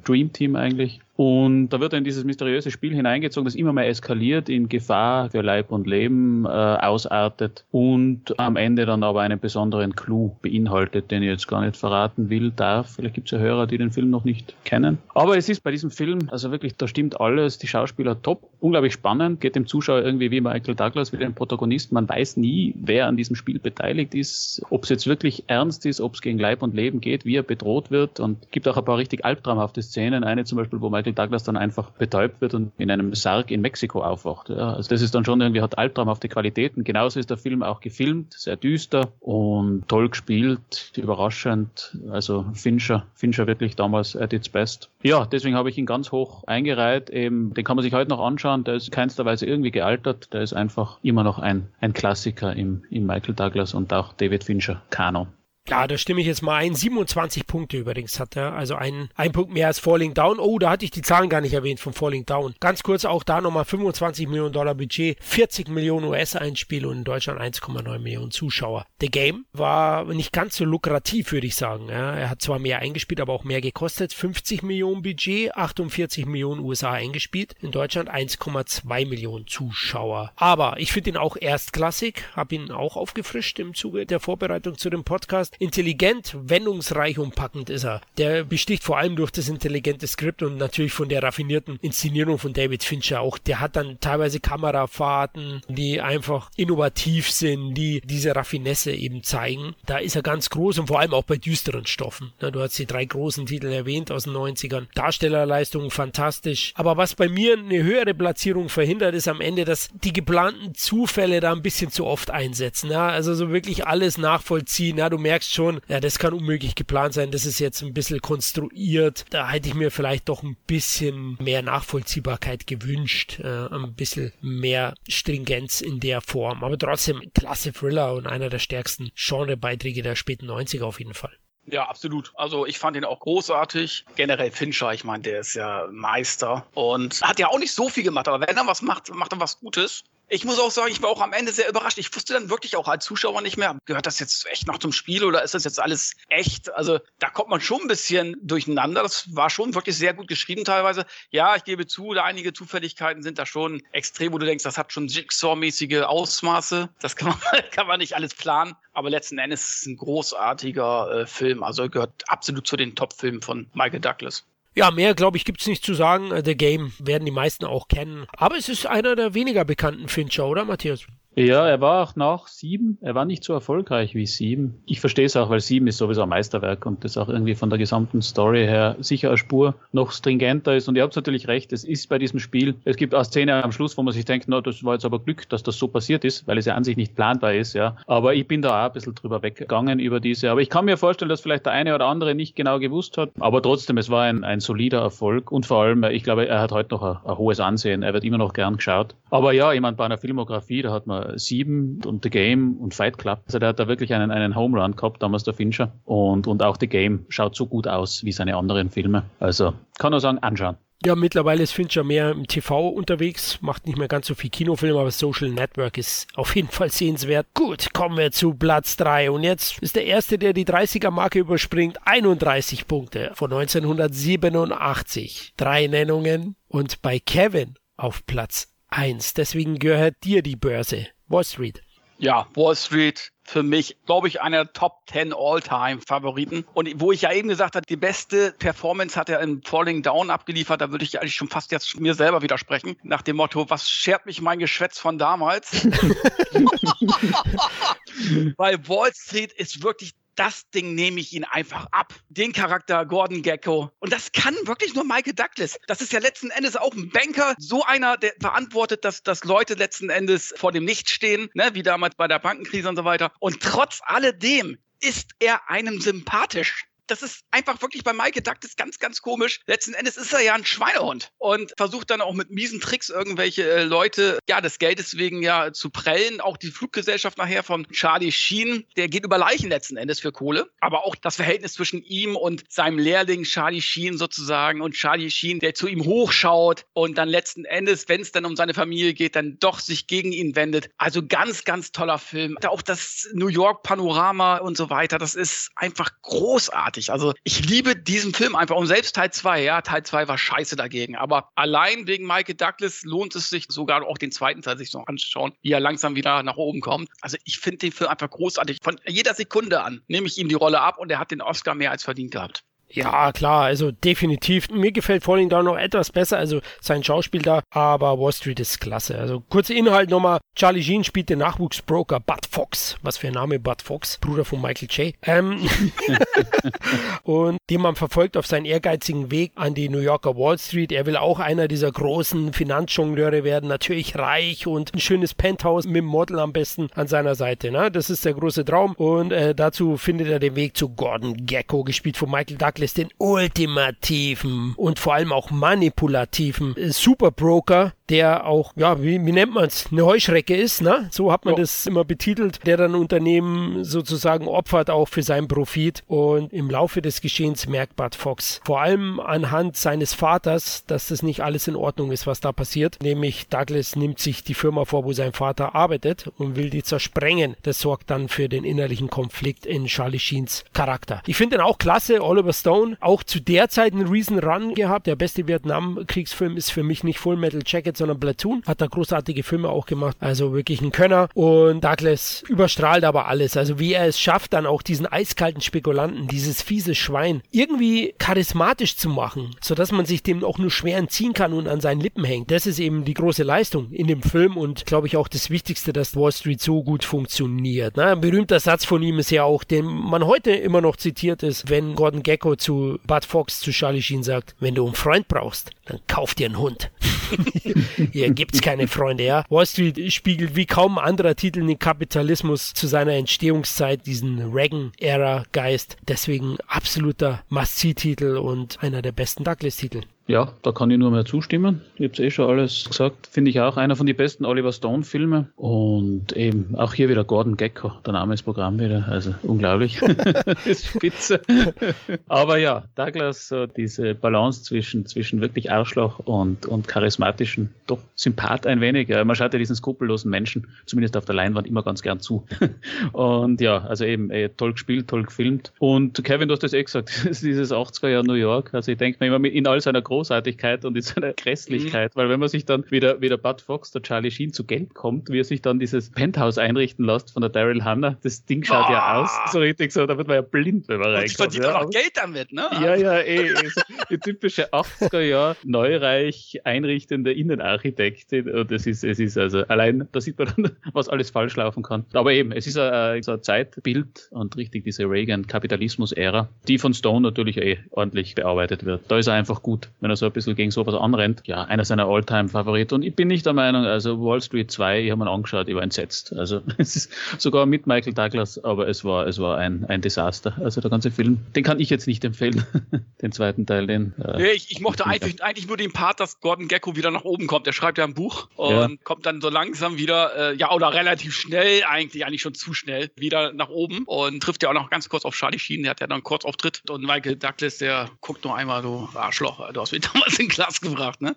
Dream Team eigentlich. Und da wird er in dieses mysteriöse Spiel hineingezogen, das immer mehr eskaliert, in Gefahr für Leib und Leben äh, ausartet und am Ende dann aber einen besonderen Clou beinhaltet, den ich jetzt gar nicht verraten will, darf. Vielleicht gibt es ja Hörer, die den Film noch nicht kennen. Aber es ist bei diesem Film, also wirklich, da stimmt alles, die Schauspieler top, unglaublich spannend, geht dem Zuschauer irgendwie wie Michael Douglas, wie den Protagonisten. Man weiß nie, wer an diesem Spiel beteiligt ist, ob es jetzt wirklich ernst ist, ob es gegen Leib und Leben geht, wie er bedroht wird und gibt auch ein paar richtig albtraumhafte Szenen. Eine zum Beispiel, wo Michael Douglas dann einfach betäubt wird und in einem Sarg in Mexiko aufwacht. Ja, also das ist dann schon irgendwie, hat albtraumhafte Qualitäten. Genauso ist der Film auch gefilmt, sehr düster und toll gespielt, überraschend. Also Fincher, Fincher wirklich damals at its best. Ja, deswegen habe ich ihn ganz hoch eingereiht. Eben, den kann man sich heute noch anschauen. Der ist keinster Weise irgendwie gealtert. Der ist einfach immer noch ein, ein Klassiker im, im Michael Douglas und auch David Fincher Kanon. Ja, da stimme ich jetzt mal ein. 27 Punkte übrigens hat er. Also ein, ein Punkt mehr als Falling Down. Oh, da hatte ich die Zahlen gar nicht erwähnt von Falling Down. Ganz kurz auch da nochmal 25 Millionen Dollar Budget, 40 Millionen US-Einspiel und in Deutschland 1,9 Millionen Zuschauer. The Game war nicht ganz so lukrativ, würde ich sagen. Ja, er hat zwar mehr eingespielt, aber auch mehr gekostet. 50 Millionen Budget, 48 Millionen USA eingespielt. In Deutschland 1,2 Millionen Zuschauer. Aber ich finde ihn auch erstklassig, habe ihn auch aufgefrischt im Zuge der Vorbereitung zu dem Podcast intelligent, wendungsreich und packend ist er. Der besticht vor allem durch das intelligente Skript und natürlich von der raffinierten Inszenierung von David Fincher auch. Der hat dann teilweise Kamerafahrten, die einfach innovativ sind, die diese Raffinesse eben zeigen. Da ist er ganz groß und vor allem auch bei düsteren Stoffen. Du hast die drei großen Titel erwähnt aus den 90ern. Darstellerleistungen fantastisch. Aber was bei mir eine höhere Platzierung verhindert, ist am Ende, dass die geplanten Zufälle da ein bisschen zu oft einsetzen. Also so wirklich alles nachvollziehen. Du merkst schon, ja, das kann unmöglich geplant sein, das ist jetzt ein bisschen konstruiert. Da hätte ich mir vielleicht doch ein bisschen mehr Nachvollziehbarkeit gewünscht, äh, ein bisschen mehr Stringenz in der Form. Aber trotzdem klasse Thriller und einer der stärksten Genrebeiträge der späten 90er auf jeden Fall. Ja, absolut. Also ich fand ihn auch großartig. Generell Fincher, ich meine, der ist ja Meister und hat ja auch nicht so viel gemacht, aber wenn er was macht, macht er was Gutes. Ich muss auch sagen, ich war auch am Ende sehr überrascht. Ich wusste dann wirklich auch als Zuschauer nicht mehr, gehört das jetzt echt noch zum Spiel oder ist das jetzt alles echt? Also da kommt man schon ein bisschen durcheinander. Das war schon wirklich sehr gut geschrieben teilweise. Ja, ich gebe zu, da einige Zufälligkeiten sind da schon extrem, wo du denkst, das hat schon Jigsaw-mäßige Ausmaße. Das kann man, kann man nicht alles planen. Aber letzten Endes ist es ein großartiger äh, Film. Also gehört absolut zu den Top-Filmen von Michael Douglas. Ja, mehr glaube ich gibt's nicht zu sagen. The Game werden die meisten auch kennen. Aber es ist einer der weniger bekannten Fincher, oder Matthias? Ja, er war auch nach sieben, er war nicht so erfolgreich wie sieben. Ich verstehe es auch, weil sieben ist sowieso ein Meisterwerk und das auch irgendwie von der gesamten Story her sicher eine Spur noch stringenter ist. Und ihr habt natürlich recht, es ist bei diesem Spiel, es gibt auch Szene am Schluss, wo man sich denkt, na, das war jetzt aber Glück, dass das so passiert ist, weil es ja an sich nicht planbar ist, ja. Aber ich bin da auch ein bisschen drüber weggegangen über diese. Aber ich kann mir vorstellen, dass vielleicht der eine oder andere nicht genau gewusst hat. Aber trotzdem, es war ein, ein solider Erfolg und vor allem, ich glaube, er hat heute noch ein, ein hohes Ansehen. Er wird immer noch gern geschaut. Aber ja, jemand bei einer Filmografie, da hat man Sieben und The Game und Fight Club. Also der hat da wirklich einen, einen Home Run gehabt, damals der Fincher. Und, und auch The Game schaut so gut aus wie seine anderen Filme. Also kann nur sagen, anschauen. Ja, mittlerweile ist Fincher mehr im TV unterwegs, macht nicht mehr ganz so viel Kinofilm, aber Social Network ist auf jeden Fall sehenswert. Gut, kommen wir zu Platz 3 und jetzt ist der erste, der die 30er-Marke überspringt, 31 Punkte von 1987. Drei Nennungen und bei Kevin auf Platz 1. Deswegen gehört dir die Börse. Wall Street. Ja, Wall Street für mich, glaube ich, einer der Top 10 All-Time-Favoriten. Und wo ich ja eben gesagt habe, die beste Performance hat er in Falling Down abgeliefert, da würde ich eigentlich schon fast jetzt mir selber widersprechen. Nach dem Motto, was schert mich mein Geschwätz von damals? Weil Wall Street ist wirklich das Ding nehme ich ihn einfach ab. Den Charakter Gordon Gecko. Und das kann wirklich nur Michael Douglas. Das ist ja letzten Endes auch ein Banker, so einer, der verantwortet, dass, dass Leute letzten Endes vor dem Nichts stehen, ne, wie damals bei der Bankenkrise und so weiter. Und trotz alledem ist er einem sympathisch das ist einfach wirklich bei Mike Douglas ganz, ganz komisch. Letzten Endes ist er ja ein Schweinehund und versucht dann auch mit miesen Tricks irgendwelche äh, Leute, ja, des Geldes wegen ja zu prellen. Auch die Fluggesellschaft nachher von Charlie Sheen, der geht über Leichen letzten Endes für Kohle. Aber auch das Verhältnis zwischen ihm und seinem Lehrling Charlie Sheen sozusagen und Charlie Sheen, der zu ihm hochschaut und dann letzten Endes, wenn es dann um seine Familie geht, dann doch sich gegen ihn wendet. Also ganz, ganz toller Film. Auch das New York Panorama und so weiter, das ist einfach großartig großartig. Also ich liebe diesen Film einfach und selbst Teil 2, ja, Teil 2 war scheiße dagegen, aber allein wegen Michael Douglas lohnt es sich sogar auch den zweiten Teil sich noch anzuschauen, wie er langsam wieder nach oben kommt. Also ich finde den Film einfach großartig. Von jeder Sekunde an nehme ich ihm die Rolle ab und er hat den Oscar mehr als verdient gehabt. Ja, klar, also definitiv. Mir gefällt allem da noch etwas besser, also sein Schauspiel da, aber Wall Street ist klasse. Also kurzer Inhalt nochmal. Charlie Sheen spielt den Nachwuchsbroker Bud Fox. Was für ein Name, Bud Fox, Bruder von Michael J. Ähm und den man verfolgt auf seinen ehrgeizigen Weg an die New Yorker Wall Street. Er will auch einer dieser großen Finanzjongleure werden, natürlich reich und ein schönes Penthouse mit dem Model am besten an seiner Seite. Ne? Das ist der große Traum und äh, dazu findet er den Weg zu Gordon Gecko, gespielt von Michael Douglas, den ultimativen und vor allem auch manipulativen äh, Superbroker, der auch, ja, wie, wie nennt man es, eine Heuschrecke ist, ne? So hat man ja. das immer betitelt, der dann Unternehmen sozusagen opfert auch für seinen Profit. Und im Laufe des Geschehens merkt Bud Fox vor allem anhand seines Vaters, dass das nicht alles in Ordnung ist, was da passiert. Nämlich Douglas nimmt sich die Firma vor, wo sein Vater arbeitet und will die zersprengen. Das sorgt dann für den innerlichen Konflikt in Charlie Sheens Charakter. Ich finde ihn auch klasse, Oliver Stone, auch zu der Zeit einen Reason Run gehabt. Der beste Vietnam-Kriegsfilm ist für mich nicht Full Metal Jacket, sondern Platoon. Hat da großartige Filme auch gemacht. Also wirklich ein Könner. Und Douglas überstrahlt aber alles. Also wie er es schafft, dann auch diesen eiskalten Spekulanten, dieses fiese Schwein, irgendwie charismatisch zu machen, sodass man sich dem auch nur schwer entziehen kann und an seinen Lippen hängt. Das ist eben die große Leistung in dem Film und glaube ich auch das Wichtigste, dass Wall Street so gut funktioniert. Na, ein berühmter Satz von ihm ist ja auch, den man heute immer noch zitiert ist, wenn Gordon Gecko zu Bud Fox zu Charlie Sheen sagt, wenn du einen Freund brauchst, dann kauf dir einen Hund. Hier gibt's keine Freunde, ja. Wall Street spiegelt wie kaum anderer Titel den Kapitalismus zu seiner Entstehungszeit, diesen Reagan-Ära-Geist. Deswegen absoluter Must-See-Titel und einer der besten Douglas-Titel. Ja, da kann ich nur mehr zustimmen. Ich habe es eh schon alles gesagt. Finde ich auch einer von den besten Oliver Stone-Filme. Und eben auch hier wieder Gordon Gecko, der Name ist Programm wieder. Also unglaublich. ist spitze. Aber ja, Douglas, so diese Balance zwischen, zwischen wirklich Arschloch und, und charismatischen, doch Sympath ein wenig. Man schaut ja diesen skrupellosen Menschen, zumindest auf der Leinwand, immer ganz gern zu. und ja, also eben ey, toll gespielt, toll gefilmt. Und Kevin, du hast das eh gesagt, dieses 80er Jahr New York. Also ich denke mir immer in all seiner Großartigkeit Großartigkeit und in seiner Grässlichkeit, mhm. weil wenn man sich dann wieder, wieder Bud Fox, der Charlie Sheen zu Geld kommt, wie er sich dann dieses Penthouse einrichten lässt von der Daryl Hannah, das Ding schaut oh. ja aus, so richtig so, da wird man ja blind, wenn man reinkommt. Und verdient ja. auch Geld damit, ne? Ja, ja, eh. So die typische 80er Jahr neureich einrichtende Innenarchitektin und es ist, es ist also allein, da sieht man dann, was alles falsch laufen kann. Aber eben, es ist ein, so ein Zeitbild und richtig diese Reagan-Kapitalismus-Ära, die von Stone natürlich eh ordentlich bearbeitet wird. Da ist er einfach gut, wenn er so ein bisschen gegen sowas anrennt. Ja, einer seiner Alltime-Favoriten. Und ich bin nicht der Meinung, also Wall Street 2, ich habe mir angeschaut, ich war entsetzt. Also es ist sogar mit Michael Douglas, aber es war, es war ein, ein Desaster. Also der ganze Film, den kann ich jetzt nicht empfehlen. den zweiten Teil, den. Äh, ich, ich mochte eigentlich, eigentlich nur den Part, dass Gordon Gecko wieder nach oben kommt. Der schreibt ja ein Buch und ja. kommt dann so langsam wieder, äh, ja, oder relativ schnell, eigentlich, eigentlich schon zu schnell, wieder nach oben und trifft ja auch noch ganz kurz auf Charlie Sheen. Der hat ja dann kurz Auftritt und Michael Douglas, der guckt nur einmal so, Arschloch, du hast mich damals in Klasse gebracht, ne?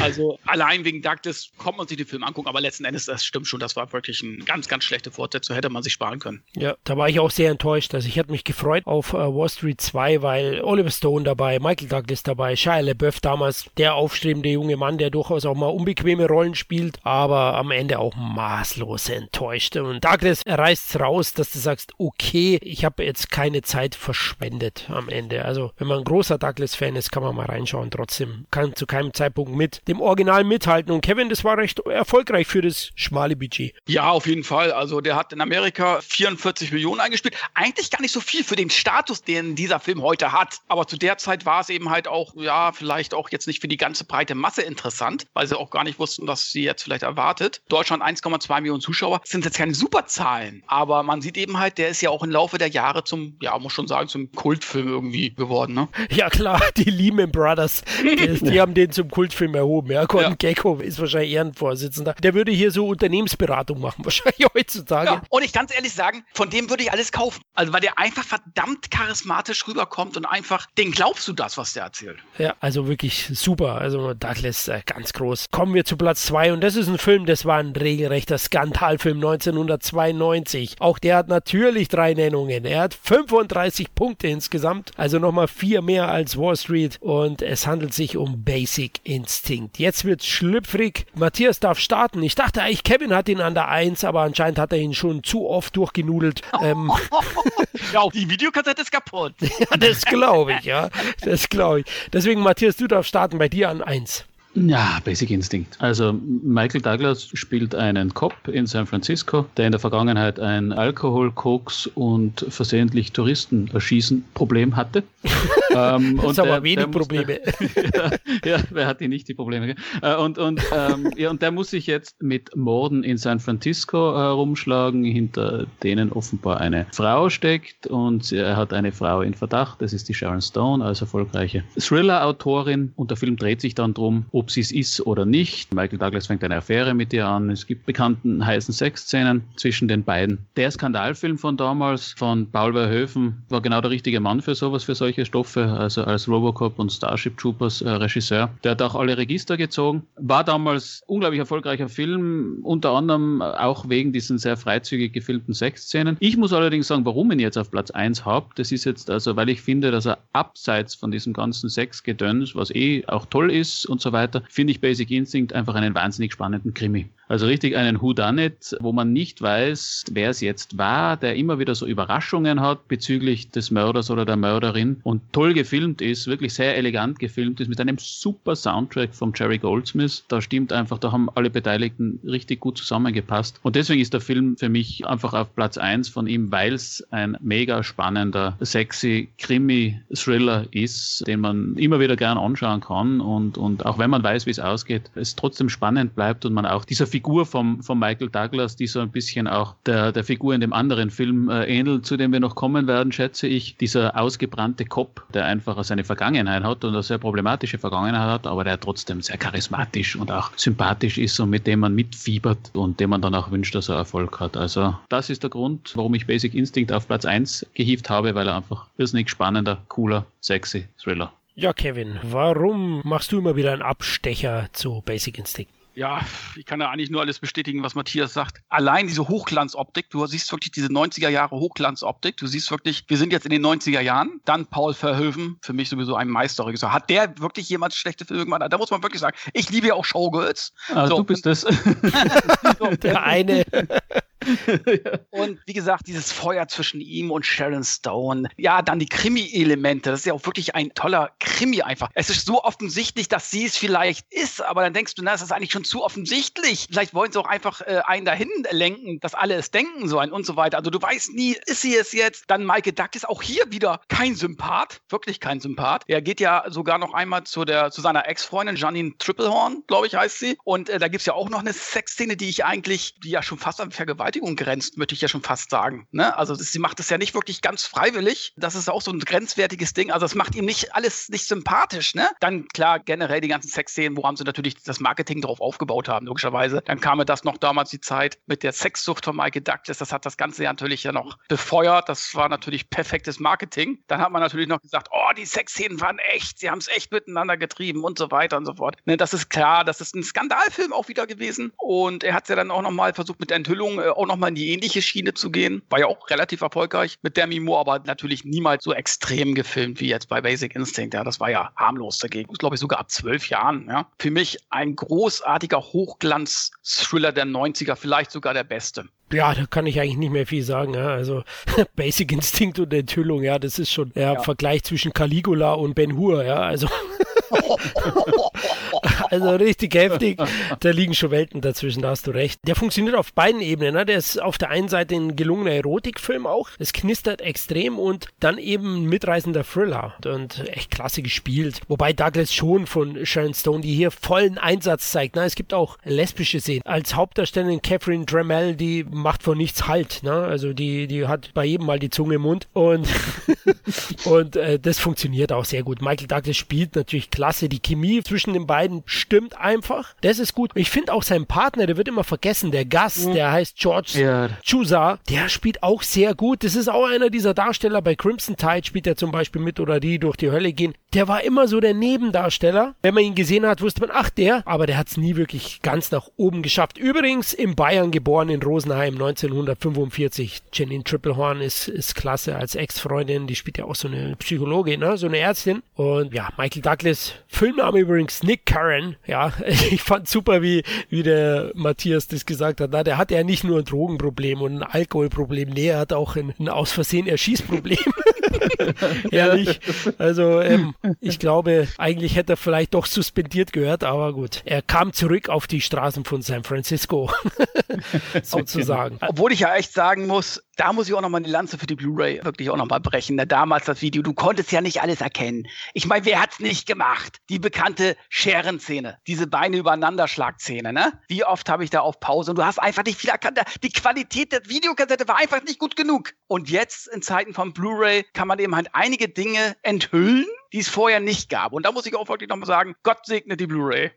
Also allein wegen Douglas kommt man sich den Film angucken, aber letzten Endes, das stimmt schon, das war wirklich eine ganz, ganz schlechte Fortsetzung, hätte man sich sparen können. Ja, da war ich auch sehr enttäuscht. Also ich hatte mich gefreut auf äh, Wall Street 2, weil Oliver Stone dabei, Michael Douglas dabei, Shia LaBeouf damals, der aufstrebende junge Mann, der durchaus auch mal unbequeme Rollen spielt, aber am Ende auch maßlos enttäuscht. Und Douglas reißt raus, dass du sagst, okay, ich habe jetzt keine Zeit verschwendet am Ende. Also wenn man ein großer Douglas-Fan ist, kann man mal reinschauen. Trotzdem kann zu keinem Zeitpunkt mit dem Original mithalten. Und Kevin, das war recht erfolgreich für das schmale Budget. Ja, auf jeden Fall. Also der hat in Amerika 44 Millionen eingespielt. Eigentlich gar nicht so viel für den Status, den dieser Film heute hat. Aber zu der Zeit war es eben halt auch, ja, vielleicht auch jetzt nicht für die ganze breite Masse interessant, weil sie auch gar nicht wussten, was sie jetzt vielleicht erwartet. Deutschland 1,2 Millionen Zuschauer. Das sind jetzt keine Superzahlen. Aber man sieht eben halt, der ist ja auch im Laufe der Jahre zum, ja, muss schon sagen, zum Kultfilm irgendwie geworden. Ne? Ja, klar, die Lehman Brothers das, die haben den zum Kultfilm erhoben. Ja, Gordon Ja. Gecko ist wahrscheinlich Ehrenvorsitzender. Der würde hier so Unternehmensberatung machen, wahrscheinlich heutzutage. Ja, und ich ganz ehrlich sagen, von dem würde ich alles kaufen. Also weil der einfach verdammt charismatisch rüberkommt und einfach, den glaubst du das, was der erzählt. Ja, also wirklich super. Also Douglas äh, ganz groß. Kommen wir zu Platz zwei und das ist ein Film, das war ein regelrechter Skandalfilm 1992. Auch der hat natürlich drei Nennungen. Er hat 35 Punkte insgesamt, also nochmal vier mehr als Wall Street und es handelt sich um Basic Instinct. Jetzt wird's schlüpfrig. Matthias darf starten. Ich dachte eigentlich, Kevin hat ihn an der Eins, aber anscheinend hat er ihn schon zu oft durchgenudelt. Ähm, Ja, auch die Videokassette ist kaputt. ja, das glaube ich, ja. Das glaube ich. Deswegen, Matthias, du darfst starten bei dir an eins. Ja, Basic Instinct. Also Michael Douglas spielt einen Cop in San Francisco, der in der Vergangenheit ein Alkohol, Koks und versehentlich Touristen erschießen Problem hatte. ähm, Das und ist aber der- wenig der Probleme. ja, ja, wer hat die nicht, die Probleme? Äh, Und, und, ähm, ja, und der muss sich jetzt mit Morden in San Francisco herumschlagen, hinter denen offenbar eine Frau steckt und er hat eine Frau in Verdacht, das ist die Sharon Stone, als erfolgreiche Thriller-Autorin und der Film dreht sich dann drum, ob sie es ist oder nicht. Michael Douglas fängt eine Affäre mit ihr an, es gibt bekannten heißen Sexszenen zwischen den beiden. Der Skandalfilm von damals, von Paul Verhoeven, war genau der richtige Mann für sowas, für solche Stoffe, also als Robocop und Starship Troopers äh, Regisseur. Der hat auch alle Register gezogen, war damals unglaublich erfolgreicher Film, unter anderem auch wegen diesen sehr freizügig gefilmten Sexszenen. Ich muss allerdings sagen, warum ihn jetzt auf Platz 1 habe, das ist jetzt also, weil ich finde, dass er abseits von diesem ganzen Sexgedöns, was eh auch toll ist und so weiter, finde ich Basic Instinct einfach einen wahnsinnig spannenden Krimi. Also richtig einen Whodunit, wo man nicht weiß, wer es jetzt war, der immer wieder so Überraschungen hat bezüglich des Mörders oder der Mörderin und toll gefilmt ist, wirklich sehr elegant gefilmt ist, mit einem super Soundtrack vom Jerry Goldsmith. Da stimmt einfach, da haben alle Beteiligten richtig gut zusammengepasst. Und deswegen ist der Film für mich einfach auf Platz 1 von ihm, weil es ein mega spannender, sexy Krimi-Thriller ist, den man immer wieder gern anschauen kann und, und auch wenn man weiß, wie es ausgeht, es trotzdem spannend bleibt und man auch dieser Figur vom, von Michael Douglas, die so ein bisschen auch der, der Figur in dem anderen Film äh, ähnelt, zu dem wir noch kommen werden, schätze ich, dieser ausgebrannte Cop, der einfach seine Vergangenheit hat und eine sehr problematische Vergangenheit hat, aber der trotzdem sehr charismatisch und auch sympathisch ist und mit dem man mitfiebert und dem man dann auch wünscht, dass er Erfolg hat. Also das ist der Grund, warum ich Basic Instinct auf Platz 1 gehievt habe, weil er einfach irrsinnig spannender, cooler, sexy Thriller Ja, Kevin, warum machst du immer wieder einen Abstecher zu Basic Instinct? Ja, ich kann ja eigentlich nur alles bestätigen, was Matthias sagt. Allein diese Hochglanzoptik, du siehst wirklich diese 90er Jahre Hochglanzoptik, du siehst wirklich, wir sind jetzt in den 90er Jahren, dann Paul Verhoeven, für mich sowieso ein Meisterregisseur. Hat der wirklich jemals schlechte Filme gemacht? Da muss man wirklich sagen, ich liebe ja auch Showgirls. Ah, So. Du bist das. Der eine, Und wie gesagt, dieses Feuer zwischen ihm und Sharon Stone. Ja, dann die Krimi-Elemente. Das ist ja auch wirklich ein toller Krimi einfach. Es ist so offensichtlich, dass sie es vielleicht ist, aber dann denkst du, na, das ist eigentlich schon zu offensichtlich. Vielleicht wollen sie auch einfach äh, einen dahin lenken, dass alle es denken sollen und so weiter. Also du weißt nie, ist sie es jetzt? Dann Michael Douglas auch hier wieder kein Sympath, wirklich kein Sympath. Er geht ja sogar noch einmal zu, der, zu seiner Ex-Freundin Janine Triplehorn, glaube ich, heißt sie. Und äh, da gibt's ja auch noch eine Sexszene, die ich eigentlich, die ja schon fast an Vergewaltigung grenzt, möchte ich ja schon fast sagen. Ne? Also sie macht es ja nicht wirklich ganz freiwillig. Das ist auch so ein grenzwertiges Ding. Also es macht ihm nicht alles nicht sympathisch. Ne? Dann klar generell die ganzen Sexszenen, woran sie natürlich das Marketing drauf aufgebaut haben, logischerweise. Dann kam mir das noch damals die Zeit mit der Sexsucht von Michael Douglas. Das hat das Ganze ja natürlich ja noch befeuert. Das war natürlich perfektes Marketing. Dann hat man natürlich noch gesagt, oh, die Sexszenen waren echt. Sie haben es echt miteinander getrieben und so weiter und so fort. Ne, das ist klar. Das ist ein Skandalfilm auch wieder gewesen. Und er hat ja dann auch nochmal versucht, mit Enthüllung äh, auch nochmal in die ähnliche Schiene zu gehen. War ja auch relativ erfolgreich mit Demi Moore, aber natürlich niemals so extrem gefilmt wie jetzt bei Basic Instinct. Ja, das war ja harmlos dagegen. Glaube ich sogar ab zwölf Jahren. Ja. Für mich ein großartiger Hochglanz-Thriller der 90er, vielleicht sogar der beste. ja, da kann ich eigentlich nicht mehr viel sagen. Ja. Also Basic Instinct und Enthüllung, ja, das ist schon der Ja. Vergleich zwischen Caligula und Ben Hur, ja. Also Also richtig heftig. Da liegen schon Welten dazwischen, da hast du recht. Der funktioniert auf beiden Ebenen. Ne? Der ist auf der einen Seite ein gelungener Erotikfilm auch. Es knistert extrem und dann eben ein mitreißender Thriller und echt klasse gespielt. Wobei Douglas schon von Sharon Stone, die hier vollen Einsatz zeigt. Ne? Es gibt auch lesbische Szenen. Als Hauptdarstellerin Catherine Dremel, die macht vor nichts Halt. Ne? Also die, die hat bei jedem mal die Zunge im Mund und, und äh, das funktioniert auch sehr gut. Michael Douglas spielt natürlich klasse. Die Chemie zwischen den beiden stimmt einfach. Das ist gut. Ich finde auch sein Partner, der wird immer vergessen, der Gast, mhm. der heißt George ja. Chusa, der spielt auch sehr gut. Das ist auch einer dieser Darsteller. Bei Crimson Tide spielt er zum Beispiel mit oder die durch die Hölle gehen. Der war immer so der Nebendarsteller. Wenn man ihn gesehen hat, wusste man, ach der, aber der hat es nie wirklich ganz nach oben geschafft. Übrigens in Bayern geboren, in Rosenheim 1945. Janine Triplehorn ist, ist klasse als Ex-Freundin. Die spielt ja auch so eine Psychologin, ne? so eine Ärztin. Und ja, Michael Douglas, Filmname übrigens Nick Curran. Ja, ich fand super, wie, wie der Matthias das gesagt hat. Na, der hat ja nicht nur ein Drogenproblem und ein Alkoholproblem. Nee, er hat auch ein, ein aus Versehen Erschießproblem. Ehrlich. Also ähm, ich glaube, eigentlich hätte er vielleicht doch suspendiert gehört, aber gut. Er kam zurück auf die Straßen von San Francisco. sozusagen. Obwohl ich ja echt sagen muss, da muss ich auch nochmal eine Lanze für die Blu-ray wirklich auch nochmal brechen. Da damals das Video, du konntest ja nicht alles erkennen. Ich meine, wer hat's nicht gemacht? Die bekannte Scherenszene, diese Beine übereinander Schlagszene, ne? Wie oft habe ich da auf Pause und du hast einfach nicht viel erkannt. Die Qualität der Videokassette war einfach nicht gut genug. Und jetzt in Zeiten von Blu-ray kann man eben halt einige Dinge enthüllen, die es vorher nicht gab. Und da muss ich auch wirklich nochmal sagen, Gott segne die Blu-ray.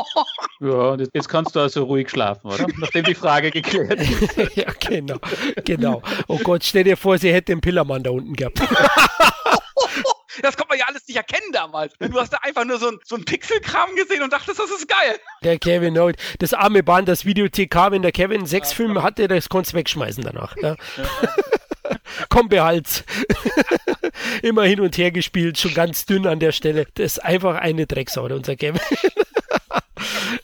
ja, jetzt kannst du also ruhig schlafen, oder? Nachdem die Frage geklärt ist. ja, genau, genau. Oh Gott, stell dir vor, sie hätte den Pillermann da unten gehabt. Das konnte man ja alles nicht erkennen damals. Du hast da einfach nur so ein, so ein Pixelkram gesehen und dachtest, das ist geil. Der Kevin Note, das arme Band, das Videothek kam, wenn der Kevin sechs ja, Filme hatte, das konntest du wegschmeißen danach. Ja. Komm, behalt's. Immer hin und her gespielt, schon ganz dünn an der Stelle. Das ist einfach eine Drecksau, unser Kevin.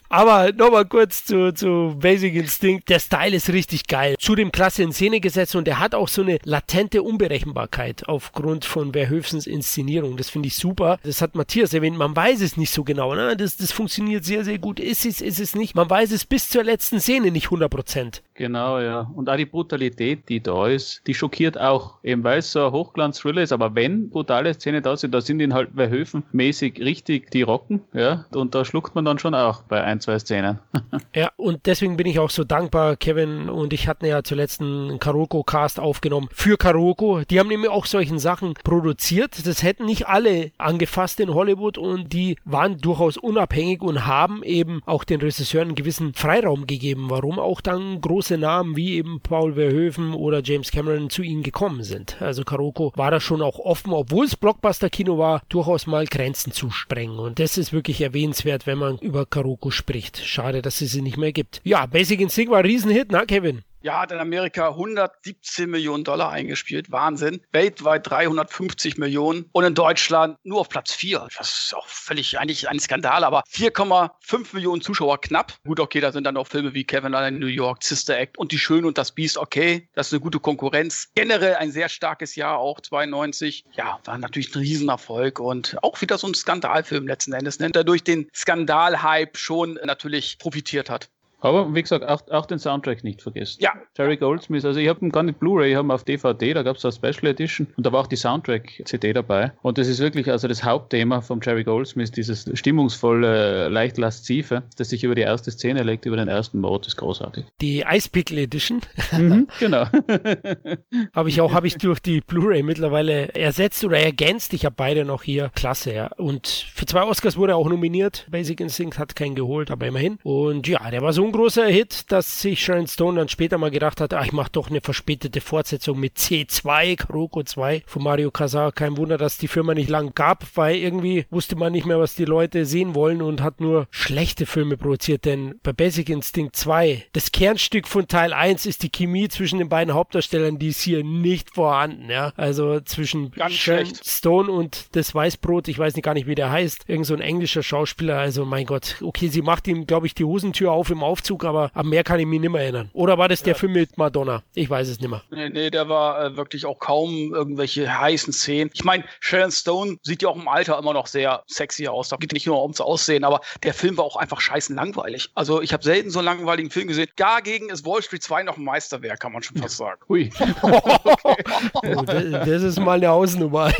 Aber nochmal kurz zu, zu Basic Instinct. Der Style ist richtig geil. Zudem klasse in Szene gesetzt und der hat auch so eine latente Unberechenbarkeit aufgrund von Verhöfens Inszenierung. Das finde ich super. Das hat Matthias erwähnt. Man weiß es nicht so genau. Ne? Das, das funktioniert sehr, sehr gut. Ist es, ist es nicht. Man weiß es bis zur letzten Szene nicht 100 Prozent. Genau, ja. Und auch die Brutalität, die da ist, die schockiert auch. Eben weil es so ein Hochglanz-Thriller ist. Aber wenn brutale Szenen da sind, da sind ihn halt Verhöfen mäßig richtig die Rocken. Ja. Und da schluckt man dann schon auch bei ein, zwei Szenen. ja, und deswegen bin ich auch so dankbar. Kevin und ich hatten ja zuletzt einen Karoko-Cast aufgenommen für Karoko. Die haben nämlich auch solchen Sachen produziert. Das hätten nicht alle angefasst in Hollywood und die waren durchaus unabhängig und haben eben auch den Regisseuren einen gewissen Freiraum gegeben, warum auch dann große Namen wie eben Paul Verhoeven oder James Cameron zu ihnen gekommen sind. Also Karoko war da schon auch offen, obwohl es Blockbuster-Kino war, durchaus mal Grenzen zu sprengen. Und das ist wirklich erwähnenswert, wenn man über Karoko spricht. Schade, dass es sie nicht mehr gibt. Ja, Basic Instinct war ein Riesenhit, na Kevin? Ja, hat in Amerika 117 Millionen Dollar eingespielt. Wahnsinn. Weltweit 350 Millionen. Und in Deutschland nur auf Platz 4. Das ist auch völlig eigentlich ein Skandal, aber 4,5 Millionen Zuschauer knapp. Gut, okay, da sind dann auch Filme wie Kevin in New York, Sister Act und Die Schöne und das Beast. Okay, das ist eine gute Konkurrenz. Generell ein sehr starkes Jahr, auch 92. Ja, war natürlich ein Riesenerfolg und auch wieder so ein Skandalfilm letzten Endes, ne? der durch den Skandalhype schon natürlich profitiert hat. Aber wie gesagt, auch, auch den Soundtrack nicht vergessen. Ja. Jerry Goldsmith, also ich habe ihn gar nicht Blu-ray, ich habe ihn auf DVD, da gab es eine Special Edition und da war auch die Soundtrack-CD dabei. Und das ist wirklich also das Hauptthema von Jerry Goldsmith, dieses stimmungsvolle, leicht laszive, das sich über die erste Szene legt, über den ersten Mord, ist großartig. Die Ice Pickle Edition. Mhm, genau. habe ich auch, habe ich durch die Blu-ray mittlerweile ersetzt oder ergänzt. Ich habe beide noch hier. Klasse, ja. Und für zwei Oscars wurde er auch nominiert. Basic Instinct hat keinen geholt, aber immerhin. Und ja, der war so ein großer Hit, dass sich Sharon Stone dann später mal gedacht hat, ach, ich mache doch eine verspätete Fortsetzung mit C2, Karoko 2 von Mario Casar. Kein Wunder, dass die Firma nicht lang gab, weil irgendwie wusste man nicht mehr, was die Leute sehen wollen und hat nur schlechte Filme produziert, denn bei Basic Instinct 2, das Kernstück von Teil 1 ist die Chemie zwischen den beiden Hauptdarstellern, die ist hier nicht vorhanden, ja. Also zwischen Ganz Sharon schlecht. Stone und das Weißbrot, ich weiß nicht gar nicht, wie der heißt, irgend so ein englischer Schauspieler, also mein Gott, okay, sie macht ihm, glaube ich, die Hosentür auf im Auf Aufzug, aber am mehr kann ich mich nicht mehr erinnern. Oder war das der Film mit Madonna? Ich weiß es nicht mehr. Nee, nee, der war äh, wirklich auch kaum irgendwelche heißen Szenen. Ich meine, Sharon Stone sieht ja auch im Alter immer noch sehr sexy aus. Da geht nicht nur ums Aussehen, aber der Film war auch einfach scheißen langweilig. Also ich habe selten so einen langweiligen Film gesehen. Dagegen ist Wall Street 2 noch ein Meisterwerk, kann man schon fast sagen. Hui. Oh, das, das ist mal eine Hausnummer.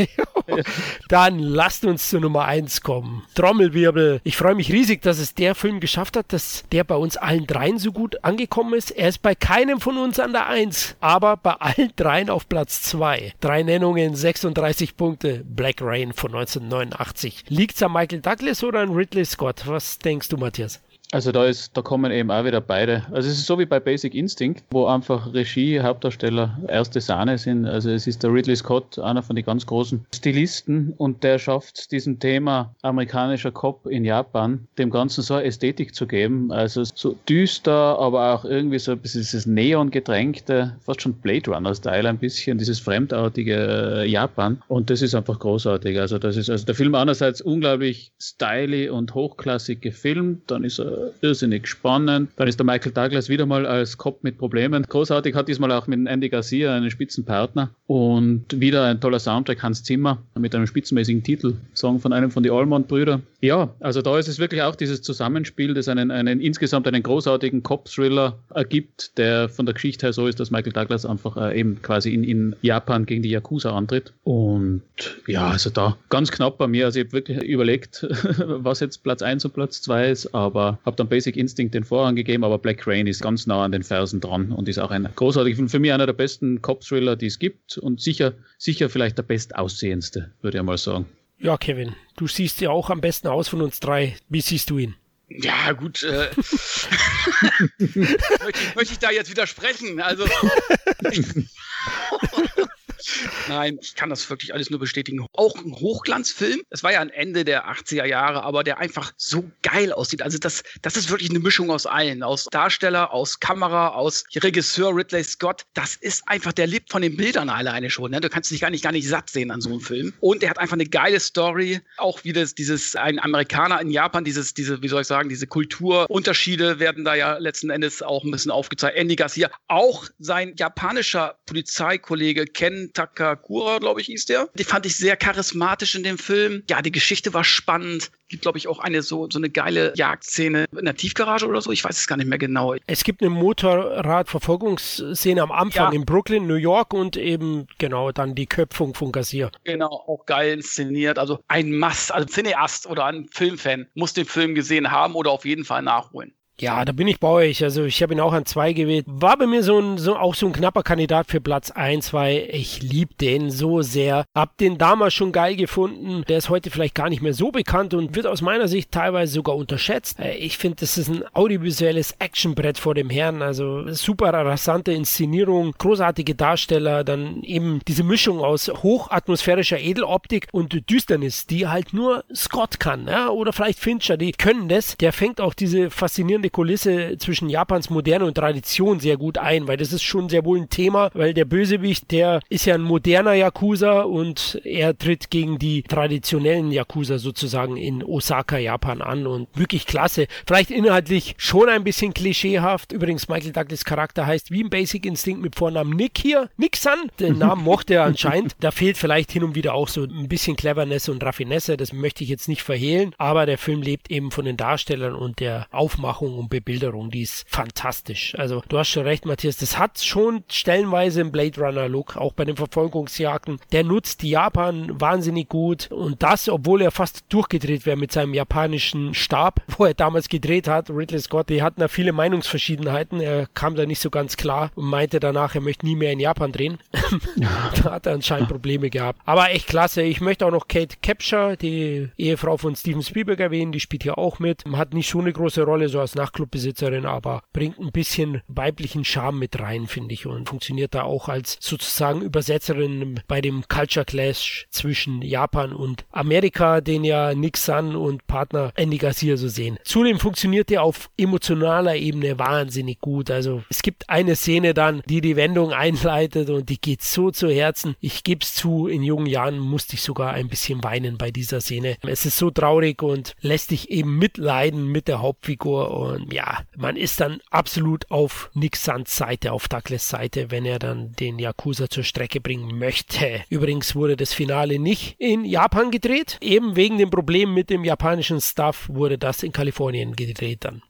Dann lasst uns zur Nummer 1 kommen. Trommelwirbel. Ich freue mich riesig, dass es der Film geschafft hat, dass der bei uns allen dreien so gut angekommen ist. Er ist bei keinem von uns an der 1, aber bei allen dreien auf Platz 2. Drei Nennungen, 36 Punkte. Black Rain von 1989. Liegt's an Michael Douglas oder an Ridley Scott? Was denkst du, Matthias? Also da ist, da kommen eben auch wieder beide. Also es ist so wie bei Basic Instinct, wo einfach Regie, Hauptdarsteller erste Sahne sind. Also es ist der Ridley Scott, einer von den ganz großen Stilisten und der schafft diesem Thema amerikanischer Cop in Japan, dem Ganzen so eine Ästhetik zu geben. Also so düster, aber auch irgendwie so ein bisschen dieses Neon gedrängte, fast schon Blade Runner Style ein bisschen, dieses fremdartige äh, Japan. Und das ist einfach großartig. Also das ist also der Film einerseits unglaublich stylisch und hochklassig gefilmt, dann ist er irrsinnig spannend. Dann ist der Michael Douglas wieder mal als Cop mit Problemen. Großartig hat diesmal auch mit Andy Garcia einen Spitzenpartner und wieder ein toller Soundtrack, Hans Zimmer, mit einem spitzenmäßigen Titelsong von einem von den Allman-Brüdern. Ja, also da ist es wirklich auch dieses Zusammenspiel, das einen, einen insgesamt einen großartigen Cop-Thriller ergibt, der von der Geschichte her so ist, dass Michael Douglas einfach äh, eben quasi in, in Japan gegen die Yakuza antritt. Und ja, also da ganz knapp bei mir. Also ich habe wirklich überlegt, was jetzt Platz 1 und Platz 2 ist, aber habe dann Basic Instinct den Vorrang gegeben, aber Black Rain ist ganz nah an den Fersen dran und ist auch ein großartig, für mich einer der besten Cop-Thriller, die es gibt und sicher, sicher vielleicht der bestaussehendste, würde ich mal sagen. Ja, Kevin, du siehst ja auch am besten aus von uns drei. Wie siehst du ihn? Ja, gut. Äh, möchte, ich, möchte ich da jetzt widersprechen? Also. Nein, ich kann das wirklich alles nur bestätigen. Auch ein Hochglanzfilm. Es war ja ein Ende der 80er Jahre, aber der einfach so geil aussieht. Also das, das ist wirklich eine Mischung aus allen. Aus Darsteller, aus Kamera, aus Regisseur Ridley Scott. Das ist einfach, der lebt von den Bildern alleine schon. Ne? Du kannst dich gar nicht, gar nicht satt sehen an so einem Film. Und er hat einfach eine geile Story. Auch wie das, dieses, ein Amerikaner in Japan, dieses, diese, wie soll ich sagen, diese Kulturunterschiede werden da ja letzten Endes auch ein bisschen aufgezeigt. Andy Garcia, auch sein japanischer Polizeikollege Ken Takakura, glaube ich, hieß der. Die fand ich sehr charismatisch in dem Film. Ja, die Geschichte war spannend. Gibt, glaube ich, auch eine so, so eine geile Jagdszene in der Tiefgarage oder so. Ich weiß es gar nicht mehr genau. Es gibt eine Motorradverfolgungsszene am Anfang Ja. in Brooklyn, New York und eben genau dann die Köpfung von Gassier. Genau, auch geil inszeniert. Also ein Mass, also Cineast oder ein Filmfan muss den Film gesehen haben oder auf jeden Fall nachholen. Ja, da bin ich bei euch. Also ich habe ihn auch an zwei gewählt. War bei mir so ein, so, auch so ein knapper Kandidat für Platz eins, weil ich lieb den so sehr. Hab den damals schon geil gefunden. Der ist heute vielleicht gar nicht mehr so bekannt und wird aus meiner Sicht teilweise sogar unterschätzt. Äh, Ich finde, das ist ein audiovisuelles Actionbrett vor dem Herrn. Also super rasante Inszenierung, großartige Darsteller, dann eben diese Mischung aus hochatmosphärischer Edeloptik und Düsternis, die halt nur Scott kann, ja, oder vielleicht Fincher, die können das. Der fängt auch diese faszinierende Kulisse zwischen Japans Moderne und Tradition sehr gut ein, weil das ist schon sehr wohl ein Thema, weil der Bösewicht, der ist ja ein moderner Yakuza und er tritt gegen die traditionellen Yakuza sozusagen in Osaka, Japan an und wirklich klasse. Vielleicht inhaltlich schon ein bisschen klischeehaft. Übrigens, Michael Douglas Charakter heißt wie im Basic Instinct mit Vornamen Nick hier. Nick-san, den Namen mochte er anscheinend. Da fehlt vielleicht hin und wieder auch so ein bisschen Cleverness und Raffinesse, das möchte ich jetzt nicht verhehlen, aber der Film lebt eben von den Darstellern und der Aufmachung und Bebilderung, die ist fantastisch. Also du hast schon recht, Matthias, das hat schon stellenweise einen Blade Runner Look, auch bei den Verfolgungsjagden. Der nutzt Japan wahnsinnig gut und das, obwohl er fast durchgedreht wäre mit seinem japanischen Stab, wo er damals gedreht hat. Ridley Scott, die hatten da viele Meinungsverschiedenheiten. Er kam da nicht so ganz klar und meinte danach, er möchte nie mehr in Japan drehen. da hat er anscheinend Probleme gehabt. Aber echt klasse. Ich möchte auch noch Kate Capshaw, die Ehefrau von Steven Spielberg erwähnen. Die spielt hier auch mit. Hat nicht so eine große Rolle, so als Nachtclubbesitzerin, aber bringt ein bisschen weiblichen Charme mit rein, finde ich. Und funktioniert da auch als sozusagen Übersetzerin bei dem Culture Clash zwischen Japan und Amerika, den ja Nick Sun und Partner Andy Garcia so sehen. Zudem funktioniert er auf emotionaler Ebene wahnsinnig gut. Also es gibt eine Szene dann, die die Wendung einleitet und die geht so zu Herzen. Ich gebe es zu, in jungen Jahren musste ich sogar ein bisschen weinen bei dieser Szene. Es ist so traurig und lässt dich eben mitleiden mit der Hauptfigur Und ja, man ist dann absolut auf Nick Sands Seite, auf Douglas Seite, wenn er dann den Yakuza zur Strecke bringen möchte. Übrigens wurde das Finale nicht in Japan gedreht. Eben wegen dem Problem mit dem japanischen Staff wurde das in Kalifornien gedreht dann.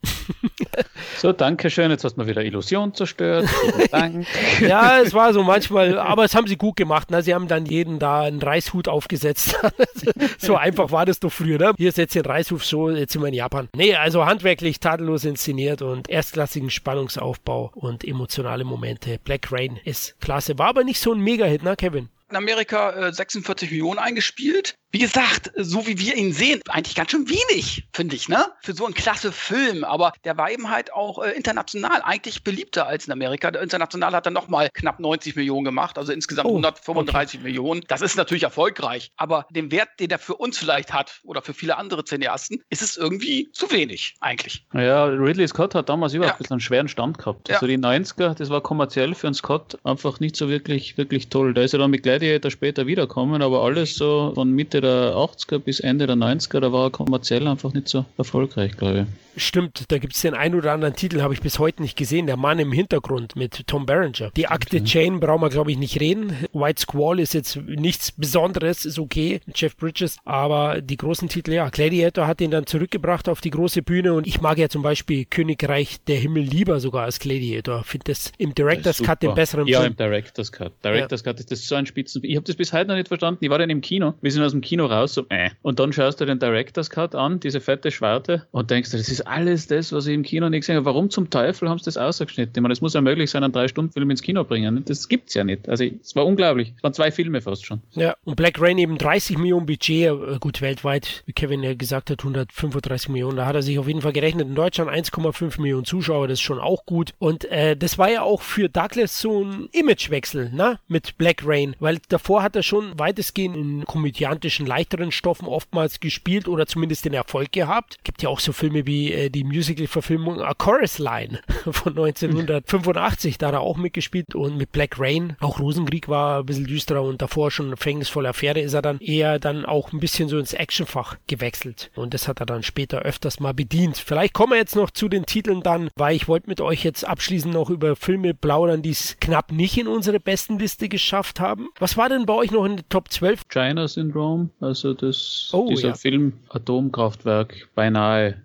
so, danke schön. Jetzt hast du mal wieder Illusion zerstört. Dank. ja, es war so manchmal, aber es haben sie gut gemacht. Ne? Sie haben dann jeden da einen Reishut aufgesetzt. so einfach war das doch früher. Ne? Hier setzt ihr einen Reishut so, jetzt sind wir in Japan. Nee, also handwerklich tadellos inszeniert und erstklassigen Spannungsaufbau und emotionale Momente. Black Rain ist klasse. War aber nicht so ein Mega-Hit, ne, Kevin? in Amerika äh, 46 Millionen eingespielt. Wie gesagt, so wie wir ihn sehen, eigentlich ganz schön wenig, finde ich, ne? Für so einen klasse Film. Aber der war eben halt auch äh, international eigentlich beliebter als in Amerika. Der international hat er nochmal knapp 90 Millionen gemacht, also insgesamt oh, 135 okay. Millionen. Das ist natürlich erfolgreich. Aber den Wert, den er für uns vielleicht hat oder für viele andere Cineasten, ist es irgendwie zu wenig, eigentlich. Ja, Ridley Scott hat damals überhaupt ja. ein bisschen einen schweren Stand gehabt. Ja. Also die 90er, das war kommerziell für einen Scott einfach nicht so wirklich, wirklich toll. Da ist er dann mit Gladiator später wiederkommen, aber alles so von Mitte der 80er bis Ende der 90er, da war er kommerziell einfach nicht so erfolgreich, glaube ich. Stimmt, da gibt es den einen oder anderen Titel, habe ich bis heute nicht gesehen. Der Mann im Hintergrund mit Tom Berenger. Die Akte okay. Chain brauchen wir, glaube ich, nicht reden. White Squall ist jetzt nichts Besonderes, ist okay. Jeff Bridges. Aber die großen Titel, ja, Gladiator hat ihn dann zurückgebracht auf die große Bühne. Und ich mag ja zum Beispiel Königreich der Himmel lieber sogar als Gladiator. Finde das im Director's das Cut den besseren Ja, Film. im Director's Cut. Director's ja. Cut ist das so ein Spitzen. Ich habe das bis heute noch nicht verstanden. Ich war dann im Kino. Wir sind aus dem Kino raus, so, äh. Und dann schaust du den Director's Cut an, diese fette Schwarte, und denkst du, das ist alles das, was ich im Kino nicht gesehen habe. Warum zum Teufel haben sie das ausgeschnitten? Ich meine, es muss ja möglich sein, einen Drei-Stunden-Film ins Kino bringen. Das gibt's ja nicht. Also, es war unglaublich. Es waren zwei Filme fast schon. Ja, und Black Rain eben 30 Millionen Budget, äh, gut, weltweit, wie Kevin ja gesagt hat, 135 Millionen. Da hat er sich auf jeden Fall gerechnet. In Deutschland 1,5 Millionen Zuschauer, das ist schon auch gut. Und äh, das war ja auch für Douglas so ein Imagewechsel, ne? Mit Black Rain, weil davor hat er schon weitestgehend in komödiantischen, leichteren Stoffen oftmals gespielt oder zumindest den Erfolg gehabt. Gibt ja auch so Filme wie äh, die Musical-Verfilmung A Chorus Line von 1985. Da hat er auch mitgespielt und mit Black Rain. Auch Rosenkrieg war ein bisschen düsterer und davor schon Fängnisvolle Affäre ist er dann eher dann auch ein bisschen so ins Actionfach gewechselt. Und das hat er dann später öfters mal bedient. Vielleicht kommen wir jetzt noch zu den Titeln dann, weil ich wollte mit euch jetzt abschließend noch über Filme plaudern, die es knapp nicht in unsere besten Liste geschafft haben. Was war denn bei euch noch in der Top 12? China Syndrome, also das, oh, dieser ja. Film Atomkraftwerk, beinahe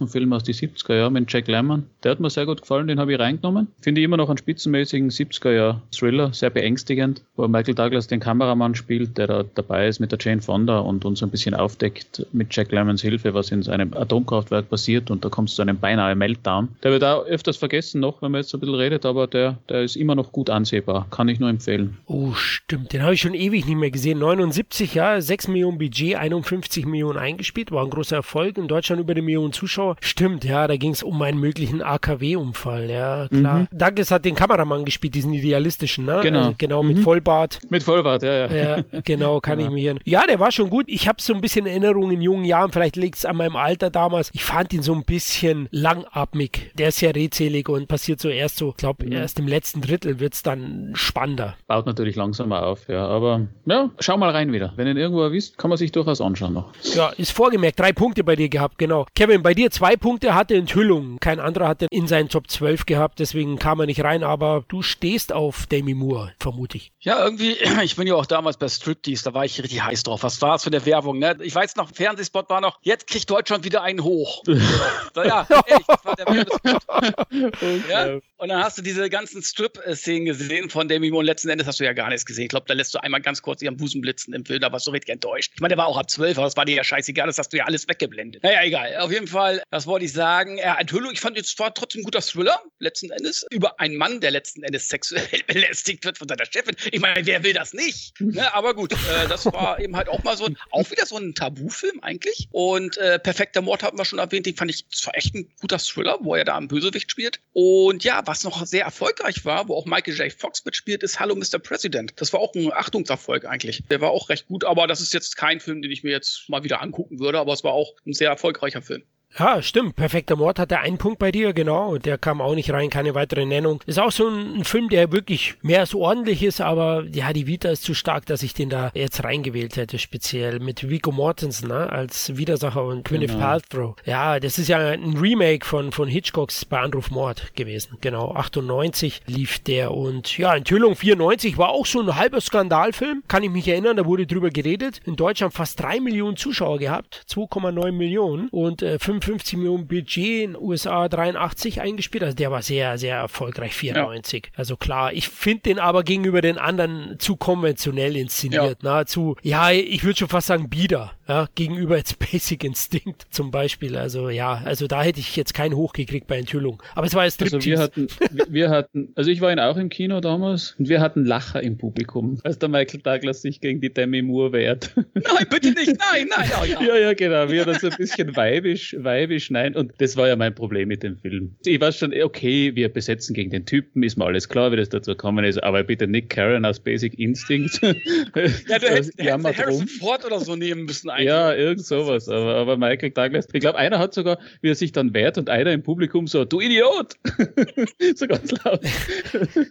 Katastrophenfilm aus die 70er Jahre mit Jack Lemmon. Der hat mir sehr gut gefallen, den habe ich reingenommen. Finde ich immer noch einen spitzenmäßigen 70er Jahr Thriller, sehr beängstigend, wo Michael Douglas den Kameramann spielt, der da dabei ist mit der Jane Fonda und uns ein bisschen aufdeckt mit Jack Lemmons Hilfe, was in seinem Atomkraftwerk passiert und da kommt es zu einem beinahe Meltdown. Der wird auch öfters vergessen noch, wenn man jetzt so ein bisschen redet, aber der, der ist immer noch gut ansehbar. Kann ich nur empfehlen. Oh, stimmt. Den habe ich schon ewig nicht mehr gesehen. 79, ja, 6 Millionen Budget, 51 Millionen eingespielt, war ein großer Erfolg. In Deutschland über eine Million Zuschauer. Stimmt, ja, da ging es um einen möglichen AKW-Unfall, ja, klar. Mhm. Douglas hat den Kameramann gespielt, diesen idealistischen, ne? Genau. Also genau, mit mhm. Vollbart. Mit Vollbart, ja, ja. Ja, genau, kann genau. ich mir. Ja, der war schon gut. Ich habe so ein bisschen Erinnerungen in jungen Jahren, vielleicht liegt es an meinem Alter damals. Ich fand ihn so ein bisschen langatmig. Der ist sehr redselig und passiert so erst so, ich glaube, mhm. erst im letzten Drittel wird es dann spannender. Baut natürlich langsamer auf, ja. Aber ja, schau mal rein wieder. Wenn ihr ihn irgendwo erwischt, kann man sich durchaus anschauen noch. Ja, ist vorgemerkt. Drei Punkte bei dir gehabt, genau. Kevin, bei dir zwei Punkte hatte Enthüllung. Kein anderer hatte in seinen Top 12 gehabt, deswegen kam er nicht rein, aber du stehst auf Demi Moore, vermute ich. Ja, irgendwie, ich bin ja auch damals bei Striptease, da war ich richtig heiß drauf. Was war es für eine Werbung, ne? Ich weiß noch, Fernsehspot war noch, jetzt kriegt Deutschland wieder einen hoch. ja, ehrlich, das war der Werbespot. ja? Und dann hast du diese ganzen Strip-Szenen gesehen von Demi Moore und letzten Endes hast du ja gar nichts gesehen. Ich glaube, da lässt du einmal ganz kurz ihren Busen blitzen im Film, da warst du richtig enttäuscht. Ich meine, der war auch ab 12, aber das war dir ja scheißegal, das hast du ja alles weggeblendet. Naja, egal. Auf jeden Fall, das wollte ich sagen. Ja, Enthüllung, ich fand jetzt war trotzdem ein guter Thriller, letzten Endes, über einen Mann, der letzten Endes sexuell belästigt wird von seiner Chefin. Ich meine, wer will das nicht? Ne? Aber gut, äh, das war eben halt auch mal so ein, auch wieder so ein Tabufilm eigentlich. Und äh, Perfekter Mord hatten wir schon erwähnt, den fand ich zwar echt ein guter Thriller, wo er da am Bösewicht spielt. Und ja, was noch sehr erfolgreich war, wo auch Michael J. Fox mitspielt, ist Hallo Mr. President. Das war auch ein Achtungserfolg eigentlich. Der war auch recht gut, aber das ist jetzt kein Film, den ich mir jetzt mal wieder angucken würde, aber es war auch ein sehr erfolgreicher Film. Ja, stimmt. Perfekter Mord hatte einen Punkt bei dir, genau. Der kam auch nicht rein, keine weitere Nennung. Ist auch so ein, Film, der wirklich mehr als ordentlich ist, aber ja, die Vita ist zu stark, dass ich den da jetzt reingewählt hätte, speziell mit Vico Mortensen ne, als Widersacher und Gwyneth genau. Paltrow. Ja, das ist ja ein Remake von, von Hitchcocks bei Anruf Mord gewesen. Genau, 98 lief der und ja, Enthüllung 94 war auch so ein halber Skandalfilm. Kann ich mich erinnern, da wurde drüber geredet. In Deutschland fast drei Millionen Zuschauer gehabt, 2,9 Millionen und äh, 55 Millionen Budget in USA 83 eingespielt. Also der war sehr, sehr erfolgreich, 94. Ja. Also klar, ich finde den aber gegenüber den anderen zu konventionell inszeniert. Ja. Nahezu, ja, ich würde schon fast sagen, bieder. Ja, gegenüber jetzt Basic Instinct zum Beispiel. Also ja, also da hätte ich jetzt keinen hochgekriegt bei Enthüllung. Aber es war jetzt Also wir hatten, wir hatten, also ich war ihn auch im Kino damals und wir hatten Lacher im Publikum, als der Michael Douglas sich gegen die Demi Moore wehrt. Nein, bitte nicht, nein, nein. Oh, ja. ja, ja, genau. Wir hatten so ein bisschen weibisch, weibisch, nein. Und das war ja mein Problem mit dem Film. Ich war schon, okay, wir besetzen gegen den Typen, ist mir alles klar, wie das dazu gekommen ist, aber bitte Nick Karen aus Basic Instinct. ja, du hättest, hättest Harrison Ford oder so nehmen müssen eigentlich. Ja, irgend sowas. Aber, aber Michael Douglas, ich glaube, einer hat sogar, wie er sich dann wehrt und einer im Publikum so, du Idiot! so ganz laut.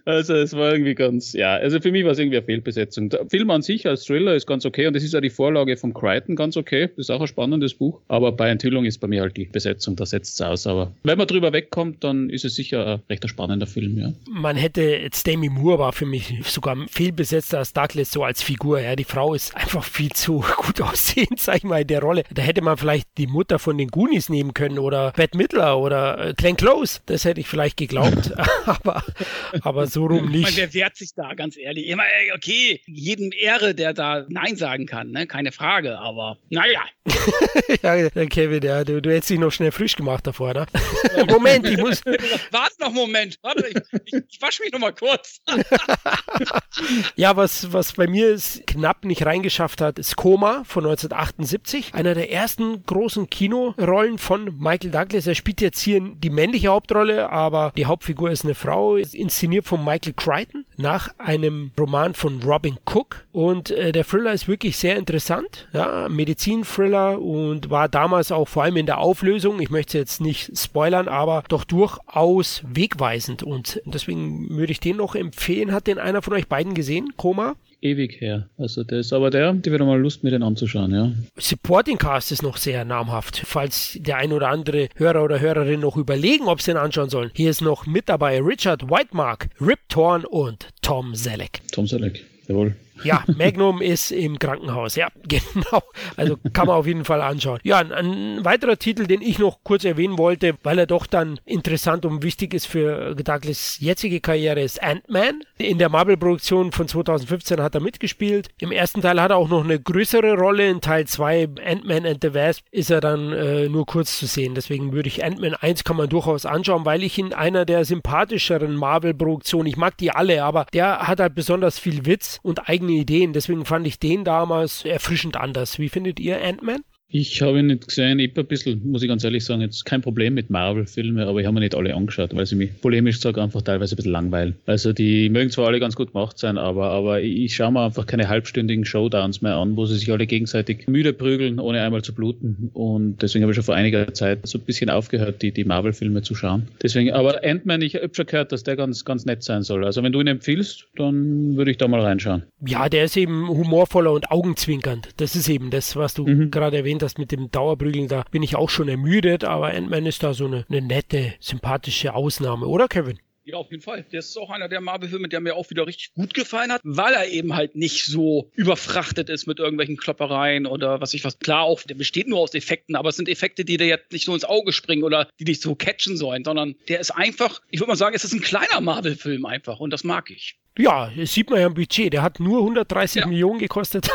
also es war irgendwie ganz, ja, also für mich war es irgendwie eine Fehlbesetzung. Der Film an sich als Thriller ist ganz okay und das ist ja die Vorlage vom Crichton ganz okay. Das ist auch ein spannendes Buch. Aber bei Enthüllung ist bei mir halt die Besetzung, da setzt es aus. Aber wenn man drüber wegkommt, dann ist es sicher ein recht spannender Film, ja. Man hätte jetzt Demi Moore war für mich sogar viel besetzter als Douglas so als Figur. Ja, die Frau ist einfach viel zu gut aussehend, sag ich mal, in der Rolle. Da hätte man vielleicht die Mutter von den Goonies nehmen können oder Bette Midler oder äh, Glenn Close. Das hätte ich vielleicht geglaubt. aber, aber so rum nicht. Meine, wer wehrt sich da, ganz ehrlich? Immer, okay, jedem Ehre, der da Nein sagen kann, ne? keine Frage, aber naja. ja, Kevin, ja, du, du hättest dich noch schnell frisch gemacht davor, ne? Moment, ich muss. Warte noch einen Moment, warte, ich, ich, ich wasche mich noch mal kurz. ja, was, was bei mir ist, knapp nicht reingeschafft hat, ist Koma von 1978. Einer der ersten großen Kinorollen von Michael Douglas. Er spielt jetzt hier die männliche Hauptrolle, aber die Hauptfigur ist eine Frau, ist inszeniert von Michael Crichton nach einem Roman von Robin Cook. Und äh, der Thriller ist wirklich sehr interessant. Ja, Medizin-Thriller und war damals auch vor allem in der Auflösung, ich möchte jetzt nicht spoilern, aber doch durchaus wegweisend. Und deswegen würde ich den noch empfehlen. Hat den einer von euch beiden gesehen? Koma? Ewig her. Also das, aber der, die wird mal Lust, mir den anzuschauen, ja. Supporting Cast ist noch sehr namhaft. Falls der ein oder andere Hörer oder Hörerin noch überlegen, ob sie ihn anschauen sollen. Hier ist noch mit dabei Richard Whitemark, Rip Torn und Tom Selleck. Tom Selleck, jawohl. Ja, Magnum ist im Krankenhaus. Ja, genau. Also kann man auf jeden Fall anschauen. Ja, ein, ein, weiterer Titel, den ich noch kurz erwähnen wollte, weil er doch dann interessant und wichtig ist für Douglas jetzige Karriere, ist Ant-Man. In der Marvel-Produktion von 2015 hat er mitgespielt. Im ersten Teil hat er auch noch eine größere Rolle. In Teil 2, Ant-Man and the Wasp, ist er dann äh, nur kurz zu sehen. Deswegen würde ich Ant-Man 1 kann man durchaus anschauen, weil ich in einer der sympathischeren Marvel-Produktionen, ich mag die alle, aber der hat halt besonders viel Witz und eigene eigene Ideen. Deswegen fand ich den damals erfrischend anders. Wie findet ihr Ant-Man? Ich habe ihn nicht gesehen. Ich habe ein bisschen, muss ich ganz ehrlich sagen, jetzt kein Problem mit Marvel-Filmen, aber ich habe mir nicht alle angeschaut, weil sie mich polemisch sage einfach teilweise ein bisschen langweilen. Also die mögen zwar alle ganz gut gemacht sein, aber, aber ich schaue mir einfach keine halbstündigen Showdowns mehr an, wo sie sich alle gegenseitig müde prügeln, ohne einmal zu bluten. Und deswegen habe ich schon vor einiger Zeit so ein bisschen aufgehört, die, die Marvel-Filme zu schauen. Deswegen, aber Ant-Man, ich habe schon gehört, dass der ganz, ganz nett sein soll. Also wenn du ihn empfiehlst, dann würde ich da mal reinschauen. Ja, der ist eben humorvoller und augenzwinkernd. Das ist eben das, was du mhm. gerade erwähnt erwähnt hast mit dem Dauerprügeln, da bin ich auch schon ermüdet, aber Ant-Man ist da so eine, eine nette, sympathische Ausnahme, oder Kevin? Ja, auf jeden Fall. Der ist auch einer der Marvel-Filme, der mir auch wieder richtig gut gefallen hat, weil er eben halt nicht so überfrachtet ist mit irgendwelchen Kloppereien oder was ich was. Klar, auch der besteht nur aus Effekten, aber es sind Effekte, die dir jetzt nicht so ins Auge springen oder die dich so catchen sollen, sondern der ist einfach, ich würde mal sagen, es ist ein kleiner Marvel-Film einfach und das mag ich. Ja, das sieht man ja im Budget. Der hat nur 130 ja. Millionen gekostet.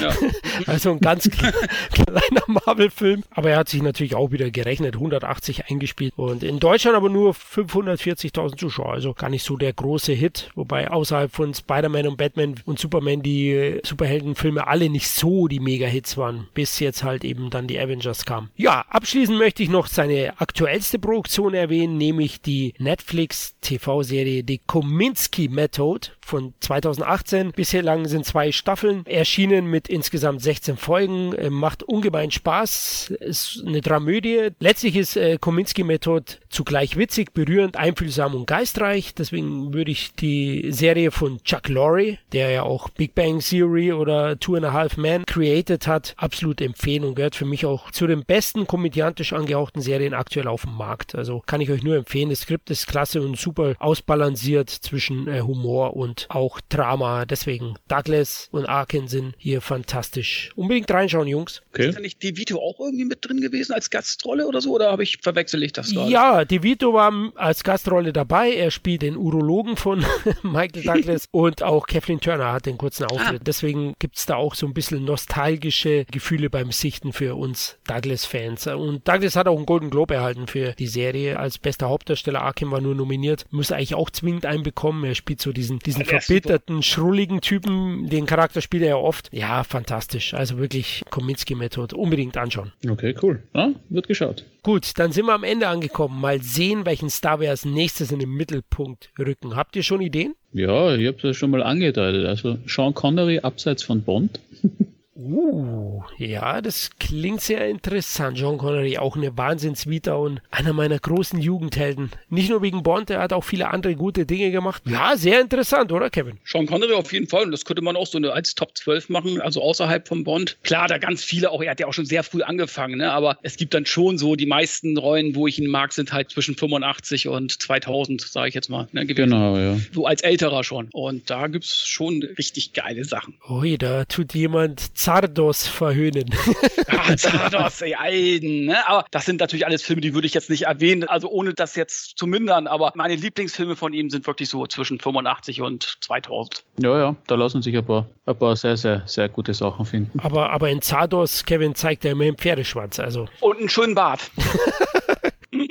Ja. also ein ganz kleiner Marvel-Film. Aber er hat sich natürlich auch wieder gerechnet. 180 eingespielt. Und in Deutschland aber nur 540.000 Zuschauer. Also gar nicht so der große Hit. Wobei außerhalb von Spider-Man und Batman und Superman die Superheldenfilme alle nicht so die Mega-Hits waren. Bis jetzt halt eben dann die Avengers kamen. Ja, abschließend möchte ich noch seine aktuellste Produktion erwähnen, nämlich die Netflix TV-Serie The Kominsky Method thought von 2018. Bisher lang sind zwei Staffeln erschienen mit insgesamt 16 Folgen. Äh, macht ungemein Spaß. Ist eine Dramödie. Letztlich ist äh, Kominsky-Methode zugleich witzig, berührend, einfühlsam und geistreich. Deswegen würde ich die Serie von Chuck Lorre, der ja auch Big Bang Theory oder Two and a Half Men created hat, absolut empfehlen und gehört für mich auch zu den besten komödiantisch angehauchten Serien aktuell auf dem Markt. Also kann ich euch nur empfehlen. Das Skript ist klasse und super ausbalanciert zwischen äh, Humor und auch Drama. Deswegen Douglas und Arkin sind hier fantastisch. Unbedingt reinschauen, Jungs. Okay. Ist da nicht De Vito auch irgendwie mit drin gewesen als Gastrolle oder so? Oder habe ich verwechsel ich das gerade? Ja, De Vito war als Gastrolle dabei. Er spielt den Urologen von Michael Douglas und auch Kathleen Turner hat den kurzen Auftritt. Ah. Deswegen gibt es da auch so ein bisschen nostalgische Gefühle beim Sichten für uns Douglas-Fans. Und Douglas hat auch einen Golden Globe erhalten für die Serie als bester Hauptdarsteller. Arkin war nur nominiert. Muss eigentlich auch zwingend einen bekommen. Er spielt so diesen, diesen verbitterten, schrulligen Typen. Den Charakter spielt er ja oft. Ja, fantastisch. Also wirklich Kominsky-Methode. Unbedingt anschauen. Okay, cool. Ja, wird geschaut. Gut, dann sind wir am Ende angekommen. Mal sehen, welchen Star wir als nächstes in den Mittelpunkt rücken. Habt ihr schon Ideen? Ja, ich habe es schon mal angedeutet. Also Sean Connery abseits von Bond. Uh, ja, das klingt sehr interessant. John Connery, auch eine Wahnsinnsvita und einer meiner großen Jugendhelden. Nicht nur wegen Bond, er hat auch viele andere gute Dinge gemacht. Ja, sehr interessant, oder Kevin? Sean Connery auf jeden Fall. Und das könnte man auch so eine, als Top 12 machen, also außerhalb von Bond. Klar, da ganz viele auch, er hat ja auch schon sehr früh angefangen, ne? aber es gibt dann schon so, die meisten Rollen, wo ich ihn mag, sind halt zwischen 85 und 2000, sage ich jetzt mal. Ne, genau, ja. So als älterer schon. Und da gibt es schon richtig geile Sachen. Ui, da tut jemand Zardos verhöhnen. ah, Zardos, ey, Alten, ne? Aber das sind natürlich alles Filme, die würde ich jetzt nicht erwähnen, also ohne das jetzt zu mindern, aber meine Lieblingsfilme von ihm sind wirklich so zwischen 85 und 2000. Ja, ja, da lassen sich ein paar, ein paar sehr, sehr, sehr gute Sachen finden. Aber, aber in Zardos, Kevin zeigt er immer einen Pferdeschwanz, also. Und einen schönen Bart.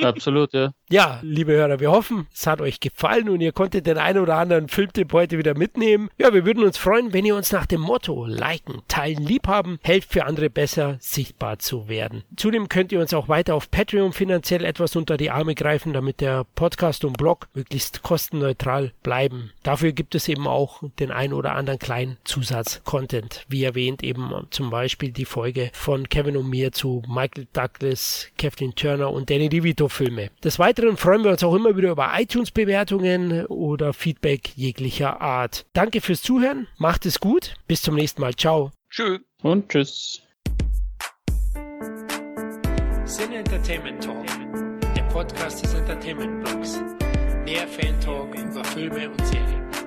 Absolut, ja. Ja, liebe Hörer, wir hoffen, es hat euch gefallen und ihr konntet den einen oder anderen Filmtipp heute wieder mitnehmen. Ja, wir würden uns freuen, wenn ihr uns nach dem Motto liken, teilen, liebhaben, helft für andere besser sichtbar zu werden. Zudem könnt ihr uns auch weiter auf Patreon finanziell etwas unter die Arme greifen, damit der Podcast und Blog möglichst kostenneutral bleiben. Dafür gibt es eben auch den ein oder anderen kleinen Zusatz-Content. Wie erwähnt eben zum Beispiel die Folge von Kevin und mir zu Michael Douglas, Kathleen Turner und Danny DeVito Filme. Des Weiteren freuen wir uns auch immer wieder über iTunes-Bewertungen oder Feedback jeglicher Art. Danke fürs Zuhören, macht es gut, bis zum nächsten Mal, ciao. Tschüss. Und tschüss. Sin Entertainment Talk, der Podcast des Entertainment Blogs. Mehr Fan Talk über Filme und Serien.